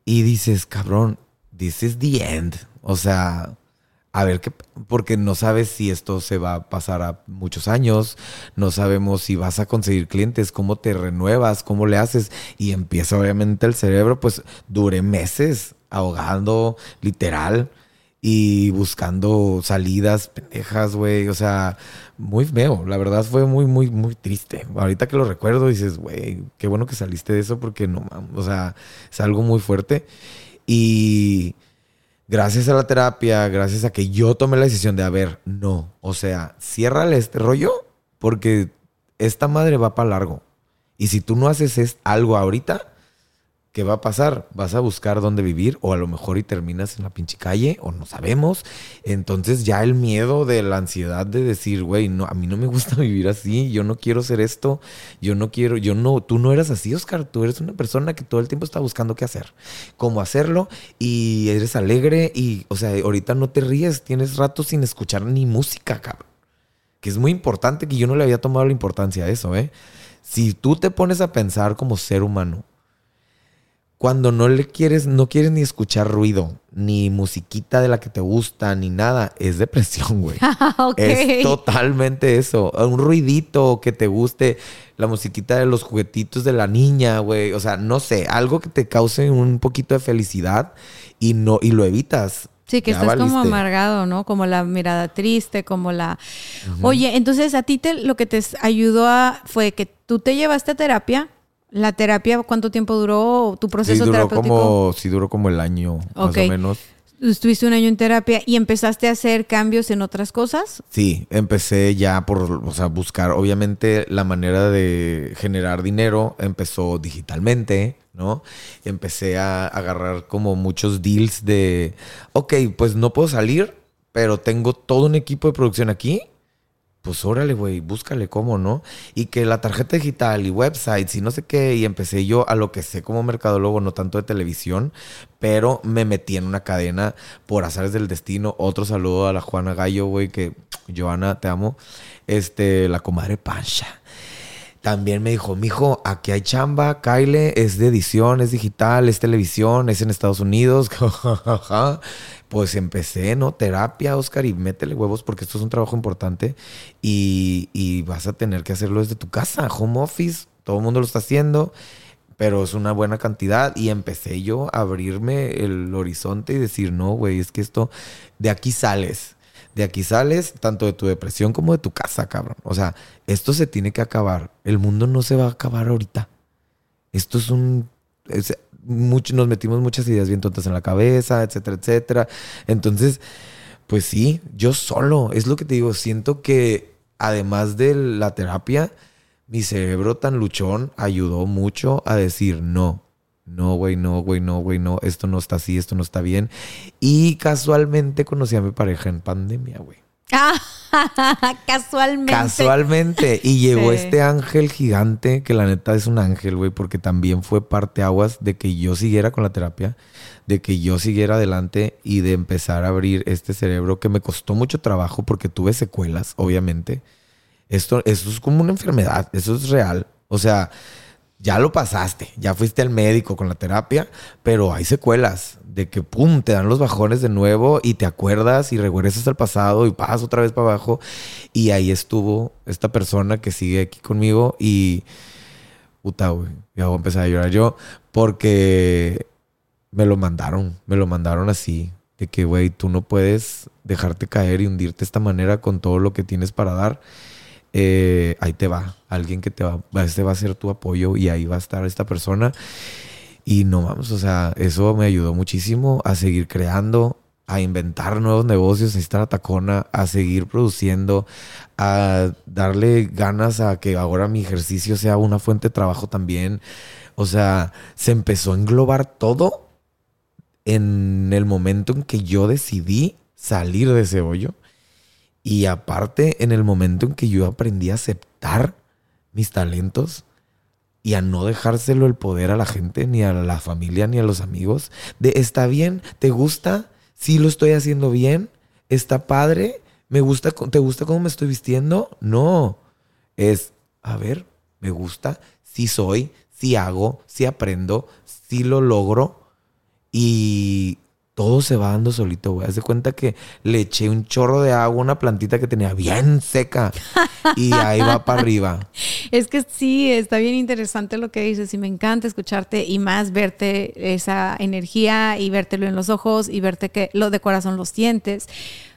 y dices, cabrón, this is the end. O sea, a ver qué, porque no sabes si esto se va a pasar a muchos años, no sabemos si vas a conseguir clientes, cómo te renuevas, cómo le haces, y empieza obviamente el cerebro, pues dure meses ahogando, literal, y buscando salidas pendejas, güey, o sea, muy feo, la verdad fue muy, muy, muy triste. Ahorita que lo recuerdo dices, güey, qué bueno que saliste de eso porque no, o sea, es algo muy fuerte. Y gracias a la terapia, gracias a que yo tomé la decisión de, a ver, no, o sea, ciérrale este rollo porque esta madre va para largo. Y si tú no haces algo ahorita, ¿qué va a pasar? Vas a buscar dónde vivir o a lo mejor y terminas en la pinche calle o no sabemos. Entonces ya el miedo de la ansiedad de decir, güey, no, a mí no me gusta vivir así, yo no quiero ser esto, yo no quiero, yo no, tú no eras así, Oscar, tú eres una persona que todo el tiempo está buscando qué hacer, cómo hacerlo y eres alegre y, o sea, ahorita no te ríes, tienes rato sin escuchar ni música, cabrón. Que es muy importante que yo no le había tomado la importancia a eso, ¿eh? Si tú te pones a pensar como ser humano, cuando no le quieres, no quieres ni escuchar ruido, ni musiquita de la que te gusta, ni nada, es depresión, güey. Es totalmente eso. Un ruidito que te guste, la musiquita de los juguetitos de la niña, güey. O sea, no sé, algo que te cause un poquito de felicidad y no, y lo evitas. Sí, que estás como amargado, ¿no? Como la mirada triste, como la... Oye, entonces a ti te, lo que te ayudó a, fue que tú te llevaste a terapia ¿La terapia cuánto tiempo duró tu proceso sí, duró terapéutico? Como, sí, duró como el año, más o menos. Estuviste un año en terapia y empezaste a hacer cambios en otras cosas. Sí, empecé ya por, o sea, buscar, obviamente la manera de generar dinero empezó digitalmente, ¿no? Empecé a agarrar como muchos deals de, ok, pues no puedo salir, pero tengo todo un equipo de producción aquí pues órale, güey, búscale cómo, ¿no? Y que la tarjeta digital y websites y no sé qué, y empecé yo a lo que sé como mercadólogo, no tanto de televisión, pero me metí en una cadena por azares del destino. Otro saludo a la Juana Gallo, güey, que Joana, te amo. Este, la comadre Pancha. También me dijo, mijo, aquí hay chamba, Kyle, es de edición, es digital, es televisión, es en Estados Unidos. pues empecé, ¿no? Terapia, Oscar, y métele huevos porque esto es un trabajo importante y, vas a tener que hacerlo desde tu casa, home office, todo el mundo lo está haciendo, pero es una buena cantidad y empecé yo a abrirme el horizonte y decir, no, güey, es que esto, de aquí sales. De aquí sales tanto de tu depresión como de tu casa, cabrón. O sea, esto se tiene que acabar. El mundo no se va a acabar ahorita. Esto es un nos metimos muchas ideas bien tontas en la cabeza, etcétera, etcétera. Entonces, pues sí, yo solo, es lo que te digo, siento que además de la terapia, mi cerebro tan luchón ayudó mucho a decir no. No, güey, no, güey, no, güey, no, esto no está así, esto no está bien. Y casualmente conocí a mi pareja en pandemia, güey. casualmente. Casualmente. Y llegó este ángel gigante, que la neta es un ángel, güey, porque también fue parte aguas de que yo siguiera con la terapia, de que yo siguiera adelante y de empezar a abrir este cerebro que me costó mucho trabajo porque tuve secuelas, obviamente. Esto, esto es como una enfermedad, eso es real. O sea, ya lo pasaste, ya fuiste al médico con la terapia, pero hay secuelas de que pum, te dan los bajones de nuevo y te acuerdas y regresas al pasado y pasas otra vez para abajo. Y ahí estuvo esta persona que sigue aquí conmigo y puta, güey, ya voy a empezar a llorar yo porque me lo mandaron, me lo mandaron así, de que, güey, tú no puedes dejarte caer y hundirte de esta manera con todo lo que tienes para dar. Eh, ahí te va, alguien que te va, este va a ser tu apoyo y ahí va a estar esta persona. Y no vamos, o sea, eso me ayudó muchísimo a seguir creando, a inventar nuevos negocios, a estar a a seguir produciendo, a darle ganas a que ahora mi ejercicio sea una fuente de trabajo también. O sea, se empezó a englobar todo en el momento en que yo decidí salir de ese hoyo. Y aparte, en el momento en que yo aprendí a aceptar mis talentos y a no dejárselo el poder a la gente, ni a la familia, ni a los amigos, de está bien, te gusta, sí lo estoy haciendo bien, está padre, me gusta, te gusta cómo me estoy vistiendo, no, es, a ver, me gusta, sí soy, sí hago, sí aprendo, sí lo logro y todo se va dando solito, güey. Haz de cuenta que le eché un chorro de agua a una plantita que tenía bien seca y ahí va para arriba. Es que sí, está bien interesante lo que dices y me encanta escucharte y más verte esa energía y vértelo en los ojos y verte que lo de corazón lo sientes.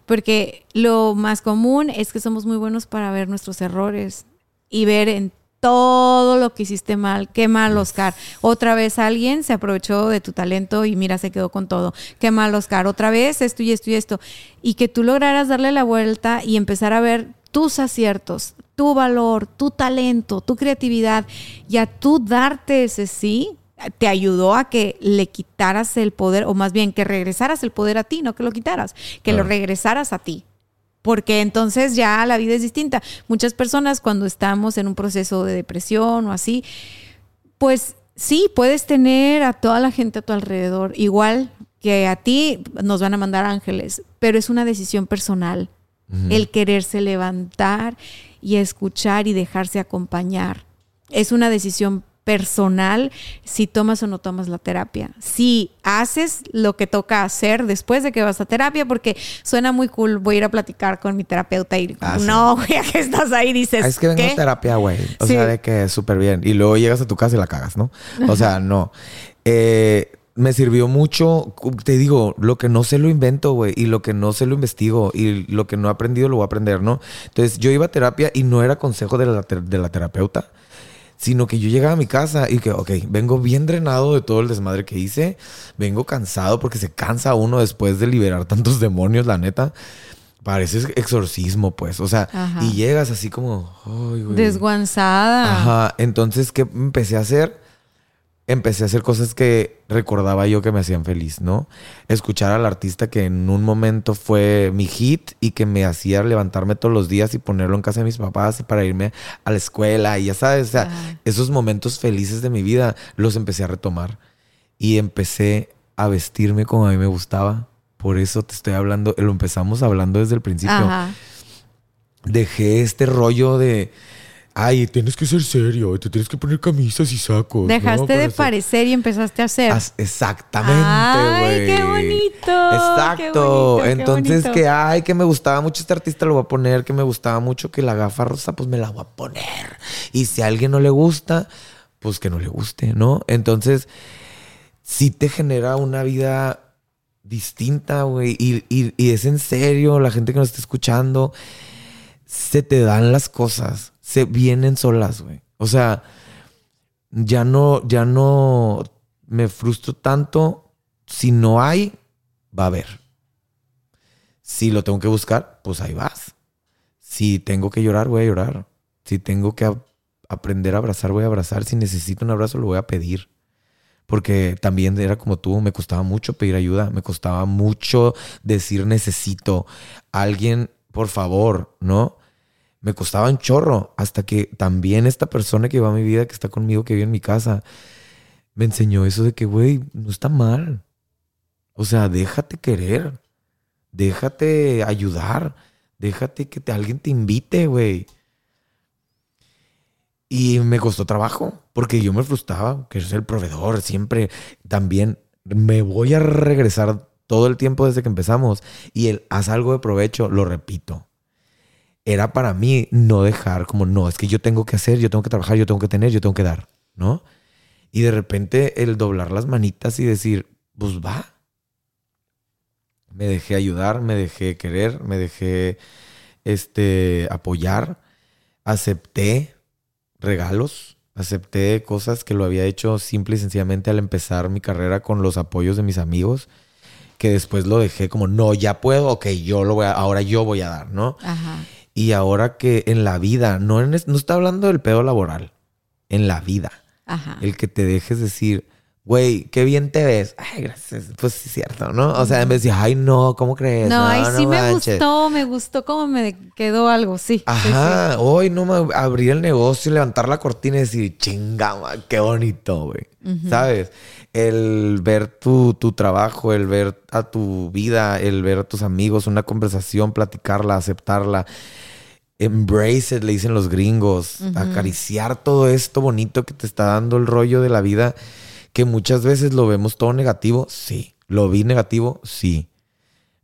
Porque lo más común es que somos muy buenos para ver nuestros errores y ver en todo lo que hiciste mal. Qué mal, Oscar. Otra vez alguien se aprovechó de tu talento y mira, se quedó con todo. Qué mal, Oscar. Otra vez esto y esto y esto. Y que tú lograras darle la vuelta y empezar a ver tus aciertos, tu valor, tu talento, tu creatividad y a tú darte ese sí, te ayudó a que le quitaras el poder, o más bien que regresaras el poder a ti, no que lo quitaras, que lo regresaras a ti. Porque entonces ya la vida es distinta. Muchas personas cuando estamos en un proceso de depresión o así, pues sí, puedes tener a toda la gente a tu alrededor, igual que a ti nos van a mandar ángeles, pero es una decisión personal. El quererse levantar y escuchar y dejarse acompañar. Es una decisión personal si tomas o no tomas la terapia. Si haces lo que toca hacer después de que vas a terapia, porque suena muy cool, voy a ir a platicar con mi terapeuta y ah, no, güey, que estás ahí dices. Ah, es que vengo a terapia, güey. O sea, de que es súper bien. Y luego llegas a tu casa y la cagas, ¿no? O sea, no. Eh, me sirvió mucho, te digo, lo que no sé lo invento, güey, y lo que no sé lo investigo, y lo que no he aprendido lo voy a aprender, ¿no? Entonces yo iba a terapia y no era consejo de la, de la terapeuta, sino que yo llegaba a mi casa y que, ok, vengo bien drenado de todo el desmadre que hice, vengo cansado porque se cansa uno después de liberar tantos demonios, la neta. Parece exorcismo, pues. O sea, y llegas así como. Desguanzada. Ajá. Entonces, ¿qué empecé a hacer? Empecé a hacer cosas que recordaba yo que me hacían feliz, ¿no? Escuchar al artista que en un momento fue mi hit y que me hacía levantarme todos los días y ponerlo en casa de mis papás para irme a la escuela y ya sabes, o sea, esos momentos felices de mi vida los empecé a retomar y empecé a vestirme como a mí me gustaba. Por eso te estoy hablando, lo empezamos hablando desde el principio. Dejé este rollo de Ay, tienes que ser serio, te tienes que poner camisas y sacos. Dejaste de parecer y empezaste a hacer. exactamente, güey. ¡Ay, qué bonito! Exacto. Entonces, que, ay, que me gustaba mucho este artista, lo voy a poner. Que me gustaba mucho que la gafa rosa, pues me la voy a poner. Y si a alguien no le gusta, pues que no le guste, ¿no? Entonces, sí te genera una vida distinta, güey. Y, y es en serio, la gente que nos está escuchando, se te dan las cosas se vienen solas, güey. O sea, ya no, ya no me frustro tanto. Si no hay, va a haber. Si lo tengo que buscar, pues ahí vas. Si tengo que llorar, voy a llorar. Si tengo que aprender a abrazar, voy a abrazar. Si necesito un abrazo, lo voy a pedir. Porque también era como tú, me costaba mucho pedir ayuda, me costaba mucho decir necesito alguien, por favor, ¿no? Me costaba un chorro hasta que también esta persona que va a mi vida, que está conmigo, que vive en mi casa, me enseñó eso de que, güey, no está mal. O sea, déjate querer, déjate ayudar, déjate que alguien te invite, güey. Y me costó trabajo, porque yo me frustraba, que es el proveedor, siempre también me voy a regresar todo el tiempo desde que empezamos y el haz algo de provecho, lo repito era para mí no dejar como, no, es que yo tengo que hacer, yo tengo que trabajar, yo tengo que tener, yo tengo que dar, ¿no? Y de repente el doblar las manitas y decir, pues va. Me dejé ayudar, me dejé querer, me dejé este, apoyar, acepté regalos, acepté cosas que lo había hecho simple y sencillamente al empezar mi carrera con los apoyos de mis amigos, que después lo dejé como, no, ya puedo, ok, yo lo voy a, ahora yo voy a dar, ¿no? Ajá. Y ahora que en la vida, no, en, no está hablando del pedo laboral, en la vida. Ajá. El que te dejes decir, güey, qué bien te ves. Ay, gracias. Pues sí, cierto, ¿no? O sea, en vez de decir, ay, no, ¿cómo crees? No, ay, sí me gustó, me gustó cómo me quedó algo, sí. Ajá, hoy no me abrir el negocio, levantar la cortina y decir, chinga, qué bonito, güey. ¿Sabes? El ver tu, tu trabajo, el ver a tu vida, el ver a tus amigos, una conversación, platicarla, aceptarla embrace it, le dicen los gringos, acariciar todo esto bonito que te está dando el rollo de la vida, que muchas veces lo vemos todo negativo, sí, lo vi negativo, sí.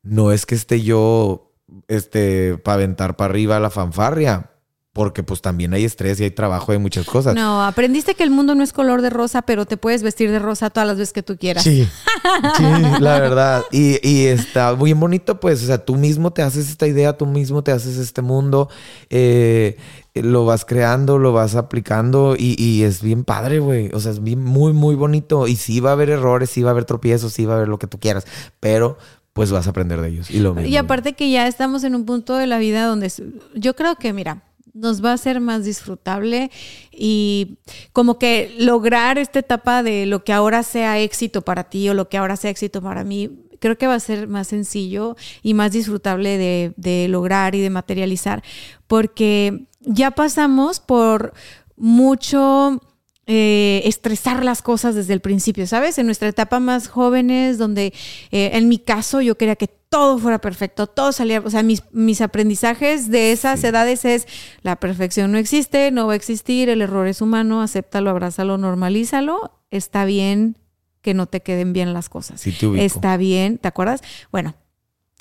No es que esté yo, este, para aventar para arriba la fanfarria, porque pues también hay estrés y hay trabajo, hay muchas cosas. No, aprendiste que el mundo no es color de rosa, pero te puedes vestir de rosa todas las veces que tú quieras. Sí, sí, la verdad. Y, y, está muy bonito, pues, o sea, tú mismo te haces esta idea, tú mismo te haces este mundo, eh, lo vas creando, lo vas aplicando y, y es bien padre, güey. O sea, es bien, muy, muy bonito. Y sí va a haber errores, sí va a haber tropiezos, sí va a haber lo que tú quieras, pero pues vas a aprender de ellos. Y, lo y aparte que ya estamos en un punto de la vida donde yo creo que, mira, nos va a ser más disfrutable y como que lograr esta etapa de lo que ahora sea éxito para ti o lo que ahora sea éxito para mí, creo que va a ser más sencillo y más disfrutable de, de lograr y de materializar, porque ya pasamos por mucho eh, estresar las cosas desde el principio, ¿sabes? En nuestra etapa más jóvenes, donde eh, en mi caso yo quería que todo fuera perfecto, todo salía, o sea, mis, mis aprendizajes de esas edades es la perfección no existe, no va a existir, el error es humano, acéptalo, abrázalo, normalízalo, está bien que no te queden bien las cosas. Sí. Está bien, ¿te acuerdas? Bueno,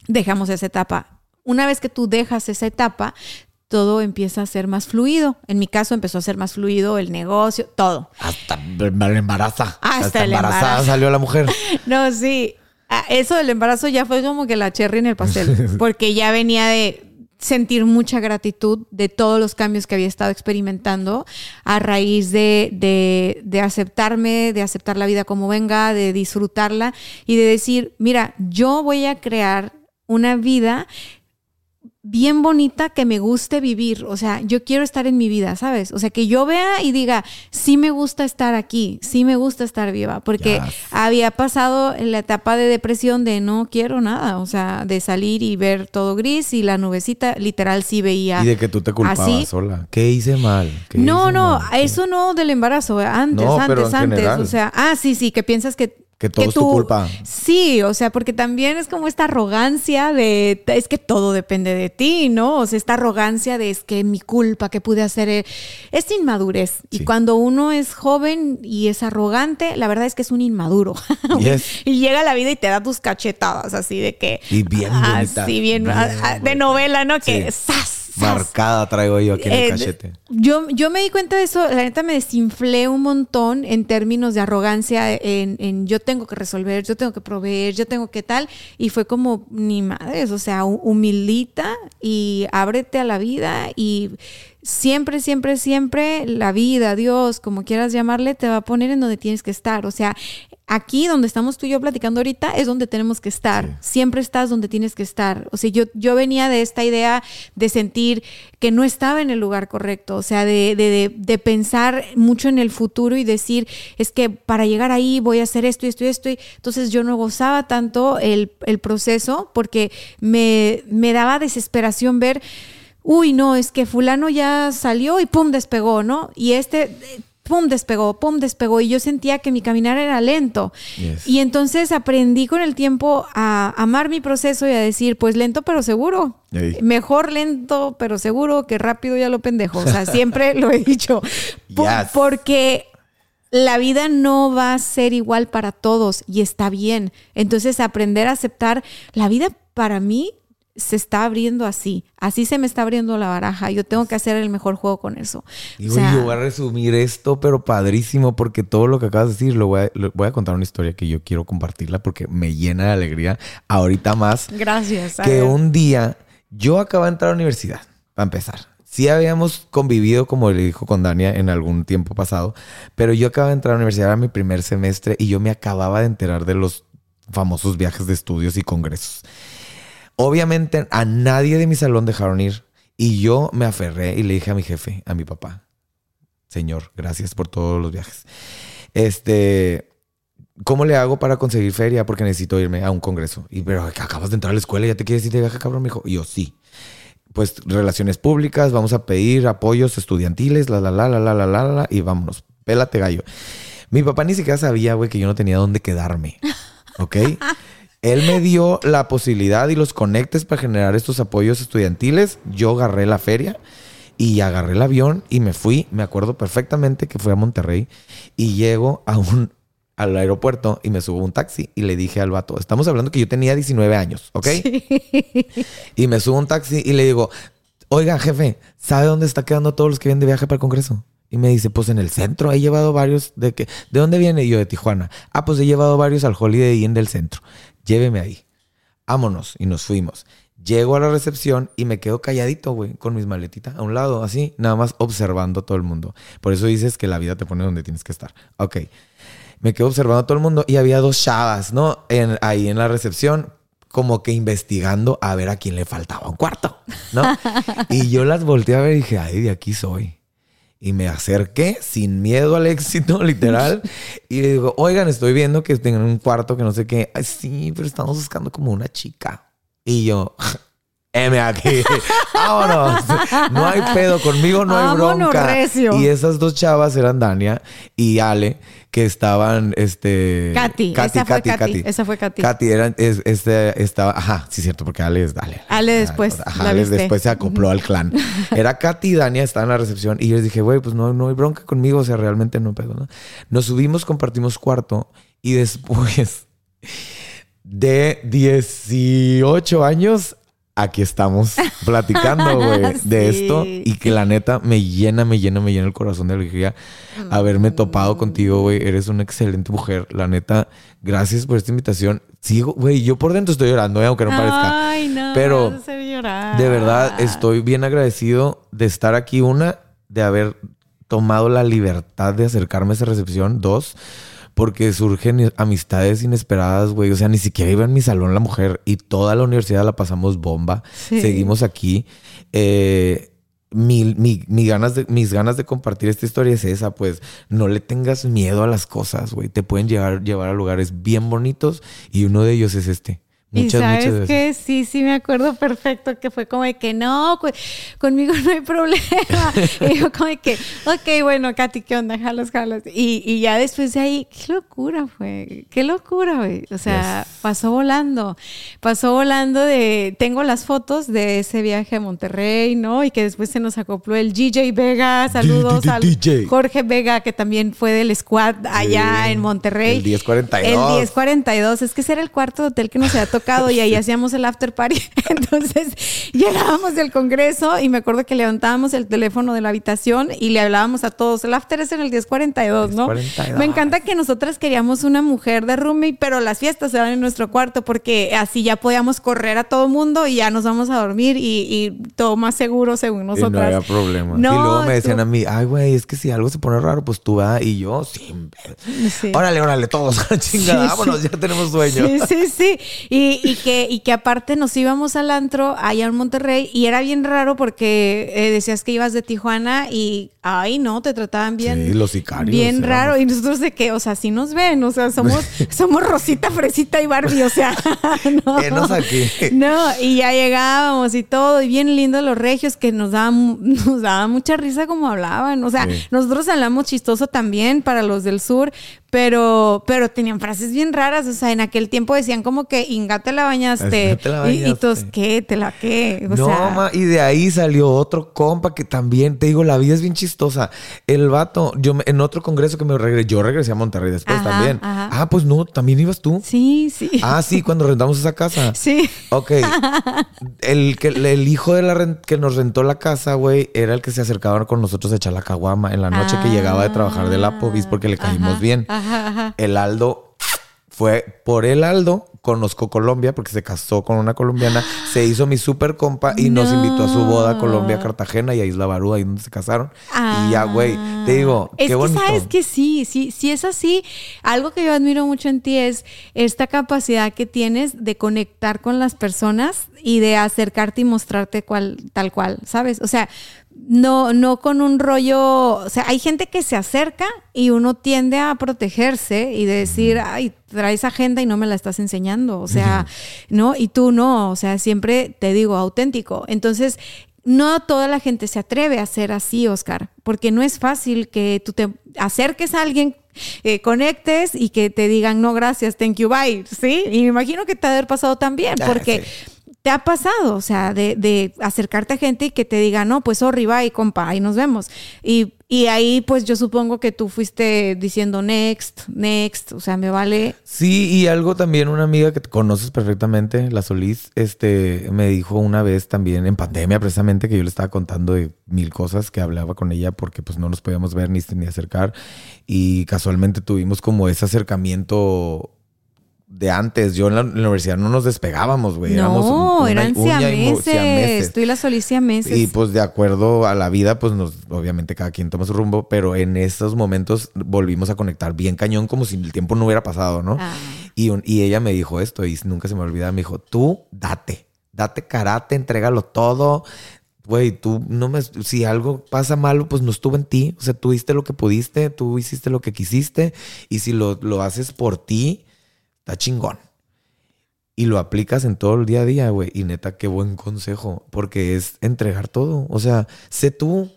dejamos esa etapa. Una vez que tú dejas esa etapa, todo empieza a ser más fluido. En mi caso empezó a ser más fluido el negocio, todo. Hasta el embarazo. Hasta el embarazada embarazo. salió la mujer. No, sí. Ah, Eso del embarazo ya fue como que la cherry en el pastel, porque ya venía de sentir mucha gratitud de todos los cambios que había estado experimentando a raíz de, de, de aceptarme, de aceptar la vida como venga, de disfrutarla y de decir, mira, yo voy a crear una vida bien bonita que me guste vivir. O sea, yo quiero estar en mi vida, ¿sabes? O sea, que yo vea y diga, sí me gusta estar aquí, sí me gusta estar viva, porque Yes. había pasado en la etapa de depresión de no quiero nada, o sea, de salir y ver todo gris y la nubecita, literal sí veía. Y de que tú te culpabas así. sola. ¿Qué hice mal? ¿Qué No, hice no, mal? eso no del embarazo, antes, No, pero antes, antes. general. O sea, ah, sí, sí, que piensas que. Que todo es tu culpa. Sí, o sea, porque también es como esta arrogancia de. Es que todo depende de ti, ¿no? O sea, esta arrogancia de es que mi culpa, que pude hacer. eh, Es inmadurez. Y cuando uno es joven y es arrogante, la verdad es que es un inmaduro. Yes. y llega a la vida y te da tus cachetadas, así de que. Y bien bonita. Así bien. De novela, ¿no? Que. Sí. ¡zas! Marcada traigo yo aquí en el Eh, cachete. Yo, yo me di cuenta de eso, la neta me desinflé un montón en términos de arrogancia, en, en yo tengo que resolver, yo tengo que proveer, yo tengo que tal, y fue como, ni madres, o sea, hu- humildita y ábrete a la vida y siempre, siempre, siempre la vida, Dios, como quieras llamarle, te va a poner en donde tienes que estar, o sea, aquí donde estamos tú y yo platicando ahorita es donde tenemos que estar. Sí. Siempre estás donde tienes que estar. O sea, yo, yo venía de esta idea de sentir que no estaba en el lugar correcto. O sea, de, de, de, de pensar mucho en el futuro y decir, es que para llegar ahí voy a hacer esto y esto y esto. Y entonces yo no gozaba tanto el, el proceso porque me, me daba desesperación ver uy, no, es que fulano ya salió y pum, despegó, ¿no? Y este, eh, pum, despegó, pum, despegó. Y yo sentía que mi caminar era lento. Yes. Y entonces aprendí con el tiempo a amar mi proceso y a decir, pues lento pero seguro. Mejor lento pero seguro que rápido ya lo pendejo. O sea, siempre lo he dicho. Yes. Porque la vida no va a ser igual para todos y está bien. Entonces aprender a aceptar la vida para mí se está abriendo así. Así se me está abriendo la baraja. Yo tengo que hacer el mejor juego con eso. Y O güey, sea, yo voy a resumir esto, pero padrísimo, porque todo lo que acabas de decir, lo voy a, lo- voy a contar una historia que yo quiero compartirla porque me llena de alegría ahorita más. gracias. que un día yo acabo de entrar a la universidad, para empezar. Sí habíamos convivido, como le dijo con Dania, en algún tiempo pasado, pero yo acabo de entrar a la universidad, era mi primer semestre y yo me acababa de enterar de los famosos viajes de estudios y congresos. Obviamente a nadie de mi salón dejaron ir y yo me aferré y le dije a mi jefe, a mi papá, señor, gracias por todos los viajes. Este, ¿cómo le hago para conseguir feria? Porque necesito irme a un congreso. Y pero acabas de entrar a la escuela ya te quieres ir de viaje, cabrón, me dijo. Yo, sí. Pues relaciones públicas, vamos a pedir apoyos estudiantiles, la, la, la, la, la, la, la, la, y vámonos. Pélate gallo. Mi papá ni siquiera sabía, güey, que yo no tenía dónde quedarme. ¿Ok? Él me dio la posibilidad y los conectes para generar estos apoyos estudiantiles. Yo agarré la feria y agarré el avión y me fui. Me acuerdo perfectamente que fui a Monterrey y llego a un, al aeropuerto y me subo a un taxi y le dije al vato, estamos hablando que yo tenía 19 años, ¿ok? Y me subo a un taxi y le digo, oiga, jefe, ¿sabe dónde está quedando todos los que vienen de viaje para el Congreso? Y me dice, pues en el centro, he llevado varios de que, ¿de dónde viene? Y yo de Tijuana. Ah, pues he llevado varios al Holiday Inn del centro. Lléveme ahí. Vámonos. Y nos fuimos. Llego a la recepción y me quedo calladito, güey, con mis maletitas a un lado, así, nada más observando a todo el mundo. Por eso dices que la vida te pone donde tienes que estar. Ok. Me quedo observando a todo el mundo y había dos chavas, ¿no? En, ahí en la recepción, como que investigando a ver a quién le faltaba un cuarto, ¿no? y yo las volteé a ver y dije, ay, de aquí soy. Y me acerqué sin miedo al éxito, literal. y le digo, oigan, estoy viendo que tienen un cuarto que no sé qué. Ay, sí, pero estamos buscando como una chica. Y yo, M aquí. Vámonos. No hay pedo. Conmigo no hay bronca. Y esas dos chavas eran Dania y Ale, que estaban, este... Katy. Katy, esa Katy, fue Katy. Katy. Esa fue Katy. Katy era, es- este, estaba... Ajá, sí, cierto, porque Ale es Ale. Ale después, Ajá, la Ale viste. después se acopló al clan. Era Katy y Dania, estaban en la recepción. Y yo les dije, güey, pues no, no hay bronca conmigo. O sea, realmente no pedo, ¿no? Nos subimos, compartimos cuarto. Y después de 18 años, aquí estamos platicando, güey, de esto. Y que la neta me llena, me llena, me llena el corazón de alegría haberme topado contigo, güey. Eres una excelente mujer. La neta, gracias por esta invitación. Sigo, güey, yo por dentro estoy llorando, eh, aunque no parezca. Ay, no. Pero, llorar. De verdad, estoy bien agradecido de estar aquí. Una, de haber tomado la libertad de acercarme a esa recepción. Dos, porque surgen amistades inesperadas, güey. O sea, ni siquiera iba en mi salón la mujer y toda la universidad la pasamos bomba. Sí. Seguimos aquí. Eh, mi, mi- mi ganas de, mis ganas de compartir esta historia es esa, pues no le tengas miedo a las cosas, güey. Te pueden llevar, llevar a lugares bien bonitos y uno de ellos es este. Muchas, y sabes muchas que sí, sí me acuerdo perfecto que fue como de que no, conmigo no hay problema. y yo como de que, ok, bueno, Katy, ¿qué onda? Jalas, jalas. Y, y ya después de ahí, qué locura fue, qué locura, güey. O sea, Yes. pasó volando, pasó volando de, tengo las fotos de ese viaje a Monterrey, ¿no? Y que después se nos acopló el DJ Vega, saludos al. Jorge Vega, que también fue del squad allá en Monterrey. el 1042. El 1042. Es que ese era el cuarto hotel que nos había tocado y ahí hacíamos el after party. Entonces llegábamos del congreso y me acuerdo que levantábamos el teléfono de la habitación y le hablábamos a todos. El after es en el 1042, ¿no? 1042. Me encanta que nosotras queríamos una mujer de roomie, pero las fiestas se dan en nuestro cuarto porque así ya podíamos correr a todo mundo y ya nos vamos a dormir y, y todo más seguro según Y nosotras. no había problema. No, y luego me decían tú- a mí, ay, güey, es que si algo se pone raro, pues tú va. Y yo, ver. Sí. Órale, órale, todos chingada. Sí, Vámonos, sí. ya tenemos sueño. Sí, sí, sí. Y, y que, y que aparte nos íbamos al antro allá en Monterrey y era bien raro porque eh, decías que ibas de Tijuana y, ay, no, te trataban bien. Sí, los sicarios, Bien éramos. raro. Y nosotros de que, o sea, si nos ven, o sea, somos, somos Rosita, Fresita y Barbie, o sea, no. Enos aquí. No, y ya llegábamos y todo, y bien lindo los regios que nos daban, nos daban mucha risa como hablaban. O sea, Sí. nosotros hablamos chistoso también para los del sur, pero, pero tenían frases bien raras. O sea, en aquel tiempo decían como que Inga te la bañaste. Te la Y, y bañaste. todos, ¿qué? ¿Te la qué? O no, sea, ma, y de ahí salió otro compa que también, te digo, la vida es bien chistosa. El vato, yo en otro congreso que me regresé, yo regresé a Monterrey después Ajá, también. ajá. Ah, pues no, también ibas tú. Sí, sí. Ah, sí, cuando rentamos esa casa. Sí. Ok. El, que, el hijo de la ren- que nos rentó la casa, güey, era el que se acercaba con nosotros a echar la caguama en la noche que llegaba de trabajar del Applebee's porque le caímos Ajá, bien. Ajá, ajá. El Aldo fue por el Aldo, conozco Colombia porque se casó con una colombiana, se hizo mi super compa y nos No. invitó a su boda a Colombia, Cartagena y a Isla Barúa, ahí donde se casaron. y ya, güey, te digo, Ah. es qué bonito. que sabes que sí, sí, sí es así. Algo que yo admiro mucho en ti es esta capacidad que tienes de conectar con las personas y de acercarte y mostrarte cual, tal cual, ¿sabes? O sea, no, no con un rollo, o sea, hay gente que se acerca y uno tiende a protegerse y de decir, ay, traes agenda y no me la estás enseñando, o sea, ¿no? Y tú no, o sea, siempre te digo auténtico. Entonces, no toda la gente se atreve a ser así, Oscar, porque no es fácil que tú te acerques a alguien, eh, conectes y que te digan, no, gracias, thank you, bye, ¿sí? Y me imagino que te ha de haber pasado también, Ah, porque te ha pasado, o sea, de, acercarte a gente y que te diga, no, pues sorry, bye, compa, ahí nos vemos. Y, y ahí, pues yo supongo que tú fuiste diciendo next, next, o sea, me vale. Sí, y algo también, una amiga que conoces perfectamente, la Solís, este, me dijo una vez también en pandemia precisamente que yo le estaba contando de mil cosas que hablaba con ella porque pues no nos podíamos ver ni, ni acercar y casualmente tuvimos como ese acercamiento de antes. Yo en la, universidad no nos despegábamos, güey. No, eran siameses. Tú y la Solís siameses. Y pues de acuerdo a la vida, pues nos, obviamente cada quien toma su rumbo, pero en estos momentos volvimos a conectar bien cañón como si el tiempo no hubiera pasado, ¿no? Ah. Y, y ella me dijo esto y nunca se me olvida, me dijo, tú date, date karate, entrégalo todo, güey, tú no me. Si algo pasa malo, pues no estuvo en ti. O sea, tú hiciste lo que pudiste, tú hiciste lo que quisiste. Y si lo, lo haces por ti, está chingón. Y lo aplicas en todo el día a día, güey. Y neta, qué buen consejo. Porque es entregar todo. O sea, sé tú,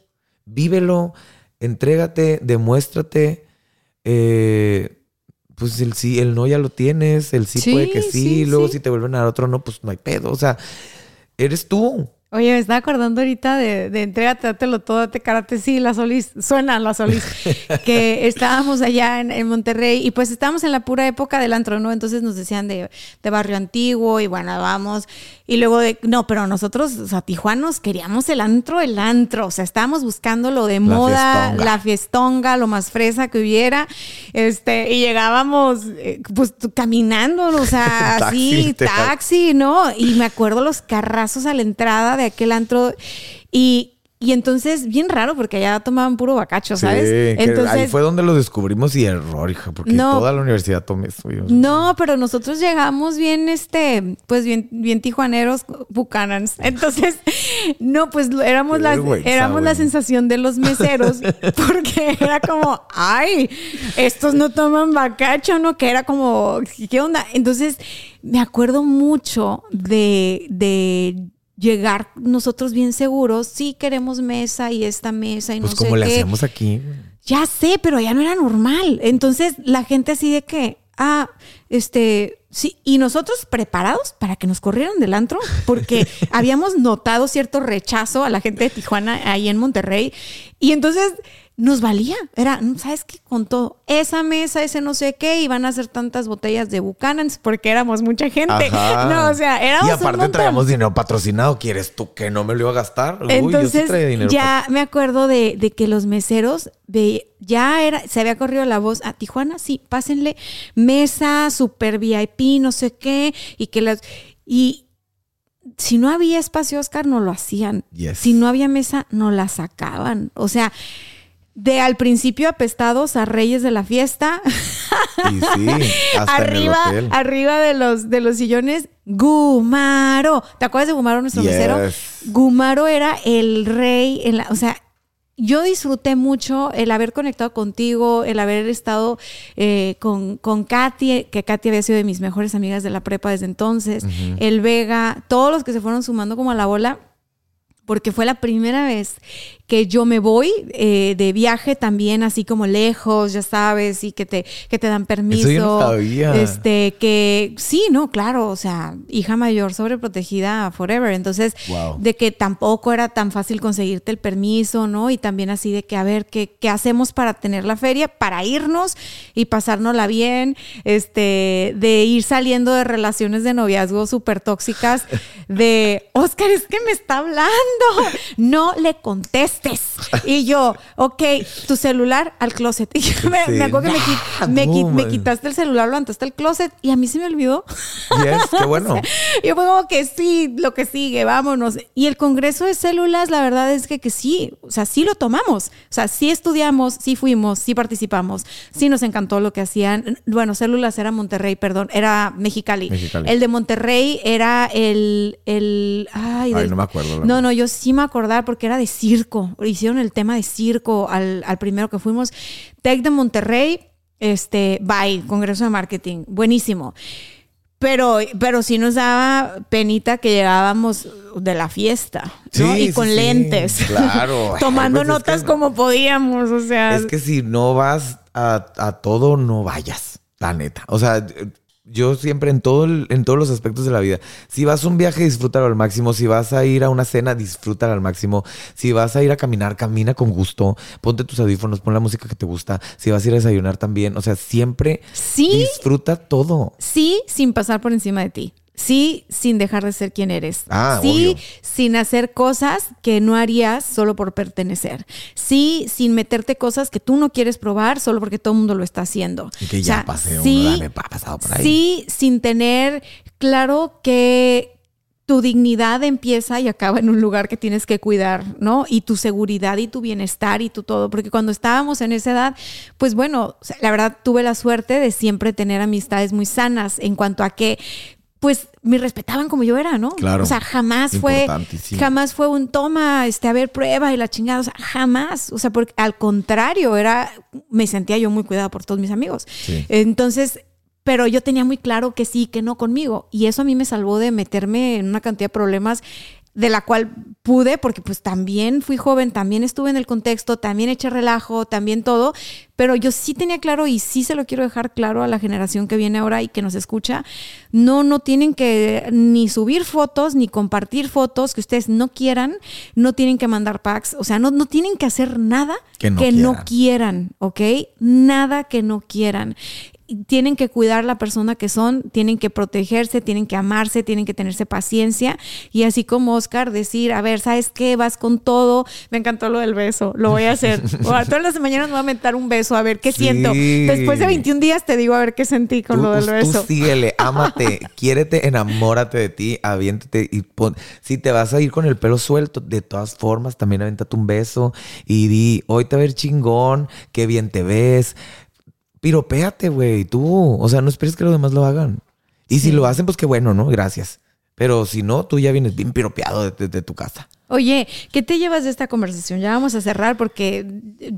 vívelo, entrégate, demuéstrate. Eh, pues el sí, el no ya lo tienes, el sí, puede que sí, luego si te vuelven a dar otro no, pues no hay pedo. O sea, eres tú. Oye, me estaba acordando ahorita de, de entrégate, dátelo todo, date karate, sí, la Solís, suena la Solís, que estábamos allá en, Monterrey y pues estábamos en la pura época del antro, ¿no? Entonces nos decían de, de barrio antiguo y bueno, vamos. Y luego de, no, pero nosotros, o sea, tijuanos, queríamos el antro, el antro, o sea, estábamos buscando lo de moda, la fiestonga, lo más fresa que hubiera, este, y llegábamos, eh, pues caminando, o sea, así, taxi, ¿no? Y me acuerdo los carrazos a la entrada de aquel antro y, y entonces, bien raro, porque allá tomaban puro bacacho, ¿sabes? entonces, ahí fue donde lo descubrimos y error, hija, porque toda la universidad tomé eso. No, pero nosotros llegamos bien, este, pues bien, bien tijuaneros, bucanans. Entonces, no, pues éramos, la, éramos la sensación de los meseros, porque era como, ay, estos no toman bacacho, ¿no? Que era como, ¿qué onda? Entonces, me acuerdo mucho de, de llegar nosotros bien seguros, sí queremos mesa y esta mesa y pues no como le hacíamos aquí. Ya sé, pero ya no era normal. Entonces la gente así de que, ah, este, sí, y nosotros preparados para que nos corrieran del antro, porque habíamos notado cierto rechazo a la gente de Tijuana ahí en Monterrey. Y entonces nos valía. Era, ¿sabes qué? Con todo, esa mesa, ese no sé qué, iban a hacer tantas botellas de Buchanan's porque éramos mucha gente. No, o sea, éramos. Y aparte traíamos dinero patrocinado. ¿Quieres tú que no me lo iba a gastar? Entonces, Ya me acuerdo de, que los meseros de ya era, se había corrido la voz a Tijuana, sí, pásenle mesa, super VIP, no sé qué, y que las. Y, si no había espacio, Oscar, no lo hacían. Si no había mesa, no la sacaban. O sea, de al principio apestados a reyes de la fiesta. Y sí, hasta arriba, arriba de los, de los sillones, Gumaro. ¿Te acuerdas de Gumaro, nuestro mesero? Gumaro era el rey, en la, o sea, yo disfruté mucho el haber conectado contigo, el haber estado eh, con, con Katy, que Katy había sido de mis mejores amigas de la prepa desde entonces, el Vega, todos los que se fueron sumando como a la bola porque fue la primera vez que yo me voy eh, de viaje también así como lejos, ya sabes, y que te, que te dan permiso. Eso Este, que sí, no, claro, o sea, hija mayor sobreprotegida forever. Entonces, de que tampoco era tan fácil conseguirte el permiso, ¿no? Y también así de que, a ver, ¿qué, qué hacemos para tener la feria? Para irnos y pasárnosla bien, este, de ir saliendo de relaciones de noviazgo súper tóxicas, de, Oscar, es que me está hablando, no le y yo, ok, tu celular al closet. Y me, acuerdo que me, quitaste el celular, lo levantaste al closet y a mí se me olvidó. Yes, qué bueno. y yo fue como que sí, lo que sigue, vámonos. Y el congreso de células, la verdad es que, que sí, o sea, sí lo tomamos. O sea, sí estudiamos, sí fuimos, sí participamos, sí nos encantó lo que hacían. Bueno, células era Monterrey, perdón, era Mexicali. El de Monterrey era el... el ay, no me acuerdo. No, no, yo sí me acordaba porque era de circo hicieron el tema de circo al, primero que fuimos. Tech de Monterrey, este, bye, Congreso de Marketing, buenísimo. Pero, pero sí nos daba penita que llegábamos de la fiesta, ¿no? y con lentes. claro. Tomando pues notas como podíamos, o sea. Es que si no vas a, a todo, no vayas, la neta. O sea, yo siempre en todo en todos los aspectos de la vida. Si vas a un viaje, disfrútalo al máximo. Si vas a ir a una cena, disfrútalo al máximo. Si vas a ir a caminar, camina con gusto. Ponte tus audífonos, pon la música que te gusta. Si vas a ir a desayunar también. O sea, siempre disfruta todo. Sí, sin pasar por encima de ti. Sí, sin dejar de ser quien eres. Ah, sí, obvio. sin hacer cosas que no harías solo por pertenecer. Sí, sin meterte cosas que tú no quieres probar solo porque todo el mundo lo está haciendo. Y que O ya sea, pasé sí, uno, me ha pasado por ahí. Sí, sin tener claro que tu dignidad empieza y acaba en un lugar que tienes que cuidar, ¿no? Y tu seguridad y tu bienestar y tu todo. Porque cuando estábamos en esa edad, pues bueno, o la verdad tuve la suerte de siempre tener amistades muy sanas en cuanto a que pues me respetaban como yo era, ¿no? Claro. O sea, jamás fue, jamás fue un toma, este, a ver, prueba y la chingada. O sea, jamás. O sea, porque al contrario, era, me sentía yo muy cuidada por todos mis amigos. Sí. Entonces, pero yo tenía muy claro que sí, que no conmigo. Y eso a mí me salvó de meterme en una cantidad de problemas de la cual pude, porque pues también fui joven, también estuve en el contexto, también eché relajo, también todo, pero yo sí tenía claro y sí se lo quiero dejar claro a la generación que viene ahora y que nos escucha, no, no tienen que ni subir fotos, ni compartir fotos que ustedes no quieran, no tienen que mandar packs, o sea, no, no tienen que hacer nada Que no no quieran. quieran, ¿ok? Nada que no quieran. Tienen que cuidar la persona que son, tienen que protegerse, tienen que amarse, tienen que tenerse paciencia. Y así como Oscar, decir, a ver, ¿sabes qué? Vas con todo. Me encantó lo del beso, lo voy a hacer. O sea, todas las mañanas me voy a meter un beso, a ver qué Sí. siento. Después de 21 días te digo a ver qué sentí con Tú, lo del tú beso. síguele, ámate, quiérete, enamórate de ti, aviéntate y pon. Si te vas a ir con el pelo suelto, de todas formas, también aviéntate un beso y di, hoy te a ver chingón, qué bien te ves. Piropéate, güey, tú. O sea, no esperes que los demás lo hagan. Y si lo hacen, pues qué bueno, ¿no? Gracias. Pero si no, tú ya vienes bien piropeado desde de tu casa. Oye, ¿qué te llevas de esta conversación? Ya vamos a cerrar porque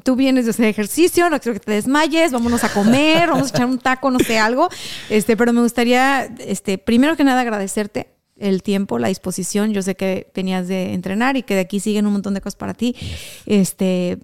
tú vienes de hacer ejercicio, no quiero que te desmayes, vámonos a comer, vamos a echar un taco, no sé, algo. Este, pero me gustaría, este, primero que nada, agradecerte el tiempo, la disposición. Yo sé que tenías de entrenar y que de aquí siguen un montón de cosas para ti. Este,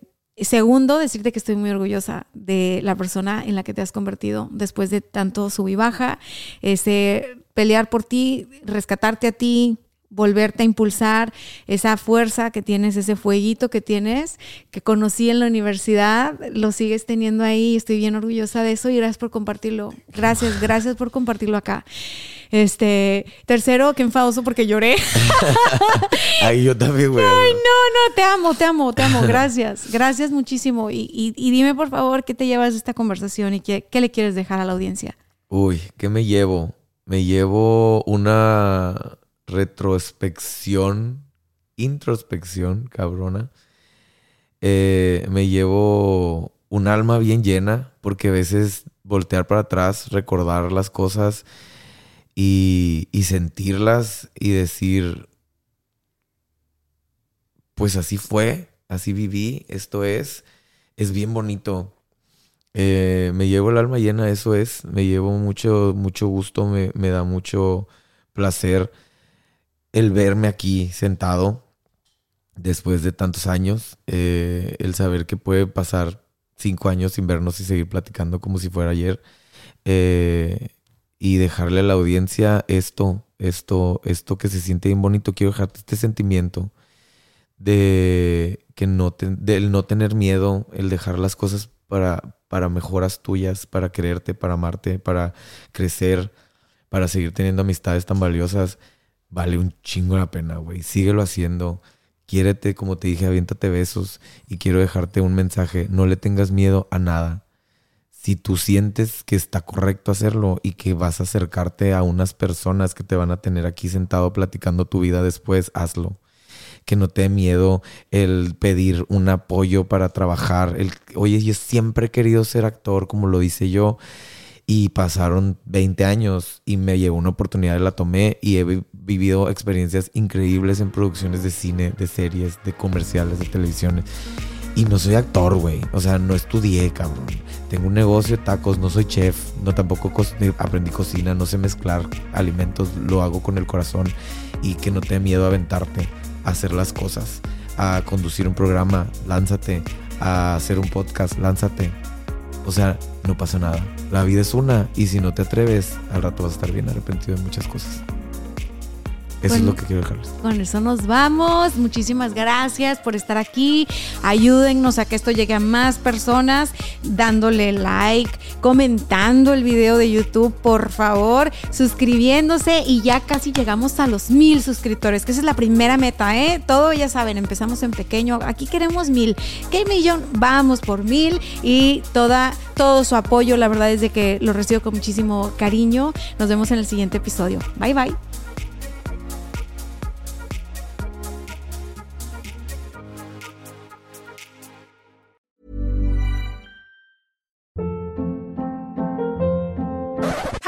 segundo, decirte que estoy muy orgullosa de la persona en la que te has convertido después de tanto sub y baja. Este, pelear por ti, rescatarte a ti, volverte a impulsar esa fuerza que tienes, ese fueguito que tienes, que conocí en la universidad, lo sigues teniendo ahí, estoy bien orgullosa de eso y gracias por compartirlo. Gracias, gracias por compartirlo acá. Este, tercero, qué enfadoso porque lloré. Ay, yo también, güey. Ay, no, no, te amo, te amo, te amo. Gracias, gracias muchísimo. Y, y- y dime, por favor, qué te llevas de esta conversación y qué, qué le quieres dejar a la audiencia. Uy, ¿qué me llevo? Me llevo una retrospección, introspección, cabrona. Eh, me llevo un alma bien llena, porque a veces voltear para atrás, recordar las cosas y, sentirlas y decir, pues así fue, así viví, esto es, es bien bonito. Eh, me llevo el alma llena, eso es. Me llevo mucho, mucho gusto, me, me da mucho placer el verme aquí sentado después de tantos años. eh, el saber que puede pasar cinco años sin vernos y seguir platicando como si fuera ayer. eh, y dejarle a la audiencia esto, esto, esto que se siente bien bonito. Quiero dejarte este sentimiento de que no te- del no tener miedo, el dejar las cosas para, para mejoras tuyas, para quererte, para amarte, para crecer, para seguir teniendo amistades tan valiosas, vale un chingo la pena, güey. Síguelo haciendo. Quiérete, como te dije, aviéntate besos. Y quiero dejarte un mensaje. No le tengas miedo a nada. Si tú sientes que está correcto hacerlo y que vas a acercarte a unas personas que te van a tener aquí sentado platicando tu vida después, hazlo que no te dé miedo el pedir un apoyo para trabajar. El, Oye, yo siempre he querido ser actor, como lo dice yo, y pasaron 20 años y me llegó una oportunidad la tomé y he vi- vivido experiencias increíbles en producciones de cine, de series, de comerciales, de televisiones. Y no soy actor, güey. O sea, no estudié, cabrón. Tengo un negocio de tacos, no soy chef, no tampoco co- eh, aprendí cocina, no sé mezclar alimentos, lo hago con el corazón y que no te dé miedo a aventarte, a hacer las cosas, a conducir un programa, lánzate, a hacer un podcast, lánzate. O sea, no pasa nada. La vida es una y si no te atreves, al rato vas a estar bien arrepentido de muchas cosas. Eso es lo que quiero dejarles. Con eso nos vamos. Muchísimas gracias por estar aquí. Ayúdennos a que esto llegue a más personas, dándole like, comentando el video de YouTube, por favor, suscribiéndose y ya casi llegamos a los mil suscriptores, que esa es la primera meta, ¿eh? Todo ya saben, empezamos en pequeño. Aquí queremos mil. ¿Qué millón? Vamos por mil y toda, todo su apoyo, la verdad es de que lo recibo con muchísimo cariño. Nos vemos en el siguiente episodio. Bye bye.